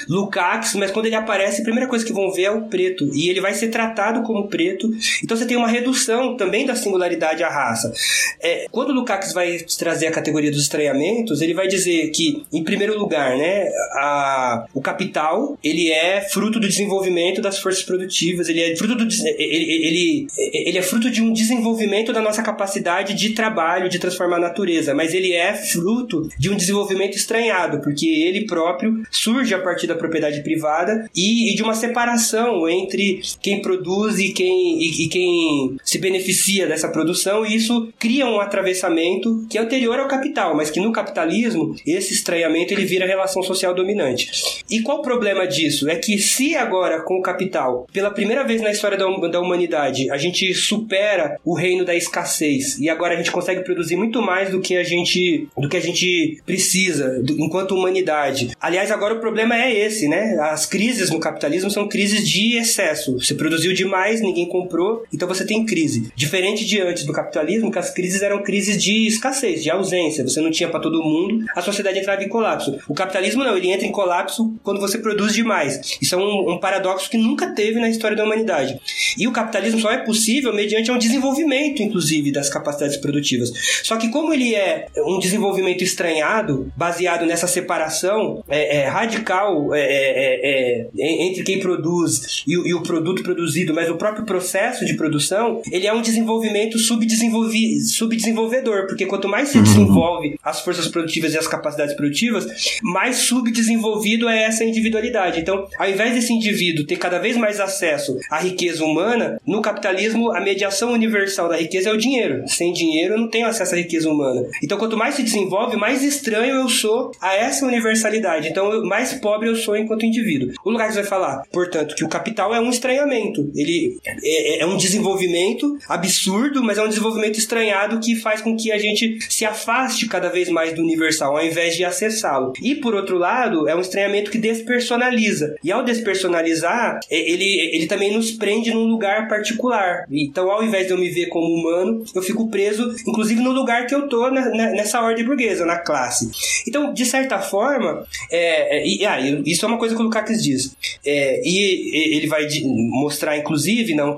[SPEAKER 3] Lukács, mas quando ele aparece, a primeira coisa que vão ver é o preto. E ele vai ser tratado como preto. Então você tem uma redução também da singularidade à raça. É, quando o Lukács vai trazer a categoria dos estranhamentos, ele vai dizer que, em primeiro lugar, né, a, o capital ele é fruto do desenvolvimento das forças produtivas, ele é fruto do ele, ele, ele é fruto de um desenvolvimento da nossa capacidade de trabalho, de transformar a natureza, mas ele é fruto de um desenvolvimento estranhado, porque ele próprio surge a partir da propriedade privada e, e de uma separação entre quem produz e quem, e, e quem se beneficia dessa produção, e isso cria um atravessamento que é anterior ao capital, mas que no capitalismo esse estranhamento ele vira relação social dominante. E qual o problema disso? É que se agora com o capital, pela primeira vez na história da, da humanidade, a gente supera o reino da escassez e agora a gente consegue produzir muito mais do que a gente do que a gente precisa do, enquanto humanidade. Aliás, agora o problema é esse, né? As crises no capitalismo são crises de excesso. Você produziu demais, ninguém comprou, então você tem crise. Diferente de antes do capitalismo, que as crises eram crises de escassez, de ausência. Você não tinha para todo mundo, a sociedade entrava em colapso. O capitalismo não, ele entra em colapso quando você produz demais. Isso é um, um paradoxo que nunca teve na história da humanidade. E o capitalismo só é possível mediante um desenvolvimento, inclusive, das capacidades produtivas. Só que como ele é um desenvolvimento estranhado, baseado nessa separação é, é, radical é, é, é, entre quem produz e, e, o produto produzido, mas o próprio processo de produção, ele é um desenvolvimento subdesenvolvi subdesenvolvedor, porque quanto mais se uhum. desenvolve as forças produtivas e as capacidades produtivas, mais subdesenvolvido é essa individualidade. Então, ao invés desse indivíduo ter cada vez mais acesso à riqueza humana, no capitalismo a mediação universal da riqueza é o dinheiro. Sem dinheiro eu não tenho acesso à riqueza humana. Então, quanto mais se desenvolve, mais estranho eu sou a essa universalidade. Então, mais pobre eu sou enquanto indivíduo. O você vai falar, portanto, que o capital é um estranhamento. Ele é, é, é um desenvolvimento absurdo, mas é um desenvolvimento estranhado que faz com que a gente se afaste cada vez mais do universal, ao invés de acessá-lo. E por outro lado, é um estranhamento que despersonaliza. E ao despersonalizar, ele, ele também nos prende num lugar particular. Então, ao invés de eu me ver como humano, eu fico preso, inclusive no lugar que eu tô nessa ordem burguesa, na classe. Então, de certa forma, é, e, ah, isso é uma coisa que o Lukács diz. É, e ele vai mostrar, inclusive, na,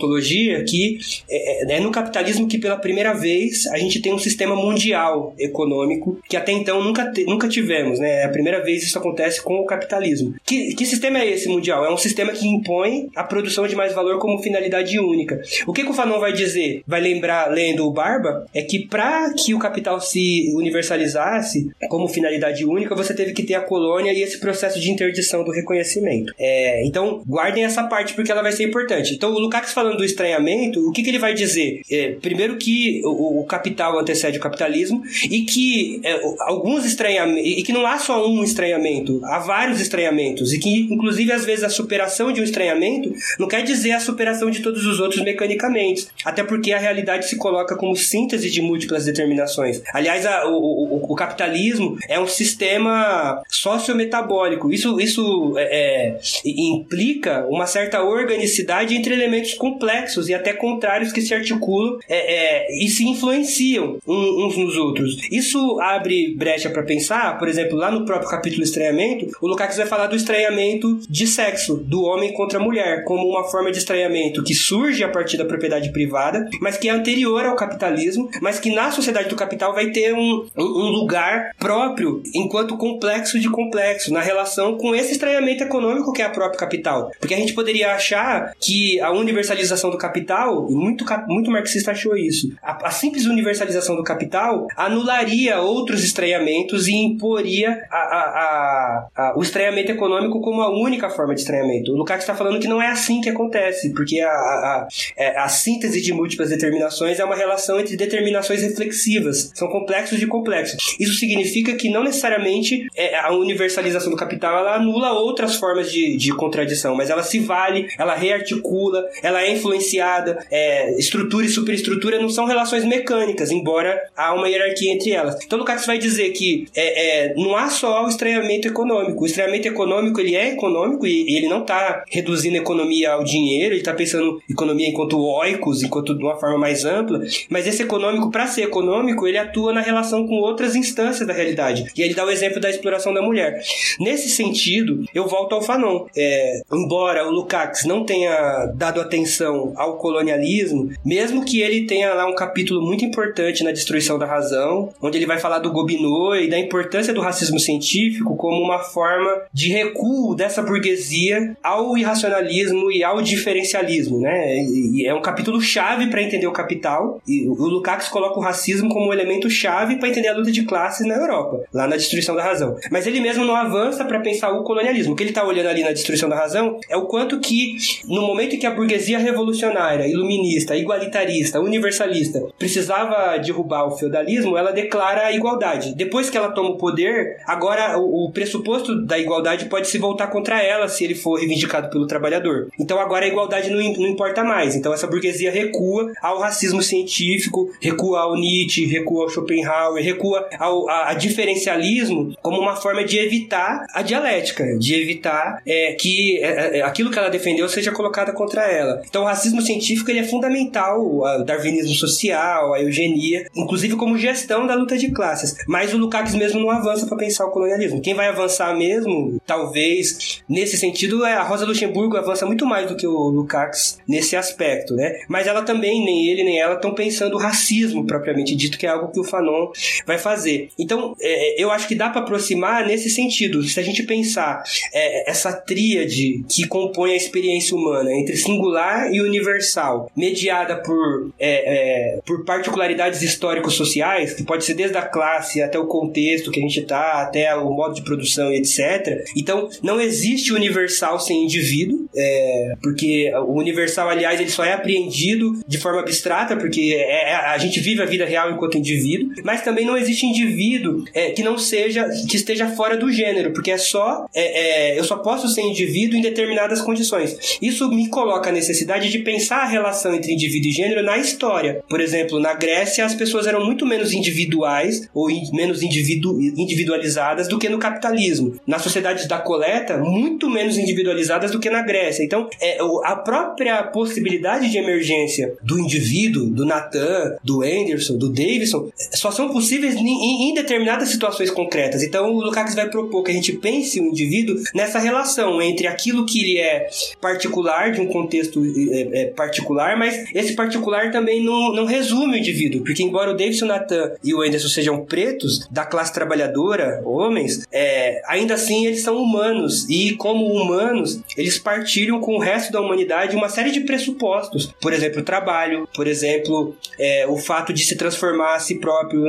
[SPEAKER 3] que é, é, é no capitalismo que pela primeira vez a gente tem um sistema mundial econômico que até então nunca, nunca tivemos, né? É a primeira vez isso acontece com o capitalismo. Que, que sistema é esse mundial? É um sistema que impõe a produção de mais valor como finalidade única. O que, que o Fanon vai dizer? Vai lembrar, lendo o Barba, é que para que o capital se universalizasse como finalidade única, você teve que ter a colônia e esse processo de interdição do reconhecimento. É, então, guardem essa parte porque ela vai ser importante. Então, o Lukács do estranhamento, o que, que ele vai dizer? É, primeiro que o, o, capital antecede o capitalismo e que é, alguns estranhamentos, e que não há só um estranhamento, há vários estranhamentos, e que, inclusive, às vezes a superação de um estranhamento não quer dizer a superação de todos os outros mecanicamente, até porque a realidade se coloca como síntese de múltiplas determinações. Aliás, a, o, o, o, capitalismo é um sistema sociometabólico. Isso, isso é, é, implica uma certa organicidade entre elementos complexos e até contrários que se articulam é, é e se influenciam uns nos outros. Isso abre brecha para pensar, por exemplo, lá no próprio capítulo Estranhamento, o Lukács vai falar do estranhamento de sexo, do homem contra a mulher, como uma forma de estranhamento que surge a partir da propriedade privada, mas que é anterior ao capitalismo, mas que na sociedade do capital vai ter um, um lugar próprio enquanto complexo de complexo, na relação com esse estranhamento econômico que é a própria capital. Porque a gente poderia achar que a universalização do capital, e muito, muito marxista achou isso, a, a simples universalização do capital anularia outros estranhamentos e imporia a, a, o estranhamento econômico como a única forma de estranhamento. O Lukács está falando que não é assim que acontece, porque a, a, é, a, síntese de múltiplas determinações é uma relação entre determinações reflexivas, são complexos de complexos. Isso significa que não necessariamente é, a universalização do capital ela anula outras formas de, de contradição, mas ela se vale, ela rearticula, ela é influenciada, é, estrutura e superestrutura não são relações mecânicas, embora há uma hierarquia entre elas. Então, Lukács vai dizer que é, é, não há só o estranhamento econômico. O estranhamento econômico ele é econômico e, e ele não está reduzindo a economia ao dinheiro, ele está pensando economia enquanto oikos, enquanto de uma forma mais ampla. Mas esse econômico, para ser econômico, ele atua na relação com outras instâncias da realidade. E ele dá o exemplo da exploração da mulher. Nesse sentido, eu volto ao Fanon. É, embora o Lukács não tenha dado atenção ao colonialismo, mesmo que ele tenha lá um capítulo muito importante na destruição da razão, onde ele vai falar do Gobineau e da importância do racismo científico como uma forma de recuo dessa burguesia ao irracionalismo e ao diferencialismo, né? E é um capítulo chave para entender o capital. E o Lukács coloca o racismo como um elemento chave para entender a luta de classes na Europa, lá na destruição da razão. Mas ele mesmo não avança para pensar o colonialismo. O que ele está olhando ali na destruição da razão é o quanto que no momento em que a burguesia revolucionária, iluminista, igualitarista, universalista precisava derrubar o feudalismo, ela declara a igualdade. Depois que ela toma o poder, agora o, o pressuposto da igualdade pode se voltar contra ela se ele for reivindicado pelo trabalhador. Então agora a igualdade não, não importa mais. Então essa burguesia recua ao racismo científico, recua ao Nietzsche, recua ao Schopenhauer, recua ao a, a diferencialismo como uma forma de evitar a dialética, de evitar é, que é, é, aquilo que ela defendeu seja colocado contra ela. Então o racismo científico ele é fundamental, o darwinismo social, a eugenia, inclusive como gestão da luta de classes. Mas o Lukács mesmo não avança para pensar o colonialismo. Quem vai avançar mesmo, talvez, nesse sentido, é a Rosa Luxemburgo avança muito mais do que o Lukács nesse aspecto, né? Mas ela também, nem ele nem ela, estão pensando o racismo propriamente dito, que é algo que o Fanon vai fazer. Então, é, eu acho que dá para aproximar nesse sentido. Se a gente pensar é, essa tríade que compõe a experiência humana entre singular e universal, mediada por, é, é por particularidades histórico-sociais, que pode ser desde a classe até o contexto que a gente está, até o modo de produção e etc. Então, não existe universal sem indivíduo, é, porque o universal, aliás, ele só é apreendido de forma abstrata, porque é, é, a gente vive a vida real enquanto indivíduo, mas também não existe indivíduo é, que não seja, que esteja fora do gênero, porque é só, é, é, eu só posso ser indivíduo em determinadas condições. Isso me coloca a necessidade de pensar a relação entre indivíduo e gênero na história. Por exemplo, na Grécia, as pessoas eram muito menos individuais ou in, menos individu, individualizadas do que no capitalismo. Nas sociedades da coleta, muito menos individualizadas do que na Grécia. Então, é, a própria possibilidade de emergência do indivíduo, do Nathan, do Anderson, do Davidson, só são possíveis em, em determinadas situações concretas. Então, o Lukács vai propor que a gente pense o indivíduo nessa relação entre aquilo que ele é particular de um contexto é, é, particular, mas esse particular também não, não resume o indivíduo, porque embora o Davidson Nathan e o Anderson sejam pretos, da classe trabalhadora, homens, é, ainda assim eles são humanos, e como humanos, eles partilham com o resto da humanidade uma série de pressupostos. Por exemplo, o trabalho, por exemplo, é, o fato de se transformar a si próprio.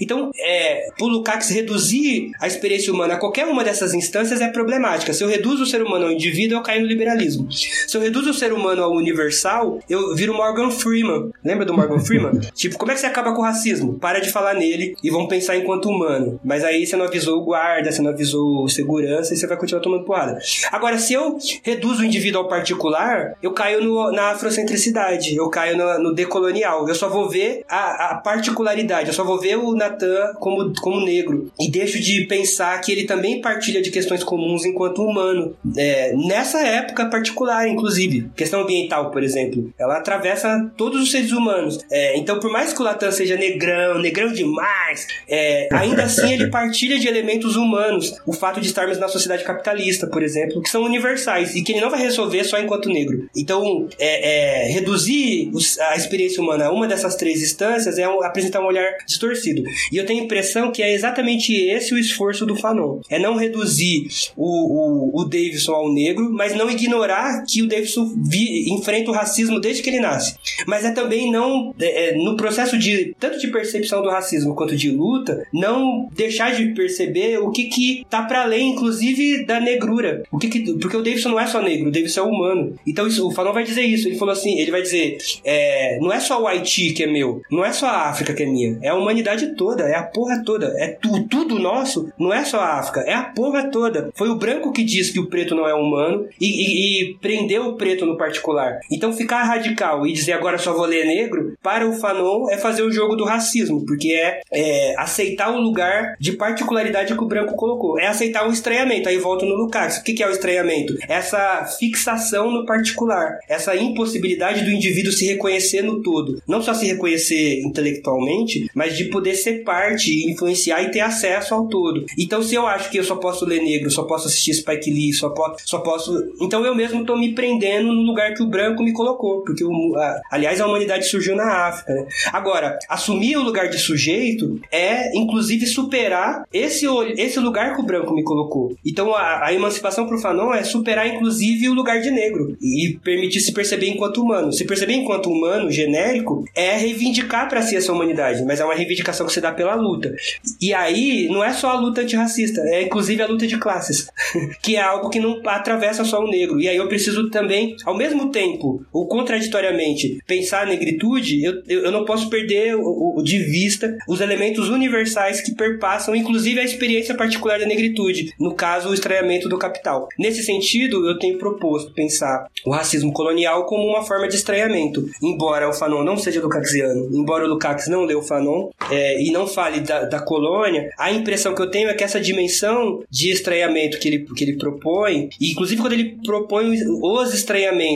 [SPEAKER 3] Então, é, pro Lukács reduzir a experiência humana a qualquer uma dessas instâncias é problemática. Se eu reduzo o ser humano ao indivíduo, eu caio no liberalismo. Se eu reduzo o ser humano ao universal, eu viro Morgan Freeman. Lembra do Morgan Freeman? tipo, como é que você acaba com o racismo? Para de falar nele e vão pensar enquanto humano. Mas aí você não avisou o guarda, você não avisou o segurança e você vai continuar tomando porrada. Agora, se eu reduzo o indivíduo ao particular, eu caio no, na afrocentricidade, eu caio no, no decolonial. Eu só vou ver a, a particularidade, eu só vou ver o Natan como, como negro. E deixo de pensar que ele também partilha de questões comuns enquanto humano. É, nessa época particular, inclusive. Questão ambiental, por exemplo. Ela atravessa todos os seres humanos. É, então, por mais que o Natan seja negrão, negrão demais, é, ainda assim ele partilha de elementos humanos. O fato de estarmos na sociedade capitalista, por exemplo, que são universais e que ele não vai resolver só enquanto negro. Então, é, é, reduzir a experiência humana a uma dessas três instâncias é um, apresentar um olhar distorcido. E eu tenho a impressão que é exatamente esse o esforço do Fanon. É não reduzir o, o, o Davidson ao negro, mas não ignorar que o Davidson vi, enfrenta o racismo desde que ele nasce. Mas é também não, é, é no processo de tanto de percepção do racismo quanto de luta, não deixar de perceber o que que tá para além, inclusive, da negrura. O que, que porque o Davidson não é só negro, o Davidson é humano. Então isso, o Fanon vai dizer isso. Ele falou assim, ele vai dizer, é, não é só o Haiti que é meu, não é só a África que é minha, é a humanidade toda, é a porra toda, é tu, tudo nosso. Não é só a África, é a porra toda. Foi o branco que disse que o preto não é humano e, e, e prendeu o preto no particular. Então ficar radical e dizer agora só vou ler negro, para o Fanon é fazer o jogo do racismo, porque é, é aceitar o lugar de particularidade que o branco colocou. É aceitar o estranhamento. Aí volto no Lukács. O que é o estranhamento? Essa fixação no particular. Essa impossibilidade do indivíduo se reconhecer no todo. Não só se reconhecer intelectualmente, mas de poder ser parte, influenciar e ter acesso ao todo. Então, se eu acho que eu só posso ler negro, só posso assistir Spike Lee, só, po só posso. Então eu mesmo tô me prendendo no lugar que o branco me colocou. Porque, o, a, aliás, a humanidade surgiu na África. Né? Agora, assumir o lugar de sujeito é, inclusive, superar esse, esse lugar que o branco me colocou. Então, a, a emancipação pro Fanon é superar, inclusive, o lugar de negro e permitir se perceber enquanto humano. Se perceber enquanto humano, genérico, é reivindicar para si essa humanidade, mas é uma reivindicação que se dá pela luta. E aí, não é só a luta antirracista, é inclusive a luta de classes, que é algo que não atravessa só o negro. E aí eu preciso também, ao mesmo tempo, ou contraditoriamente, pensar a negritude, eu, eu não posso perder o, o, de vista os elementos universais que perpassam, inclusive, a experiência particular da negritude, no caso, o estranhamento do capital. Nesse sentido, eu tenho proposto pensar o racismo colonial como uma forma de estranhamento, embora o Fanon não seja lucaxiano, embora o Lukács não leu o Fanon é, e não fale da, da colônia, a impressão que eu tenho é que essa dimensão de estranhamento que ele, que ele propõe, e inclusive quando ele propõe os estranhamentos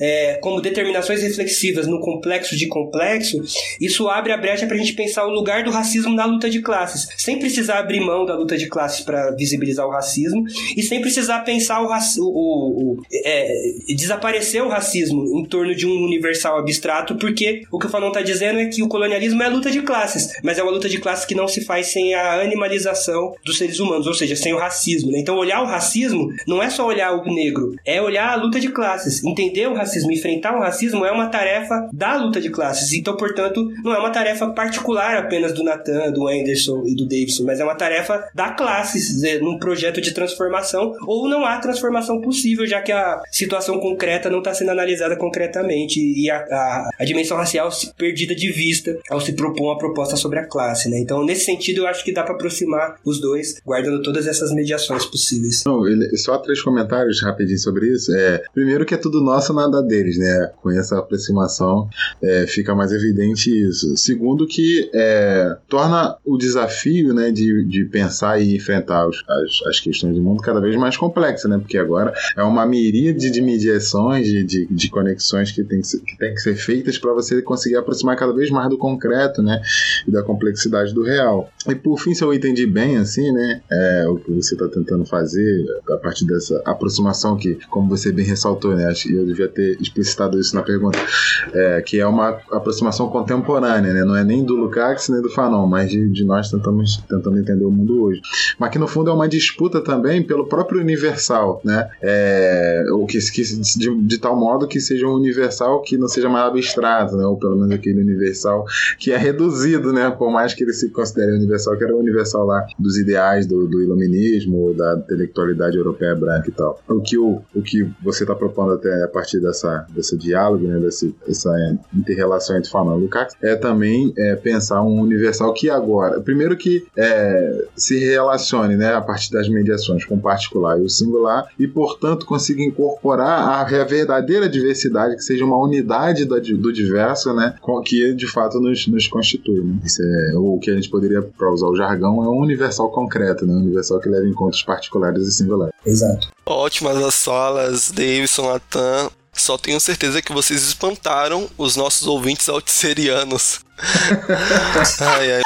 [SPEAKER 3] é, como determinações reflexivas no complexo de complexo, isso abre a brecha para a gente pensar o lugar do racismo na luta de classes, sem precisar abrir mão da luta de classes para visibilizar o racismo e sem precisar pensar o, o, o, o é, desaparecer o racismo em torno de um universal abstrato, porque o que o Fanon está dizendo é que o colonialismo é a luta de classes, mas é uma luta de classes que não se faz sem a animalização dos seres humanos, ou seja, sem o racismo. Né? Então, olhar o racismo não é só olhar o negro, é olhar a luta de classes. Entender o racismo, enfrentar o racismo é uma tarefa da luta de classes. Então, portanto, não é uma tarefa particular apenas do Nathan, do Anderson e do Davidson, mas é uma tarefa da classe, num projeto de transformação, ou não há transformação possível, já que a situação concreta não está sendo analisada concretamente e a, a, a dimensão racial se perdida de vista ao se propor uma proposta sobre a classe. Né? Então, nesse sentido, eu acho que dá para aproximar os dois, guardando todas essas mediações possíveis.
[SPEAKER 2] Não, ele, só três comentários rapidinho sobre isso. É, primeiro que é tudo nosso, nada deles, né? Com essa aproximação é, fica mais evidente isso. Segundo que é, torna o desafio né, de, de pensar e enfrentar os, as, as questões do mundo cada vez mais complexa, né? Porque agora é uma miríade de mediações, de, de, de conexões que tem que ser, que, tem que ser feitas para você conseguir aproximar cada vez mais do concreto, né? E da complexidade do real. E por fim, se eu entendi bem, assim, né? É, o que você está tentando fazer a partir dessa aproximação que, como você bem ressaltou, né? Acho, eu devia ter explicitado isso na pergunta, é, que é uma aproximação contemporânea, né? Não é nem do Lukács nem do Fanon, mas de, de nós tentamos, tentando entender o mundo hoje. Mas que no fundo é uma disputa também pelo próprio universal, né? É, o que, que de, de, tal modo que seja um universal que não seja mais abstrato, né? Ou pelo menos aquele universal que é reduzido, né? Por mais que ele se considere universal, que era o universal lá dos ideais do, do iluminismo, da intelectualidade europeia branca e tal. O que, o, o que você está propondo até partir dessa, desse diálogo, né? Desse, dessa inter-relação entre Fanon e Lukács, é também é, pensar um universal que agora, primeiro que é, se relacione, né? A partir das mediações com o particular e o singular e, portanto, consiga incorporar a, a verdadeira diversidade, que seja uma unidade do, do diverso, né? Que de fato nos, nos constitui. Né? Isso é o que a gente poderia, para usar o jargão, é um universal concreto, né? Um universal que leva em conta os particulares e singulares.
[SPEAKER 3] Exato.
[SPEAKER 1] Ótimas as falas, Davidson, Natan. Só tenho certeza que vocês espantaram os nossos ouvintes alticerianos. ai, ai.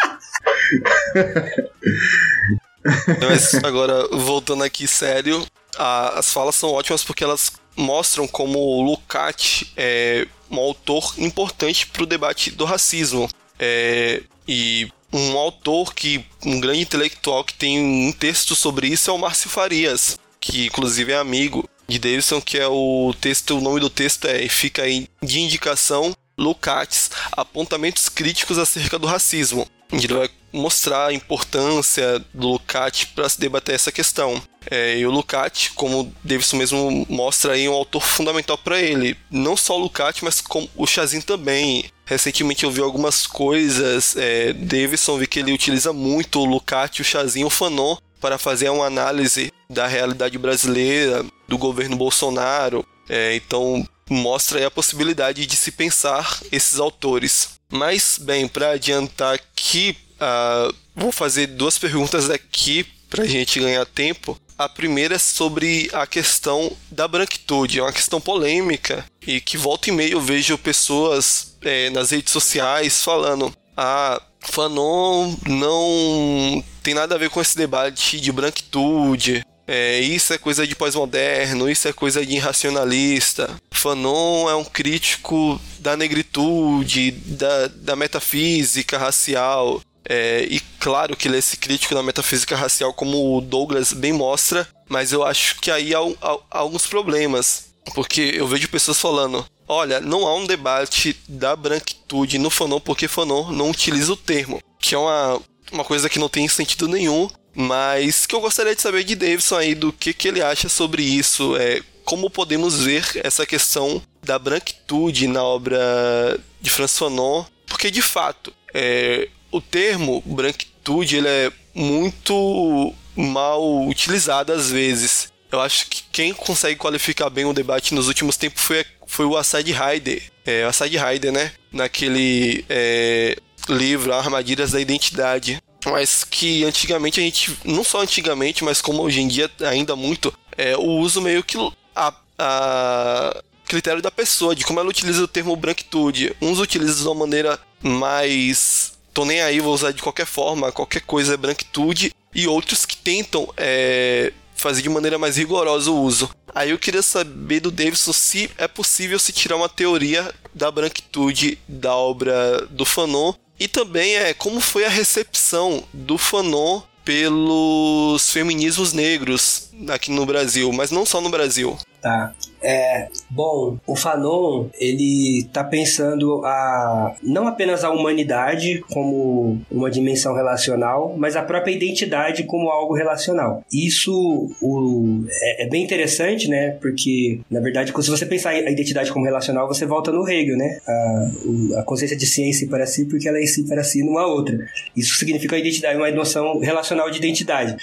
[SPEAKER 1] Mas agora, voltando aqui sério, a, as falas são ótimas porque elas mostram como o Lukács é um autor importante para o debate do racismo. É, e um autor que, um grande intelectual que tem um texto sobre isso é o Márcio Farias, que inclusive é amigo de Davidson, que é o texto, o nome do texto é fica aí de indicação Lukács, apontamentos críticos acerca do racismo. Ele vai mostrar a importância do Lukács para se debater essa questão. É, e o Lukács, como Davidson mesmo mostra aí, é um autor fundamental para ele. Não só o Lukács, mas como o Chazin também. Recentemente eu vi algumas coisas, é, Davidson vi que ele utiliza muito o Lukács, o Chazin o Fanon para fazer uma análise da realidade brasileira, do governo Bolsonaro. É, então mostra a possibilidade de se pensar esses autores. Mas, bem, para adiantar aqui, uh, vou fazer duas perguntas aqui para a gente ganhar tempo. A primeira é sobre a questão da branquitude. É uma questão polêmica e que volta e meia eu vejo pessoas é, nas redes sociais falando: ah, Fanon não tem nada a ver com esse debate de branquitude. É, isso é coisa de pós-moderno, isso é coisa de irracionalista. Fanon é um crítico da negritude, da, da metafísica racial. É, e claro que ele é esse crítico da metafísica racial, como o Douglas bem mostra, mas eu acho que aí há, há, há alguns problemas. Porque eu vejo pessoas falando: olha, não há um debate da branquitude no Fanon porque Fanon não utiliza o termo, que é uma, uma coisa que não tem sentido nenhum, mas que eu gostaria de saber de Davidson aí do que, que ele acha sobre isso, é, como podemos ver essa questão da branquitude na obra de François Fanon, porque de fato é, o termo branquitude ele é muito mal utilizado às vezes. Eu acho que quem consegue qualificar bem o debate nos últimos tempos foi, foi o Assad Haider. É, o Assad Haider, né? Naquele é, livro Armadilhas da Identidade. Mas que antigamente a gente, não só antigamente, mas como hoje em dia ainda muito, é, o uso meio que a, a critério da pessoa, de como ela utiliza o termo branquitude. Uns utilizam de uma maneira mais tô nem aí, vou usar de qualquer forma, qualquer coisa é branquitude, e outros que tentam é, fazer de maneira mais rigorosa o uso. Aí eu queria saber do Davidson se é possível se tirar uma teoria da branquitude da obra do Fanon, e também é como foi a recepção do Fanon pelos feminismos negros aqui no Brasil, mas não só no Brasil.
[SPEAKER 3] Tá. É, bom, o Fanon, ele tá pensando a não apenas a humanidade como uma dimensão relacional, mas a própria identidade como algo relacional. Isso o, é, é bem interessante, né? Porque, na verdade, se você pensar a identidade como relacional, você volta no Hegel, né? A, a consciência de si para si, porque ela é em si para si numa outra. Isso significa identidade, uma noção relacional de identidade.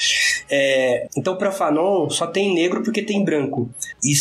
[SPEAKER 3] É, então, para Fanon, só tem negro porque tem branco. E,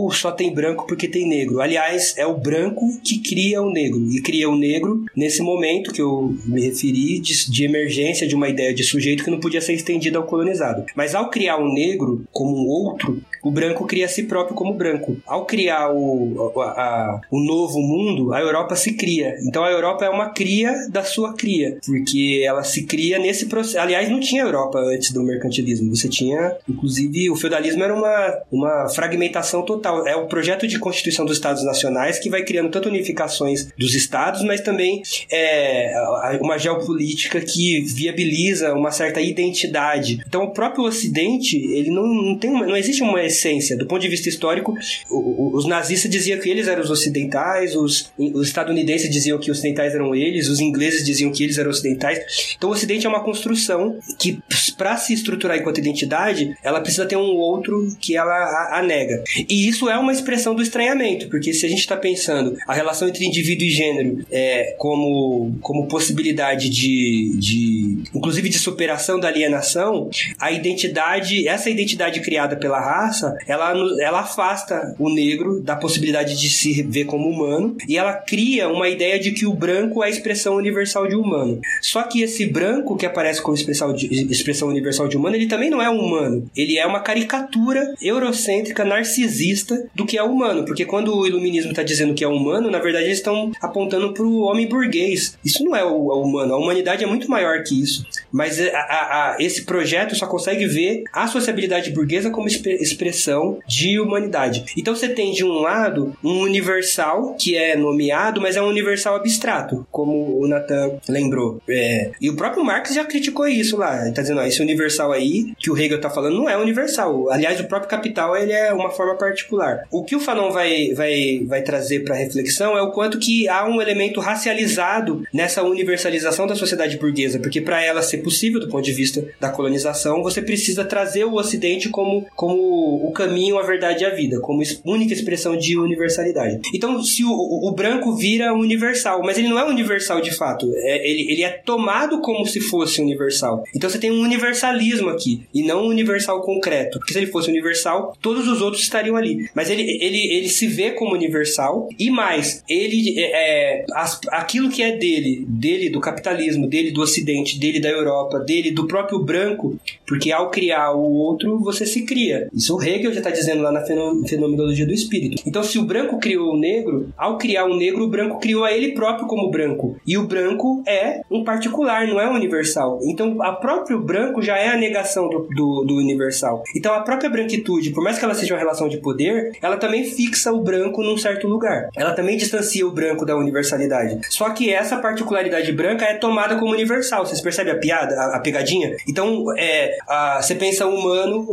[SPEAKER 3] ou só tem branco porque tem negro. Aliás, é o branco que cria o negro. E cria o negro nesse momento que eu me referi de, de emergência de uma ideia de sujeito que não podia ser estendida ao colonizado. Mas ao criar o negro como um outro, o branco cria a si próprio como branco. Ao criar o, a, a, o novo mundo, a Europa se cria. Então a Europa é uma cria da sua cria, porque ela se cria nesse processo. Aliás, não tinha Europa antes do mercantilismo. Você tinha, inclusive, o feudalismo era uma, uma fragmentação total. É o projeto de constituição dos Estados Nacionais que vai criando tanto unificações dos estados, mas também é, uma geopolítica que viabiliza uma certa identidade. Então, o próprio Ocidente, ele não, não tem uma, não existe uma essência. Do ponto de vista histórico, os nazistas diziam que eles eram os ocidentais, os, os estadunidenses diziam que os ocidentais eram eles, os ingleses diziam que eles eram ocidentais. Então, o Ocidente é uma construção que, para se estruturar enquanto identidade, ela precisa ter um outro que ela a, a nega. E isso é uma expressão do estranhamento, porque se a gente está pensando a relação entre indivíduo e gênero é, como, como possibilidade de, de, inclusive de superação da alienação, a identidade, essa identidade criada pela raça, ela, ela afasta o negro da possibilidade de se ver como humano e ela cria uma ideia de que o branco é a expressão universal de humano. Só que esse branco que aparece como expressão, de, expressão universal de humano, ele também não é humano. Ele é uma caricatura eurocêntrica, narcisista do que é humano. Porque quando o iluminismo está dizendo que é humano, na verdade eles estão apontando para o homem burguês. Isso não é o, o, humano. A humanidade é muito maior que isso. Mas a, a, a, esse projeto só consegue ver a sociabilidade burguesa como expressão de humanidade. Então você tem de um lado um universal que é nomeado, mas é um universal abstrato, como o Nathan lembrou. É, e o próprio Marx já criticou isso lá. Ele tá dizendo, ó, esse universal aí que o Hegel tá falando não é universal. Aliás, o próprio capital ele é uma forma particular. O que o Fanon vai, vai, vai trazer para reflexão é o quanto que há um elemento racializado nessa universalização da sociedade burguesa, porque para ela ser possível do ponto de vista da colonização, você precisa trazer o Ocidente como, como o caminho, a verdade e a vida, como única expressão de universalidade. Então, se o, o branco vira universal, mas ele não é universal de fato, é, ele, ele é tomado como se fosse universal. Então você tem um universalismo aqui, e não um universal concreto, porque se ele fosse universal, todos os outros estariam ali. Mas ele, ele, ele se vê como universal, e mais, ele é, as, aquilo que é dele, dele do capitalismo, dele do Ocidente, dele da Europa, dele do próprio branco, porque ao criar o outro, você se cria. Isso o Hegel já está dizendo lá na fenomenologia do espírito. Então, se o branco criou o negro, ao criar o negro, o branco criou a ele próprio como branco. E o branco é um particular, não é universal. Então, a próprio branco já é a negação do, do, do universal. Então, a própria branquitude, por mais que ela seja uma relação de poder, ela também fixa o branco num certo lugar. Ela também distancia o branco da universalidade. Só que essa particularidade branca é tomada como universal. Vocês percebem a piada, a, a pegadinha? Então, é, a, você pensa humano,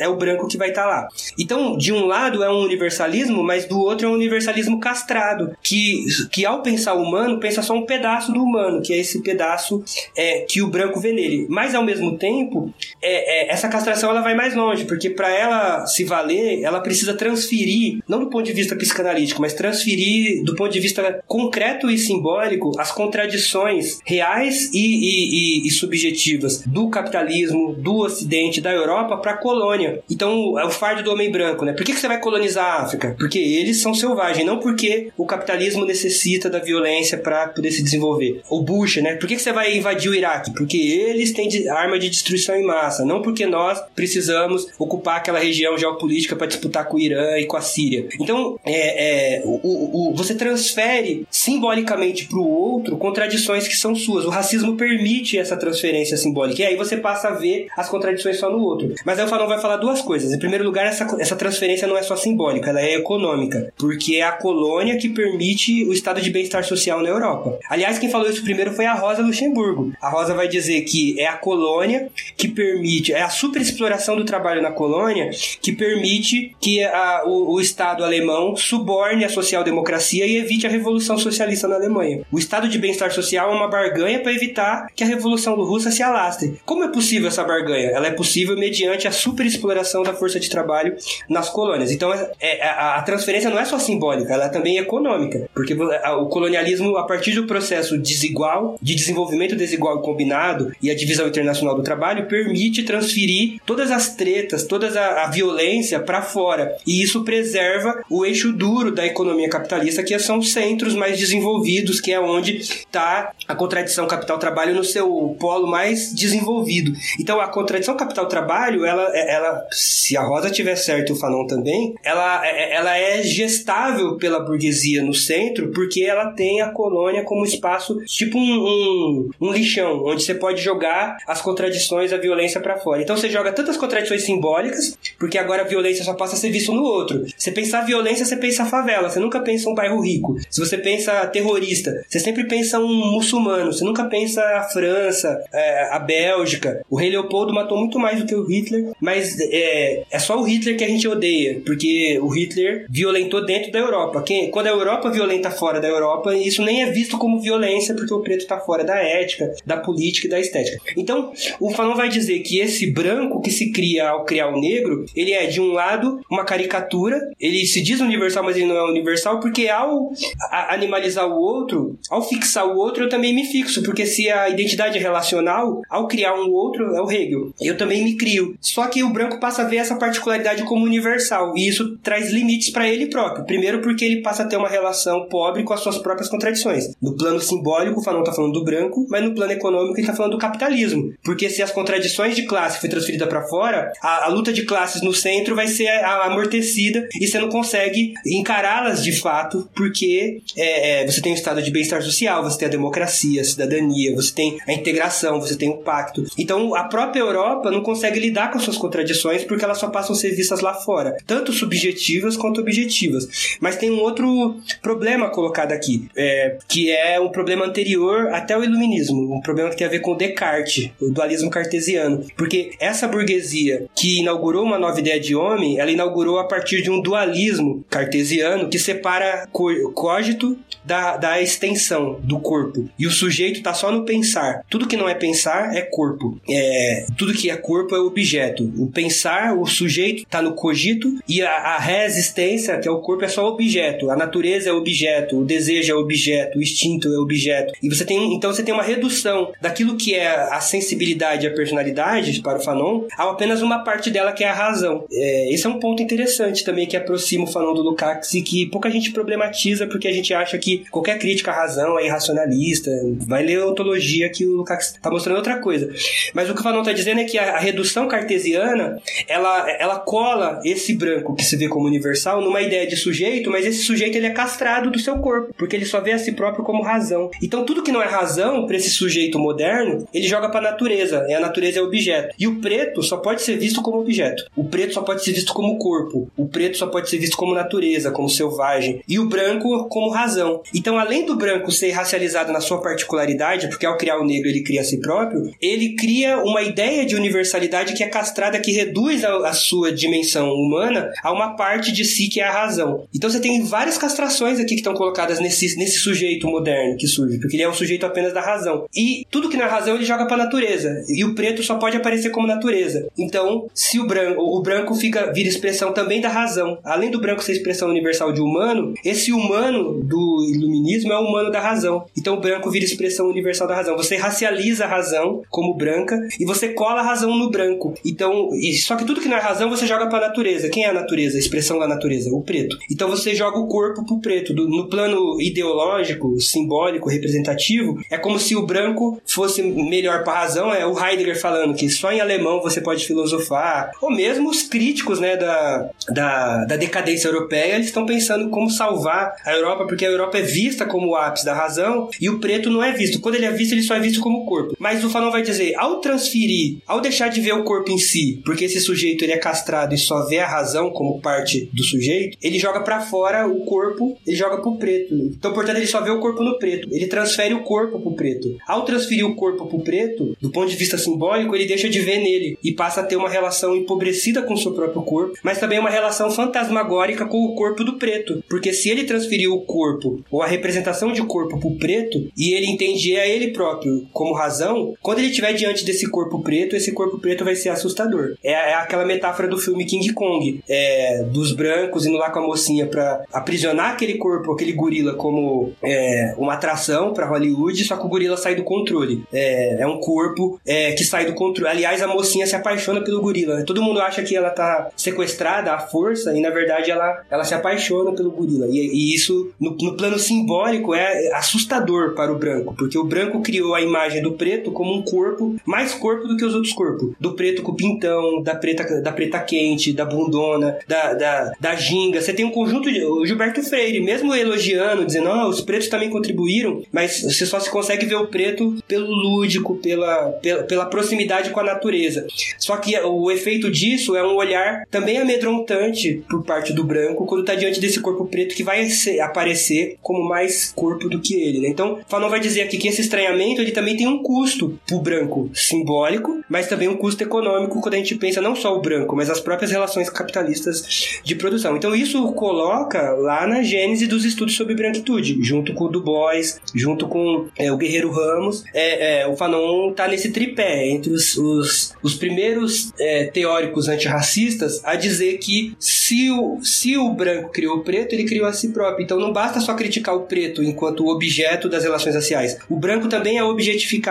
[SPEAKER 3] é o branco que vai estar tá lá. Então, de um lado é um universalismo, mas do outro é um universalismo castrado, que, que ao pensar humano, pensa só um pedaço do humano, que é esse pedaço é, que o branco vê nele. Mas, ao mesmo tempo, é, é essa castração ela vai mais longe, porque para ela se valer, ela precisa transferir, não do ponto de vista psicanalítico, mas transferir do ponto de vista concreto e simbólico as contradições reais e, e, e, e subjetivas do capitalismo, do Ocidente, da Europa para a colônia. Então, é o fardo do homem branco, né? Por que, que você vai colonizar a África? Porque eles são selvagens, não porque o capitalismo necessita da violência para poder se desenvolver. O Bush, né? Por que, que você vai invadir o Iraque? Porque eles têm arma de destruição em massa, não porque nós precisamos ocupar aquela região geopolítica para disputar com o Irã e com a Síria. Então, é, é o, o, o, você transfere simbolicamente para o outro contradições que são suas. O racismo permite essa transferência simbólica. E aí você passa a ver as contradições só no outro. Mas aí o Fanon vai falar duas coisas. Em primeiro lugar, essa, essa transferência não é só simbólica, ela é econômica. Porque é a colônia que permite o estado de bem-estar social na Europa. Aliás, quem falou isso primeiro foi a Rosa Luxemburgo. A Rosa vai dizer que é a colônia que permite, é a superexploração do trabalho na colônia que permite que a, o, o Estado alemão suborne a social-democracia e evite a revolução socialista na Alemanha. O estado de bem-estar social é uma barganha para evitar que a revolução russa se alastre. Como é possível essa barganha? Ela é possível mediante a superexploração da força de trabalho nas colônias. Então, é, é, a, a transferência não é só simbólica, ela é também econômica, porque o colonialismo, a partir do processo desigual, de desenvolvimento desigual combinado e a divisão internacional do trabalho, permite transferir todas as tretas, toda a, a violência para fora. E isso preserva o eixo duro da economia capitalista, que são os centros mais desenvolvidos, que é onde está a contradição capital-trabalho no seu polo mais desenvolvido. Então, a contradição capital-trabalho, ela, ela, se a Rosa tiver certo e o Fanon também, ela, ela é gestável pela burguesia no centro porque ela tem a colônia como espaço, tipo um, um, um lixão, onde você pode jogar as contradições, a violência para fora. Então você joga tantas contradições simbólicas, porque agora a violência só passa a ser vista no outro. Você pensar violência, você pensa favela, você nunca pensa um bairro rico. Se você pensa terrorista, você sempre pensa um muçulmano, você nunca pensa a França, é, a Bélgica. O rei Leopoldo matou muito mais do que o Hitler, mas é, é só o Hitler que a gente odeia, porque o Hitler violentou dentro da Europa. Quem, quando a Europa violenta fora da Europa, isso nem é visto como violência, porque o preto está fora da ética, da política e da estética. Então, o Fanon vai dizer que esse branco que se cria ao criar o negro, ele é, de um lado, uma caricatura, ele se diz universal, mas ele não é universal, porque ao animalizar o outro, ao fixar o outro, eu também me fixo, porque se a identidade é relacional, ao criar um outro, é o Hegel. Eu também me crio. Só que o branco passa a ver essa particularidade como universal, e isso traz limites para ele próprio. Primeiro, porque ele passa a ter uma relação pobre com as suas próprias contradições. No plano simbólico, o Fanon está falando do branco, mas no plano econômico, ele está falando do capitalismo. Porque se as contradições de classe foi transferida para fora, a, a, luta de classes no centro vai ser amortecida e você não consegue encará-las de fato, porque é, é, você tem o estado de bem-estar social, você tem a democracia, a cidadania, você tem a integração, você tem o pacto. Então, a própria Europa não consegue lidar com suas contradições porque elas só passam a ser vistas lá fora, tanto subjetivas quanto objetivas. Mas tem um outro problema colocado aqui, é, que é um problema anterior até o iluminismo, um problema que tem a ver com Descartes, o dualismo cartesiano. Porque essa burguesia que inaugurou uma nova ideia de homem, ela inaugurou a partir de um dualismo cartesiano que separa cogito da, da extensão do corpo. E o sujeito está só no pensar. Tudo que não é pensar é corpo. É, tudo que é corpo é objeto. O pensar, o sujeito está no cogito e a, a resistência, que é o corpo, é só objeto. A natureza é objeto, o desejo é objeto, o instinto é objeto. E você tem, então você tem uma redução daquilo que é a sensibilidade e a personalidade para o Fanon a apenas uma parte dela que é a razão. É, esse é um ponto interessante também que aproxima o Fanon do Lukács e que pouca gente problematiza porque a gente acha que qualquer crítica à razão é irracionalista. Vai ler a ontologia que o Lukács está mostrando outra coisa. Mas o que o Fanon está dizendo é que a, a redução cartesiana ela, ela cola esse branco que se vê como universal numa ideia de sujeito, mas esse sujeito ele é castrado do seu corpo, porque ele só vê a si próprio como razão. Então tudo que não é razão para esse sujeito moderno, ele joga para a natureza, e a natureza é objeto. E o preto só pode ser visto como objeto. O preto só pode ser visto como corpo. O preto só pode ser visto como natureza, como selvagem. E o branco como razão. Então, além do branco ser racializado na sua particularidade, porque ao criar o negro ele cria a si próprio, ele cria uma ideia de universalidade que é castrada, que reduz a, a sua dimensão humana a uma parte de si que é a razão. Então você tem várias castrações aqui que estão colocadas nesse, nesse sujeito moderno que surge, porque ele é um sujeito apenas da razão. E tudo que é razão ele joga para a natureza. E o preto só pode aparecer como natureza. Então, se o branco, o branco fica vira expressão também da razão. Além do branco ser expressão universal de humano, esse humano do iluminismo é o humano da razão. Então o branco vira expressão universal da razão. Você racializa a razão como branca e você cola a razão no branco. Então, só que tudo que não é razão você joga para a natureza. Quem é a natureza? A expressão da natureza, o preto. Então você joga o corpo pro preto. Do, no plano ideológico, simbólico, representativo, é como se o branco fosse melhor para a razão. É o Heidegger falando que só em alemão você pode filosofar. Ou mesmo os críticos né, da, da, da decadência europeia, eles estão pensando como salvar a Europa, porque a Europa é vista como o ápice da razão e o preto não é visto. Quando ele é visto, ele só é visto como corpo. Mas o Fanon vai dizer, ao transferir, ao deixar de ver o corpo em si, porque esse sujeito ele é castrado e só vê a razão como parte do sujeito, ele joga para fora o corpo, ele joga pro preto. Então, portanto, ele só vê o corpo no preto. Ele transfere o corpo pro preto. Ao transferir o corpo pro preto, do ponto de vista simbólico, ele deixa de ver nele e passa a ter uma relação empobrecida com o seu próprio corpo, mas também uma relação fantasmagórica com o corpo do preto. Porque se ele transferiu o corpo ou a representação de corpo pro preto e ele entende a ele próprio como razão, quando ele estiver diante desse corpo preto, esse corpo preto vai ser assustador. É, é aquela metáfora do filme King Kong, é, dos brancos indo lá com a mocinha para aprisionar aquele corpo, aquele gorila como é, uma atração para Hollywood, só que o gorila sai do controle. É, é um corpo é, que sai do controle. Aliás, a mocinha se apaixona pelo gorila. Todo mundo acha que ela tá sequestrada à força e na verdade ela, ela se apaixona pelo gorila. E, e isso, no, no plano simbólico, é assustador para o branco, porque o branco criou a imagem do preto como um corpo, mais corpo do que os outros corpos. Do preto com pintão, da preta, da preta quente, da bundona, da, da, da ginga. Você tem um conjunto de. O Gilberto Freire, mesmo elogiando, dizendo, oh, os pretos também contribuíram, mas você só se consegue ver o preto pelo lúdico, pela, pela, pela proximidade com a natureza. Só que o efeito disso é um olhar também amedrontante por parte do branco quando está diante desse corpo preto que vai ser, aparecer como mais corpo do que ele. Né? Então, Fanon vai dizer aqui que esse estranhamento ele também tem um custo pro branco simbólico, mas também um custo econômico quando a gente pensa não só o branco, mas as próprias relações capitalistas de produção. Então, isso coloca lá na gênese dos estudos sobre branquitude, junto com o Du Bois, junto com é, o Guerreiro Ramos. É, é, o Fanon tá nesse tripé entre os, os, os primeiros é, teóricos antirracistas a dizer que se o, se o branco criou o preto, ele criou a si próprio. Então não basta só criticar o preto enquanto objeto das relações raciais. O branco também é objetificado.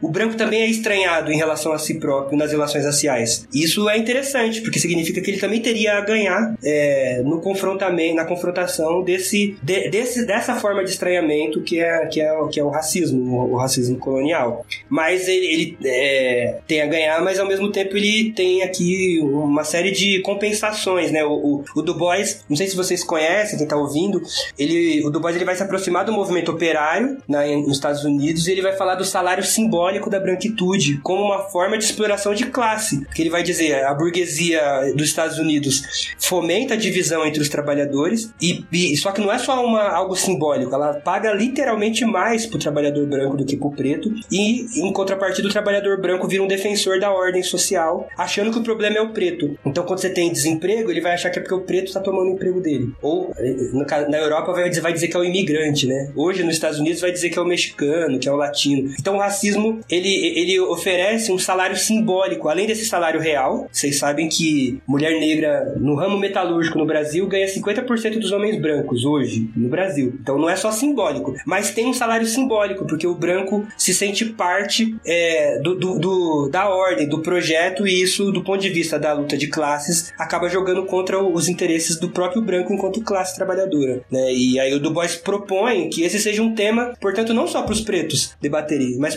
[SPEAKER 3] O branco também é estranhado em relação a si próprio nas relações raciais. Isso é interessante, porque significa que ele também teria a ganhar é, no confrontamento, na confrontação desse, de, desse, dessa forma de estranhamento que é, que é, que é o racismo, o, racismo colonial. Mas ele, ele é, tem a ganhar, mas ao mesmo tempo ele tem aqui uma série de compensações, né? O, o, o Du Bois, não sei se vocês conhecem, quem tá ouvindo, ele, o Du Bois ele vai se aproximar do movimento operário na, nos Estados Unidos e ele vai falar do salário simbólico da branquitude como uma forma de exploração de classe. Que ele vai dizer a burguesia dos Estados Unidos fomenta a divisão entre os trabalhadores e, e só que não é só uma, algo simbólico, ela paga literalmente mais pro trabalhador branco do que pro preto e em contrapartida o trabalhador branco vira um defensor da ordem social, achando que o problema é o preto. Então quando você tem desemprego, ele vai achar que é porque o preto está tomando o emprego dele. Ou na Europa vai dizer, vai dizer que é o imigrante, né? Hoje nos Estados Unidos vai dizer que é o mexicano, que é o latino. Então racismo, ele, ele oferece um salário simbólico, além desse salário real. Vocês sabem que mulher negra no ramo metalúrgico no Brasil ganha 50% dos homens brancos hoje no Brasil. Então não é só simbólico, mas tem um salário simbólico, porque o branco se sente parte é, do, do, do, da ordem, do projeto, e isso, do ponto de vista da luta de classes, acaba jogando contra os interesses do próprio branco enquanto classe trabalhadora. Né? E aí o Du Bois propõe que esse seja um tema, portanto, não só para os pretos debaterem, mas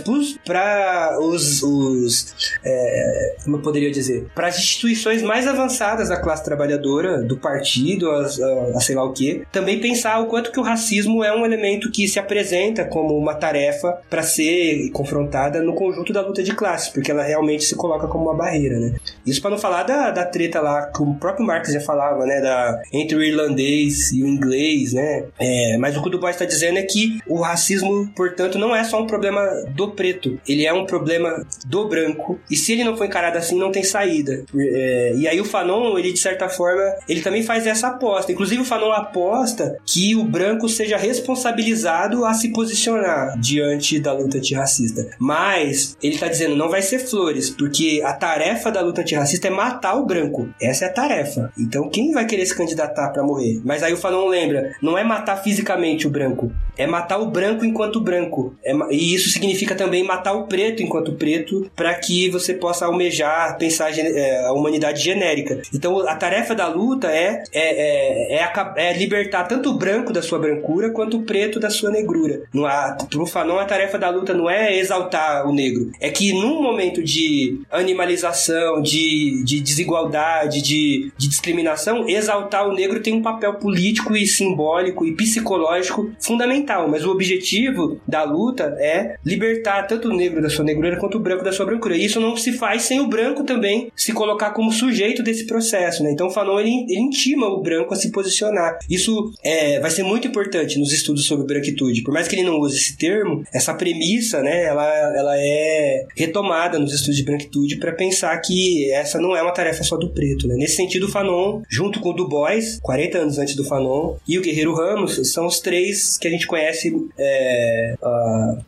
[SPEAKER 3] para os, os é, como eu poderia dizer, para as instituições mais avançadas da classe trabalhadora, do partido, a, a, a sei lá o que, também pensar o quanto que o racismo é um elemento que se apresenta como uma tarefa para ser confrontada no conjunto da luta de classes, porque ela realmente se coloca como uma barreira, né? Isso para não falar da, da treta lá que o próprio Marx já falava, né, da entre o irlandês e o inglês, né? É, mas o que o Du Bois está dizendo é que o racismo, portanto, não é só um problema do preto, ele é um problema do branco. E se ele não for encarado assim, não tem saída. É, e aí o Fanon, ele de certa forma, ele também faz essa aposta. Inclusive o Fanon aposta que o branco seja responsabilizado a se posicionar diante da luta antirracista. Mas ele está dizendo não vai ser flores, porque a tarefa da luta antirracista é matar o branco. Essa é a tarefa. Então quem vai querer se candidatar para morrer? Mas aí o Fanon lembra, não é matar fisicamente o branco, é matar o branco enquanto branco. É, e isso significa também matar o preto enquanto preto, para que você possa almejar, pensar é, a humanidade genérica. Então a tarefa da luta é, é, é, é, é libertar tanto o branco da sua brancura quanto o preto da sua negrura. Não há, pro Fanon, a tarefa da luta não é exaltar o negro, é que num momento de animalização, de, de desigualdade, de, de discriminação, exaltar o negro tem um papel político e simbólico e psicológico fundamental. Mas o objetivo da luta é libertar tanto o negro da sua negrura quanto o branco da sua brancura. E isso não se faz sem o branco também se colocar como sujeito desse processo, né? Então Fanon ele, ele intima o branco a se posicionar. Isso é, vai ser muito importante nos estudos sobre branquitude. Por mais que ele não use esse termo, essa premissa, né, ela, ela é retomada nos estudos de branquitude para pensar que essa não é uma tarefa só do preto, né? Nesse sentido, Fanon, junto com o Du Bois, 40 anos antes do Fanon, e o Guerreiro Ramos, são os três que a gente conhece é,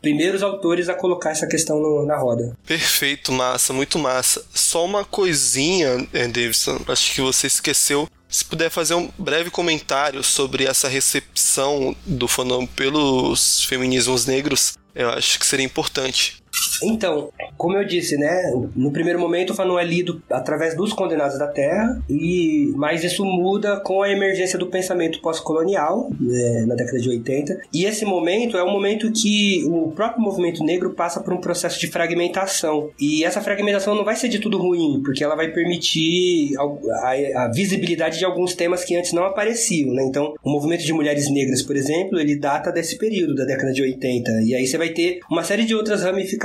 [SPEAKER 3] primeiros autores a colocar essa questão no, na roda.
[SPEAKER 1] Perfeito, massa, muito massa. Só uma coisinha, é, Davidson, acho que você esqueceu se puder fazer um breve comentário sobre essa recepção do Fanon pelos feminismos negros, eu acho que seria importante.
[SPEAKER 3] Então, como eu disse, né, no primeiro momento o Fanon é lido através dos condenados da Terra, e mas isso muda com a emergência do pensamento pós-colonial é, na década de 80. E esse momento é um momento que o próprio movimento negro passa por um processo de fragmentação. E essa fragmentação não vai ser de tudo ruim, porque ela vai permitir a, a visibilidade de alguns temas que antes não apareciam, né? Então, o movimento de mulheres negras, por exemplo, ele data desse período da década de 80. E aí você vai ter uma série de outras ramificações.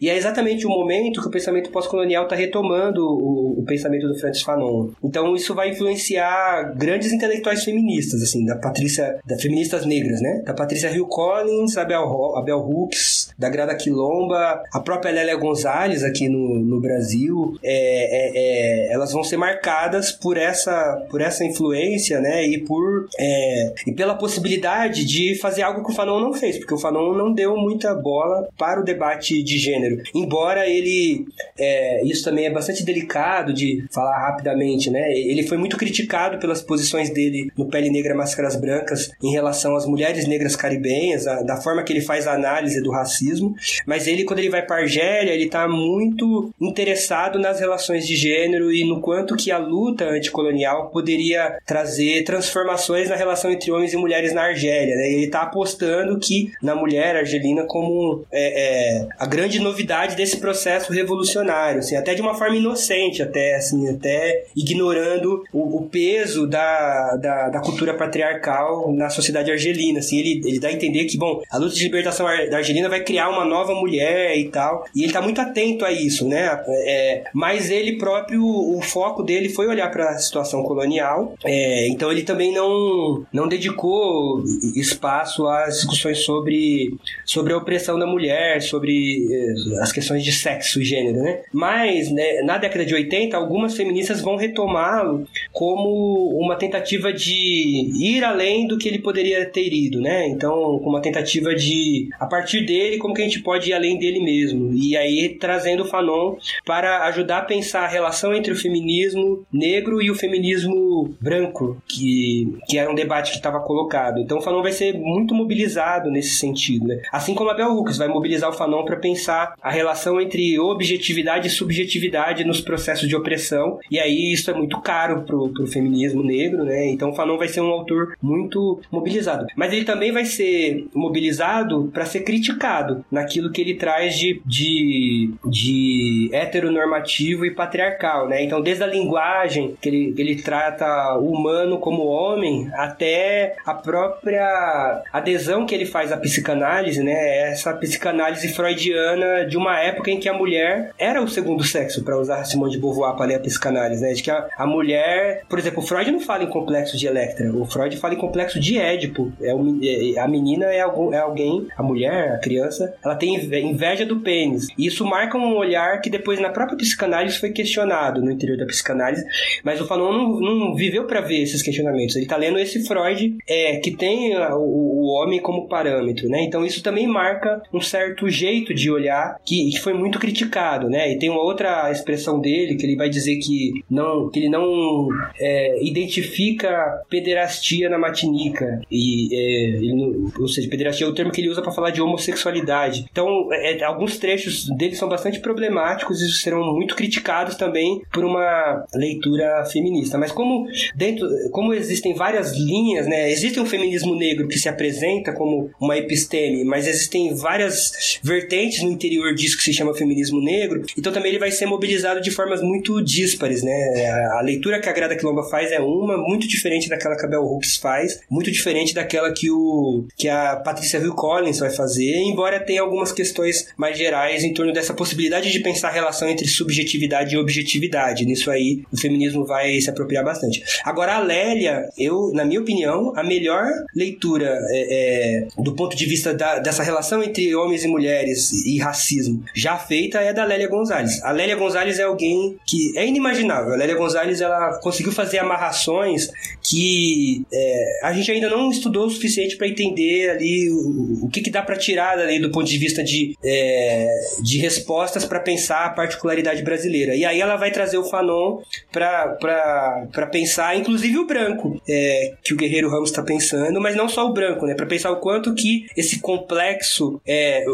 [SPEAKER 3] E é exatamente o momento que o pensamento pós-colonial está retomando o, o, pensamento do Francis Fanon. Então isso vai influenciar grandes intelectuais feministas, assim, da Patrícia, da feministas negras, né? Da Patrícia Hill Collins, a Bell, a Bell Hooks, da Grada Quilomba, a própria Lélia Gonzalez aqui no, no Brasil. É, é, é, elas vão ser marcadas por essa, por essa influência, né? E por é, e pela possibilidade de fazer algo que o Fanon não fez, porque o Fanon não deu muita bola para o debate de gênero. Embora ele. É, isso também é bastante delicado de falar rapidamente, né? Ele foi muito criticado pelas posições dele no Pele Negra Máscaras Brancas em relação às mulheres negras caribenhas, a, da forma que ele faz a análise do racismo. Mas ele, quando ele vai para Argélia, ele tá muito interessado nas relações de gênero e no quanto que a luta anticolonial poderia trazer transformações na relação entre homens e mulheres na Argélia. Né? Ele tá apostando que na mulher argelina como é, é, a grande novidade desse processo revolucionário, assim, até de uma forma inocente, até assim, até ignorando o, o peso da, da, da, cultura patriarcal na sociedade argelina. Assim, ele, ele dá a entender que, bom, a luta de libertação da Argelina vai criar uma nova mulher e tal, e ele está muito atento a isso, né? É, mas ele próprio, o foco dele foi olhar para a situação colonial, é, então ele também não, não dedicou espaço às discussões sobre, sobre a opressão da mulher, sobre eh, as questões de sexo e gênero, né? Mas, né, na década de 80, algumas feministas vão retomá-lo como uma tentativa de ir além do que ele poderia ter ido, né? Então, uma tentativa de, a partir dele, como que a gente pode ir além dele mesmo? E aí, trazendo o Fanon para ajudar a pensar a relação entre o feminismo negro e o feminismo branco, que, que era um debate que estava colocado. Então, o Fanon vai ser muito mobilizado nesse sentido, né? Assim como a Bell Hooks vai mobilizar o Fanon para pensar a relação entre objetividade e subjetividade nos processos de opressão. E aí isso é muito caro pro, pro feminismo negro, né? Então Fanon vai ser um autor muito mobilizado. Mas ele também vai ser mobilizado para ser criticado naquilo que ele traz de, de, de heteronormativo e patriarcal, né? Então desde a linguagem que ele, ele trata o humano como homem até a própria adesão que ele faz à psicanálise, né? Essa psicanálise freudiana de uma época em que a mulher era o segundo sexo, para usar Simone de Beauvoir para ler a psicanálise, né? De que a, a, mulher, por exemplo, o Freud não fala em complexo de Electra, o Freud fala em complexo de Édipo. É, é a menina é, algum, é alguém, a mulher, a criança, ela tem inveja do pênis. E isso marca um olhar que depois na própria psicanálise foi questionado no interior da psicanálise, mas o Fanon não, não viveu para ver esses questionamentos. Ele tá lendo esse Freud é, que tem o, o homem como parâmetro, né? Então isso também marca um certo jeito de olhar que, que foi muito criticado, né? E tem uma outra expressão dele que ele vai dizer que não, que ele não é, identifica pederastia na matinica e é, não, ou seja, pederastia é o termo que ele usa para falar de homossexualidade. Então, é, é, alguns trechos dele são bastante problemáticos e serão muito criticados também por uma leitura feminista. Mas como dentro, como existem várias linhas, né? Existe um feminismo negro que se apresenta como uma episteme, mas existem várias vertentes no interior disso que se chama feminismo negro, então também ele vai ser mobilizado de formas muito díspares, né? A leitura que a Grada Quilomba faz é uma, muito diferente daquela que a Bell Hooks faz, muito diferente daquela que, o, que a Patrícia Hill Collins vai fazer, embora tenha algumas questões mais gerais em torno dessa possibilidade de pensar a relação entre subjetividade e objetividade. Nisso aí, o feminismo vai se apropriar bastante. Agora, a Lélia, eu, na minha opinião, a melhor leitura é, é, do ponto de vista da, dessa relação entre homens e mulheres e racismo já feita é da Lélia Gonzalez. A Lélia Gonzalez é alguém que é inimaginável. A Lélia Gonzalez ela conseguiu fazer amarrações que é, a gente ainda não estudou o suficiente para entender ali o, o que, que dá para tirar ali do ponto de vista de, é, de respostas para pensar a particularidade brasileira. E aí ela vai trazer o Fanon para pensar, inclusive o branco, é, que o Guerreiro Ramos está pensando, mas não só o branco, né? Para pensar o quanto que esse complexo, é,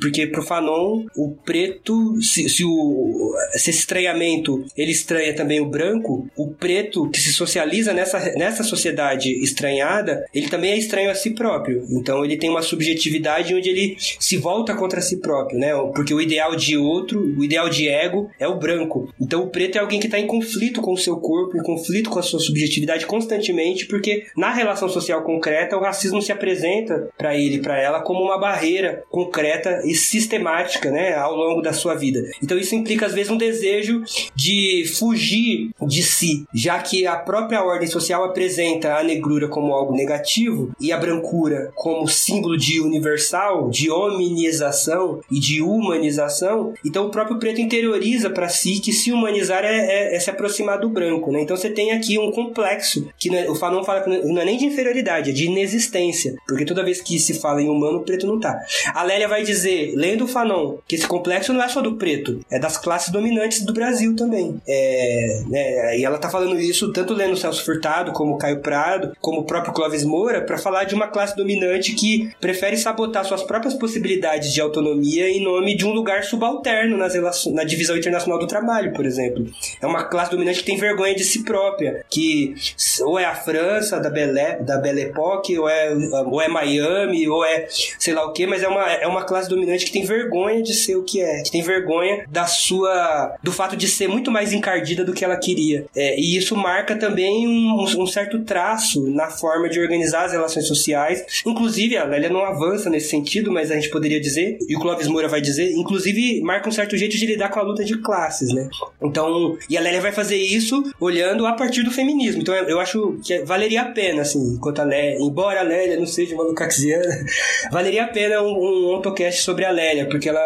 [SPEAKER 3] porque porque pro Fanon, o preto, se, se, o, se esse estranhamento ele estranha também o branco, o preto que se socializa nessa, nessa sociedade estranhada, ele também é estranho a si próprio. Então ele tem uma subjetividade onde ele se volta contra si próprio, né? Porque o ideal de outro, o ideal de ego é o branco. Então o preto é alguém que está em conflito com o seu corpo, em conflito com a sua subjetividade constantemente, porque na relação social concreta o racismo se apresenta para ele para ela como uma barreira concreta e sistemática, né, ao longo da sua vida. Então isso implica às vezes um desejo de fugir de si, já que a própria ordem social apresenta a negrura como algo negativo e a brancura como símbolo de universal, de hominização e de humanização. Então o próprio preto interioriza para si que se humanizar é, é, é, se aproximar do branco, né? Então você tem aqui um complexo que é, o Fanon fala que não é nem de inferioridade, é de inexistência, porque toda vez que se fala em humano, o preto não tá. A Lélia vai dizer, lendo o Fanon, que esse complexo não é só do preto, é das classes dominantes do Brasil também. É, né, e ela tá falando isso tanto lendo Celso Furtado, como Caio Prado, como o próprio Clóvis Moura, para falar de uma classe dominante que prefere sabotar suas próprias possibilidades de autonomia em nome de um lugar subalterno nas relações, na divisão internacional do trabalho, por exemplo. É uma classe dominante que tem vergonha de si própria, que ou é a França da Belle, da Belle Époque, ou é, ou é Miami, ou é sei lá o que, mas é uma, é uma classe dominante que tem vergonha de ser o que é, que tem vergonha da sua. do fato de ser muito mais encardida do que ela queria. É, e isso marca também um, um, certo traço na forma de organizar as relações sociais. Inclusive, a Lélia não avança nesse sentido, mas a gente poderia dizer, e o Clóvis Moura vai dizer, inclusive marca um certo jeito de lidar com a luta de classes, né? Então, e a Lélia vai fazer isso olhando a partir do feminismo. Então, eu acho que valeria a pena, assim, enquanto a Lélia, embora a Lélia não seja uma lucaxiana, valeria a pena um, um autocast sobre a Lélia, porque ela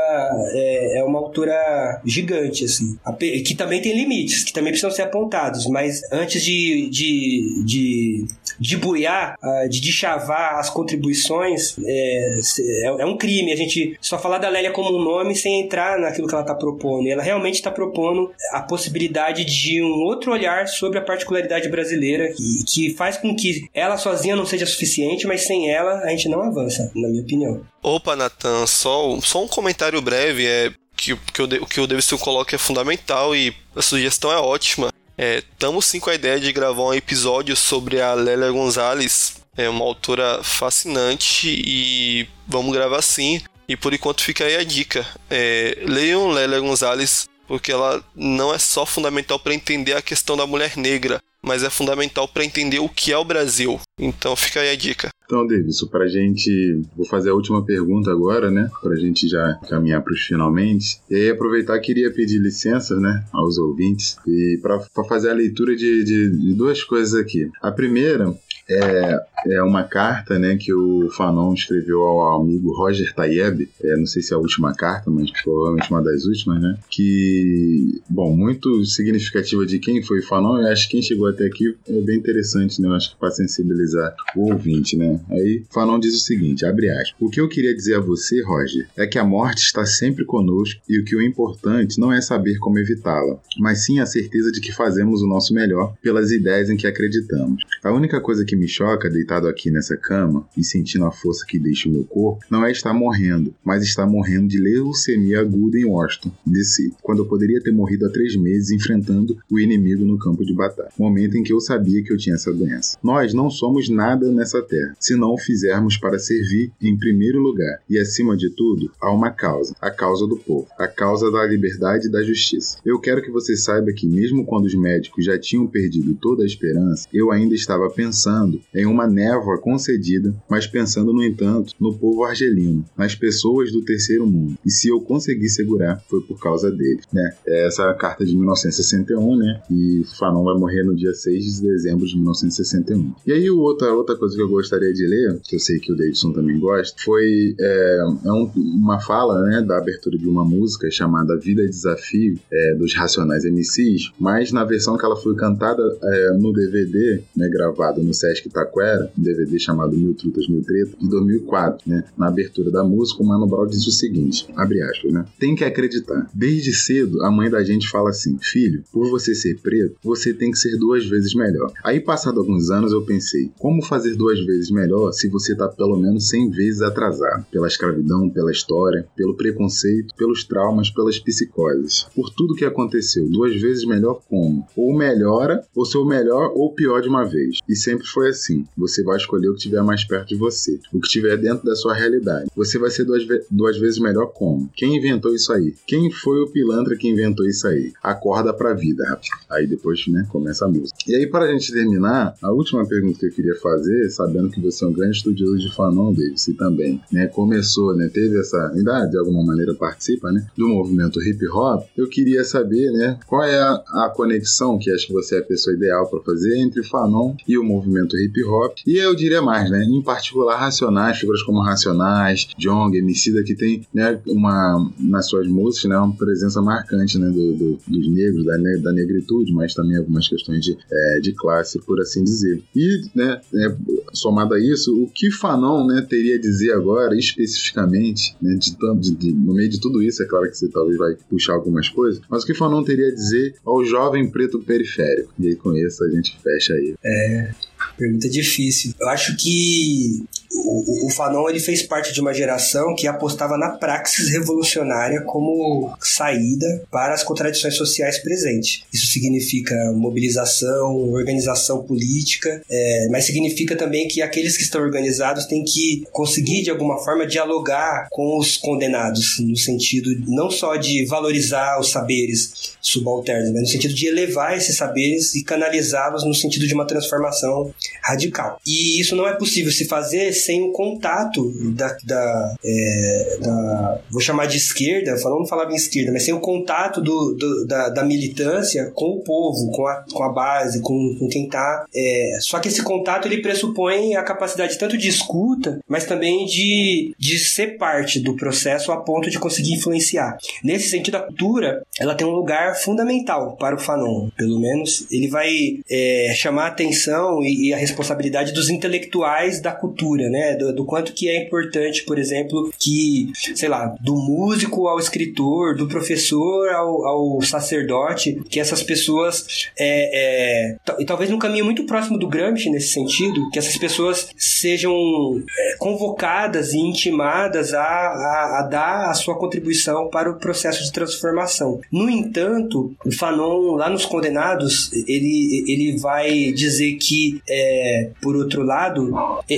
[SPEAKER 3] é, é uma autora gigante, assim, que também tem limites, que também precisam ser apontados, mas antes de, de, de, de buiar, ah, de deschavar as contribuições, é, é, é um crime a gente só falar da Lélia como um nome sem entrar naquilo que ela está propondo. E ela realmente está propondo a possibilidade de um outro olhar sobre a particularidade brasileira que, que faz com que ela sozinha não seja suficiente, mas sem ela a gente não avança, na minha opinião.
[SPEAKER 1] Opa, Natan, só, só um comentário breve. É que, que, o, que o Davidson coloca é fundamental e a sugestão é ótima. Estamos é, sim com a ideia de gravar um episódio sobre a Lélia Gonzalez, é uma autora fascinante e vamos gravar sim. E por enquanto fica aí a dica. É, leiam Lélia Gonzalez, porque ela não é só fundamental para entender a questão da mulher negra, mas é fundamental para entender o que é o Brasil. Então fica aí a dica.
[SPEAKER 2] Então, Davidson, para a gente. Vou fazer a última pergunta agora, né? Para a gente já caminhar para os finalmente. E aí, aproveitar, queria pedir licença, né? Aos ouvintes. E para fazer a leitura de, de, de duas coisas aqui. A primeira é, é uma carta né, que o Fanon escreveu ao amigo Roger Tayeb, é, não sei se é a última carta, mas provavelmente uma das últimas, né? Que, bom, muito significativa de quem foi Fanon, eu acho que quem chegou até aqui é bem interessante, né? Eu acho que para sensibilizar o ouvinte, né? Aí Fanon diz o seguinte, abre aspas, o que eu queria dizer a você, Roger, é que a morte está sempre conosco e o que o importante não é saber como evitá-la, mas sim a certeza de que fazemos o nosso melhor pelas ideias em que acreditamos. A única coisa que que me choca deitado aqui nessa cama e sentindo a força que deixa o meu corpo não é estar morrendo, mas estar morrendo de leucemia aguda em Washington, DC, quando eu poderia ter morrido há três meses enfrentando o inimigo no campo de batalha, momento em que eu sabia que eu tinha essa doença. Nós não somos nada nessa terra, se não o fizermos para servir em primeiro lugar e acima de tudo há uma causa, a causa do povo, a causa da liberdade e da justiça. Eu quero que você saiba que mesmo quando os médicos já tinham perdido toda a esperança, eu ainda estava pensando pensando em uma névoa concedida, mas pensando, no entanto, no povo argelino, nas pessoas do terceiro mundo. E se eu consegui segurar, foi por causa dele, né? É essa carta de 1961, né? E Fanon vai morrer no dia 6 de dezembro de 1961. E aí, outra, outra coisa que eu gostaria de ler, que eu sei que o Davidson também gosta, foi é, é um, uma fala, né, da abertura de uma música chamada Vida e Desafio, é, dos Racionais MCs, mas na versão que ela foi cantada é, no DVD, né, gravado no set Sesc Taquera, um DVD chamado Mil Trutas, Mil Treta, de 2004, né? Na abertura da música, o Mano Brown diz o seguinte, abre aspas, né? Tem que acreditar. Desde cedo, a mãe da gente fala assim, filho, por você ser preto, você tem que ser duas vezes melhor. Aí, passado alguns anos, eu pensei, como fazer duas vezes melhor se você tá pelo menos 100 vezes atrasado? Pela escravidão, pela história, pelo preconceito, pelos traumas, pelas psicoses. Por tudo que aconteceu, duas vezes melhor como? Ou melhora, ou seu melhor ou pior de uma vez. E sempre foi assim. Você vai escolher o que estiver mais perto de você, o que estiver dentro da sua realidade. Você vai ser duas, ve duas vezes melhor como? Quem inventou isso aí? Quem foi o pilantra que inventou isso aí? Acorda pra vida, rapaz. Aí depois, né, começa a música. E aí, para a gente terminar, a última pergunta que eu queria fazer, sabendo que você é um grande estudioso de Fanon, Davis, e também, né, começou, né, teve essa, ainda de alguma maneira participa, né, do movimento hip hop, eu queria saber, né, qual é a, a conexão que acho que você é a pessoa ideal para fazer entre Fanon e o movimento hip hop. E eu diria mais, né, em particular Racionais, figuras como Racionais, Jong, Emicida, que tem, né, uma, nas suas músicas, né, uma presença marcante, né, do, do, dos negros, da, da negritude, mas também algumas questões de, é, de classe, por assim dizer. E, né, é, somado a isso, o que Fanon, né, teria a dizer agora, especificamente, né, de, de, de, no meio de tudo isso, é claro que você talvez vai puxar algumas coisas, mas o que Fanon teria a dizer ao jovem preto periférico? E aí com isso a gente fecha aí.
[SPEAKER 3] É, pergunta difícil. Eu acho que o, o, Fanon ele fez parte de uma geração que apostava na praxis revolucionária como saída para as contradições sociais presentes. Isso significa mobilização, organização política, é, mas significa também que aqueles que estão organizados têm que conseguir de alguma forma dialogar com os condenados, no sentido não só de valorizar os saberes subalternos, mas no sentido de elevar esses saberes e canalizá-los no sentido de uma transformação radical. E isso não é possível se fazer sem o contato da, da, é, da vou chamar de esquerda, falando falava em esquerda, mas sem o contato do, do da, da, militância com o povo, com a, com a base, com, com quem tá. É, só que esse contato ele pressupõe a capacidade tanto de escuta, mas também de, de ser parte do processo a ponto de conseguir influenciar. Nesse sentido, a cultura ela tem um lugar fundamental para o Fanon, pelo menos ele vai é, chamar a atenção e, e a responsabilidade dos intelectuais da cultura, né? Do, do, quanto que é importante, por exemplo, que, sei lá, do músico ao escritor, do professor ao, ao sacerdote, que essas pessoas, é, é, e talvez num caminho muito próximo do Gramsci nesse sentido, que essas pessoas sejam é, convocadas e intimadas a, a, a dar a sua contribuição para o processo de transformação. No entanto, o Fanon, lá nos Condenados, ele, ele vai dizer que, é, por outro lado, é,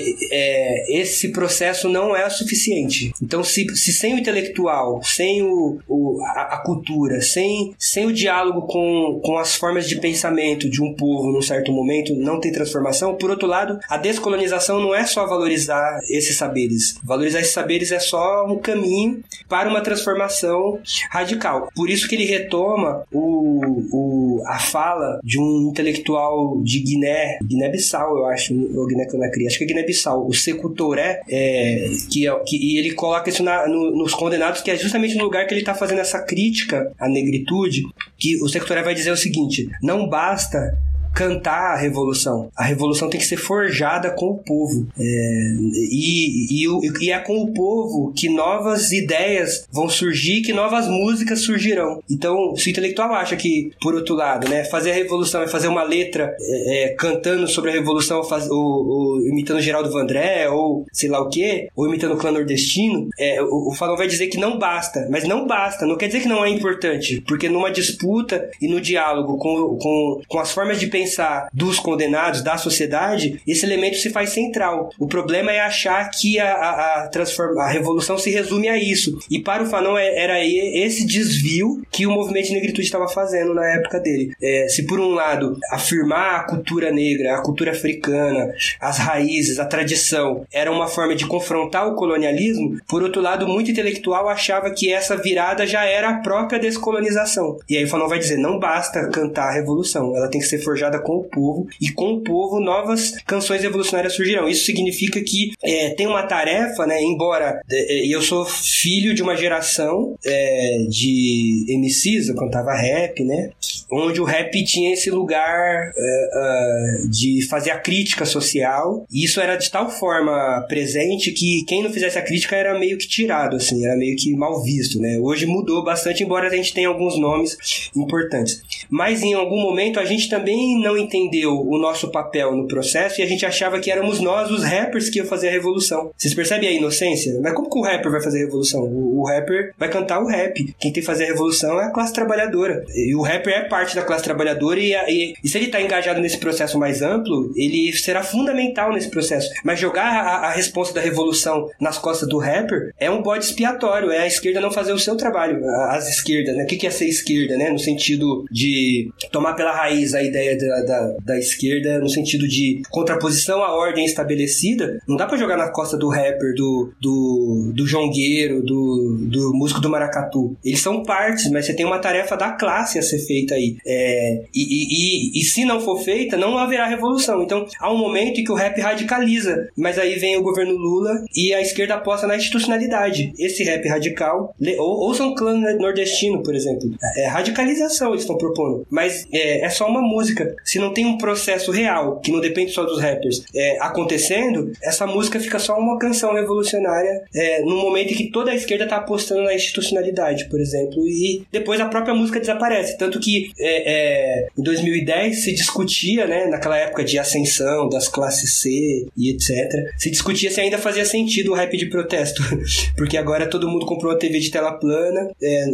[SPEAKER 3] é, esse processo não é suficiente. Então, se, se sem o intelectual, sem o, o a, a, cultura, sem, sem o diálogo com, com as formas de pensamento de um povo num certo momento, não tem transformação, por outro lado, a descolonização não é só valorizar esses saberes. Valorizar esses saberes é só um caminho para uma transformação radical. Por isso que ele retoma o, o, a fala de um intelectual de Guiné, Guiné-Bissau, eu acho, ou Guiné-Conakry, acho que é Guiné-Bissau, o Sekou Touré, é, que, é, que e ele coloca isso na, no, nos condenados, que é justamente no lugar que ele está fazendo essa crítica à negritude, que o Sekou Touré vai dizer o seguinte, não basta cantar a revolução. A revolução tem que ser forjada com o povo. É, e, e, e, é com o povo que novas ideias vão surgir, que novas músicas surgirão. Então, se o intelectual acha que, por outro lado, né, fazer a revolução é fazer uma letra é, é, cantando sobre a revolução, faz, ou, ou, imitando Geraldo Vandré, ou sei lá o que, ou imitando o clã nordestino, é, o, o vai dizer que não basta. Mas não basta, não quer dizer que não é importante, porque numa disputa e no diálogo com, com, com as formas de pensar pensar dos condenados, da sociedade, esse elemento se faz central. O problema é achar que a, a, a, transforma, a revolução se resume a isso. E para o Fanon é, era esse desvio que o movimento de negritude estava fazendo na época dele. É, se por um lado afirmar a cultura negra, a cultura africana, as raízes, a tradição, era uma forma de confrontar o colonialismo, por outro lado, muito intelectual achava que essa virada já era a própria descolonização. E aí o Fanon vai dizer, não basta cantar a revolução, ela tem que ser forjada com o povo e com o povo novas canções revolucionárias surgirão. Isso significa que é, tem uma tarefa, né? Embora é, eu sou filho de uma geração é, de MCs, eu cantava rap, né? Onde o rap tinha esse lugar uh, uh, de fazer a crítica social, e isso era de tal forma presente que quem não fizesse a crítica era meio que tirado, assim, era meio que mal visto, né? Hoje mudou bastante, embora a gente tenha alguns nomes importantes. Mas em algum momento a gente também não entendeu o nosso papel no processo e a gente achava que éramos nós, os rappers, que iam fazer a revolução. Vocês percebem a inocência? Mas como que o rapper vai fazer a revolução? O, o rapper vai cantar o rap. Quem tem que fazer a revolução é a classe trabalhadora. E o rapper é parte da classe trabalhadora e, e, e se ele está engajado nesse processo mais amplo, ele será fundamental nesse processo. Mas jogar a, a resposta da revolução nas costas do rapper é um bode expiatório, é a esquerda não fazer o seu trabalho. As esquerdas, né? O que é ser esquerda, né? No sentido de tomar pela raiz a ideia da, da, da esquerda, no sentido de contraposição à ordem estabelecida, não dá para jogar na costa do rapper, do, do, do jongueiro, do, do músico do maracatu. Eles são partes, mas você tem uma tarefa da classe a ser feita aí. É, e, e, e, e se não for feita, não haverá revolução. Então, há um momento em que o rap radicaliza, mas aí vem o governo Lula e a esquerda aposta na institucionalidade. Esse rap radical, ou, ouçam clã nordestino, por exemplo. É radicalização eles estão propondo. Mas é, é, só uma música. Se não tem um processo real, que não depende só dos rappers, é, acontecendo, essa música fica só uma canção revolucionária é, no momento em que toda a esquerda está apostando na institucionalidade, por exemplo, e depois a própria música desaparece. Tanto que é, é, em 2010 se discutia, né, naquela época de ascensão das classes C e etc., se discutia se ainda fazia sentido o rap de protesto. Porque agora todo mundo comprou uma TV de tela plana é,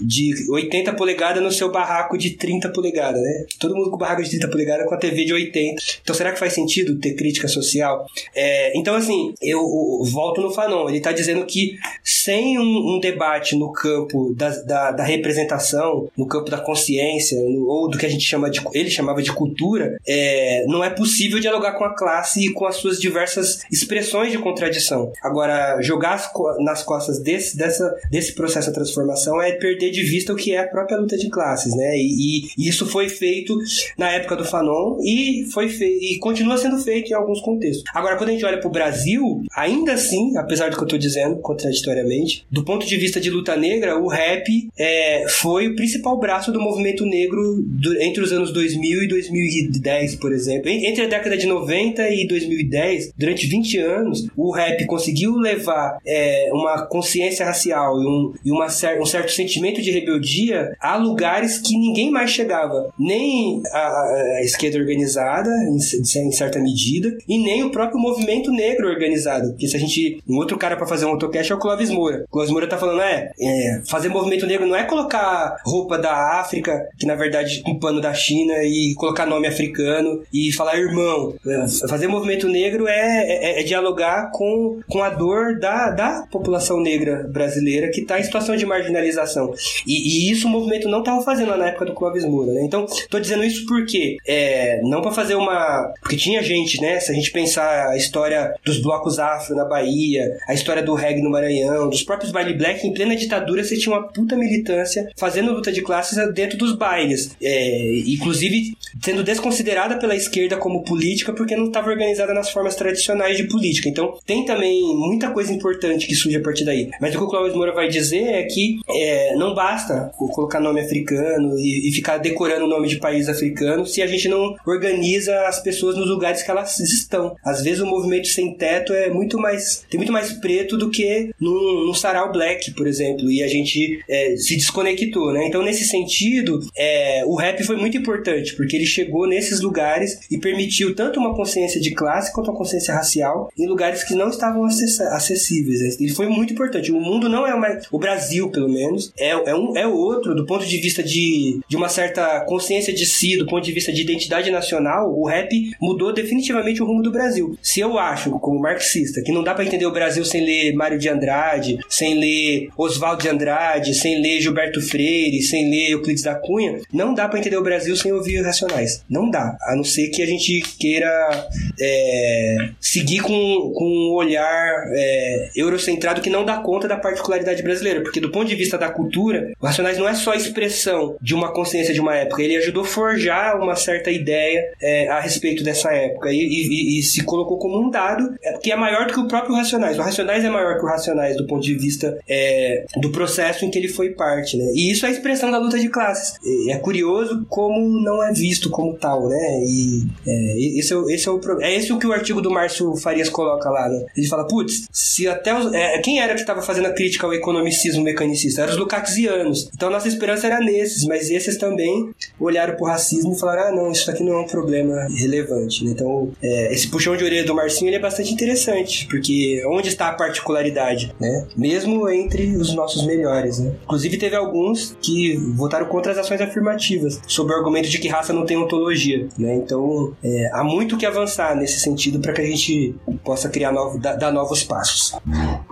[SPEAKER 3] de 80 polegadas no seu barraco de 30 polegadas, né? Todo mundo com barraco de 30 polegadas com a TV de 80. Então será que faz sentido ter crítica social? É, então, assim, eu, eu, volto no Fanon. Ele está dizendo que sem um, um, debate no campo da, da, da, representação, no campo da consciência, ou do que a gente chama de. ele chamava de cultura, é, não é possível dialogar com a classe e com as suas diversas expressões de contradição. Agora, jogar nas costas desse, dessa, desse processo de transformação é perder de vista o que é a própria luta de classes, né? E, e isso foi feito na época do Fanon e foi e continua sendo feito em alguns contextos. Agora, quando a gente olha para o Brasil, ainda assim, apesar do que eu estou dizendo, contraditoriamente, do ponto de vista de luta negra, o rap é, foi o principal braço do movimento negro do, entre os anos 2000 e 2010, por exemplo. Entre a década de 90 e 2010, durante 20 anos, o rap conseguiu levar é, uma consciência racial e, um, e uma, um certo sentimento de rebeldia a lugares que ninguém mais chegava. Nem a, a esquerda organizada, em, em, certa medida, e nem o próprio movimento negro organizado. Porque se a gente. Um outro cara para fazer um autocast é o Clóvis Moura. O Clóvis Moura tá falando, é, é, fazer movimento negro não é colocar roupa da África, que na verdade um pano da China, e colocar nome africano e falar irmão. É, fazer movimento negro é, é, é dialogar com, com a dor da, da população negra brasileira que está em situação de marginalização. E, e, isso o movimento não estava fazendo na época do Clóvis Moura, né? Então, tô dizendo isso porque é, não para fazer uma. Porque tinha gente, né? Se a gente pensar a história dos blocos afro na Bahia, a história do reggae no Maranhão, dos próprios baile black, em plena ditadura você tinha uma puta militância fazendo luta de classes dentro dos bailes. É, inclusive sendo desconsiderada pela esquerda como política porque não estava organizada nas formas tradicionais de política. Então, tem também muita coisa importante que surge a partir daí. Mas o que o Cláudio Moura vai dizer é que é, não basta colocar nome africano e, e, ficar decorando o nome de país africano se a gente não organiza as pessoas nos lugares que elas estão. Às vezes o movimento sem teto é muito mais tem muito mais preto do que no, no sarau black, por exemplo, e a gente é, se desconectou, né? Então nesse sentido, é, o rap foi muito importante porque ele chegou nesses lugares e permitiu tanto uma consciência de classe quanto uma consciência racial em lugares que não estavam acessíveis. Ele foi muito importante. O mundo não é mais o Brasil, pelo menos, é, é um é outro do ponto de vista de, de uma certa consciência de si, do ponto de vista de identidade nacional, o rap mudou definitivamente o rumo do Brasil. Se eu acho, como marxista, que não dá para entender o Brasil sem ler Mário de Andrade, sem ler Oswaldo de Andrade, sem ler Gilberto Freire, sem ler Euclides da Cunha, não dá para entender o Brasil sem ouvir Racionais. Não dá. A não ser que a gente queira é, seguir com, com um olhar é, eurocentrado que não dá conta da particularidade brasileira. Porque do ponto de vista da cultura, o Racionais não é só expressão de uma consciência de uma época. Ele ajudou a forjar uma certa ideia é, a respeito dessa época e, e, e, se colocou como um dado é, que é maior do que o próprio Racionais. O Racionais é maior que o Racionais do, ponto de vista é, do processo em que ele foi parte, né? E isso é a expressão da luta de classes. É curioso como não é visto como tal, né? E é, esse, é, esse é o é esse o que o artigo do Márcio Farias coloca lá, né? Ele fala, putz, se até os, é, quem era que estava fazendo a crítica ao economicismo mecanicista? Eram os lukácsianos. Então nossa esperança era nesses, mas esses também olharam pro racismo e falaram, ah, não, isso aqui não é um problema relevante, né? Então, é, esse puxão de orelha do Marcinho ele é bastante interessante, porque onde está a particularidade, né? Mesmo entre os nossos melhores, né? Inclusive teve alguns que votaram contra as ações afirmativas, sob o argumento de que raça não tem ontologia, né? Então, é, há muito que avançar nesse sentido para que a gente possa criar novo, dar, dar, novos passos.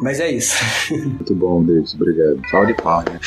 [SPEAKER 3] Mas é isso.
[SPEAKER 2] Muito bom, Davis, obrigado. Pau de pau, né?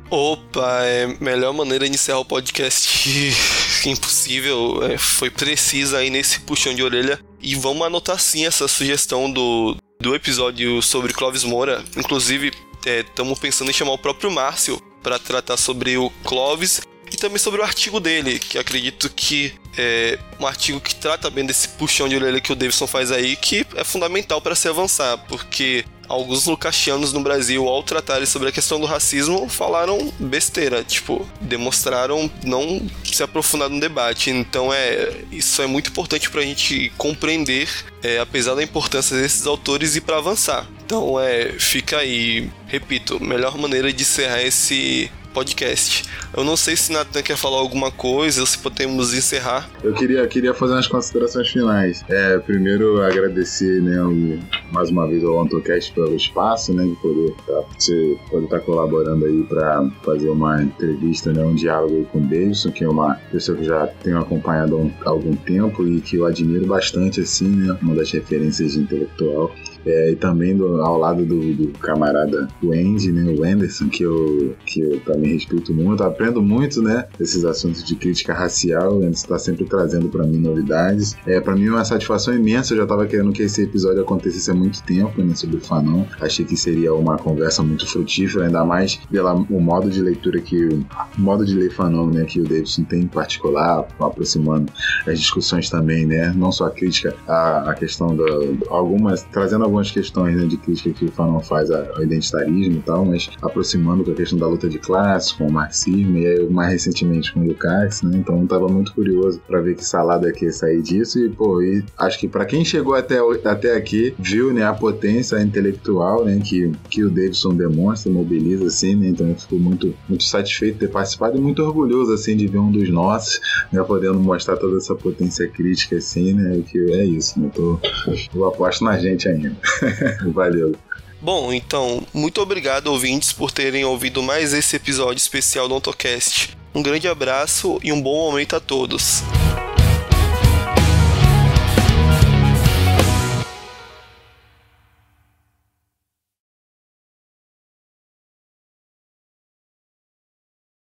[SPEAKER 1] Opa, é melhor maneira de iniciar o podcast impossível. É, foi precisa aí nesse puxão de orelha. E vamos anotar sim essa sugestão do, do episódio sobre Clóvis Moura. Inclusive, estamos é, pensando em chamar o próprio Márcio para tratar sobre o Clóvis e também sobre o artigo dele, que acredito que é um artigo que trata bem desse puxão de orelha que o Davidson faz aí, que é fundamental para se avançar, porque alguns lucachianos no Brasil, ao tratarem sobre a questão do racismo, falaram besteira, tipo, demonstraram não se aprofundar no debate. Então é isso é muito importante para a gente compreender, é, apesar da importância desses autores e para avançar. Então é, fica aí, repito, melhor maneira de encerrar esse podcast. Eu não sei se Nathan quer falar alguma coisa ou se podemos encerrar.
[SPEAKER 2] Eu queria, queria fazer umas considerações finais. É, primeiro agradecer, né, mais uma vez ao AntoCast pelo espaço, né, de poder tá, você estar tá colaborando aí para fazer uma entrevista, né, um diálogo com o Davidson, que é uma pessoa que já tenho acompanhado há algum tempo e que eu admiro bastante, assim, né, uma das referências intelectual é, e também do, ao lado do, do, camarada Wendy, né, o Anderson, que eu, que eu também respeito muito, aprendo muito, né, esses assuntos de crítica racial, o Anderson está sempre trazendo para mim novidades. É, para mim é uma satisfação imensa, eu já estava querendo que esse episódio acontecesse há muito tempo, né, sobre o Fanon. Achei que seria uma conversa muito frutífera, ainda mais pelo modo de leitura que o modo de ler Fanon, né, que o Davidson tem em particular, aproximando as discussões também, né, não só a crítica à, à questão da algumas trazendo algumas questões né, de crítica que o Fanon faz ao identitarismo e tal, mas aproximando com a questão da luta de classe, com o marxismo, e aí, mais recentemente com o Lukács, né? Então estava muito curioso para ver que salada que ia sair disso. E, pô, e acho que para quem chegou até, até aqui, viu né, a potência intelectual né, que, que o Davidson demonstra, mobiliza, assim, né? Então eu fico muito, muito satisfeito de ter participado e muito orgulhoso, assim, de ver um dos nossos, né, podendo mostrar toda essa potência crítica, assim, né? Que é isso, né? Eu, tô, eu aposto na gente ainda. Valeu.
[SPEAKER 1] Bom, então, muito obrigado, ouvintes, por terem ouvido mais esse episódio especial do AutoCast. Um grande abraço e um bom momento a todos.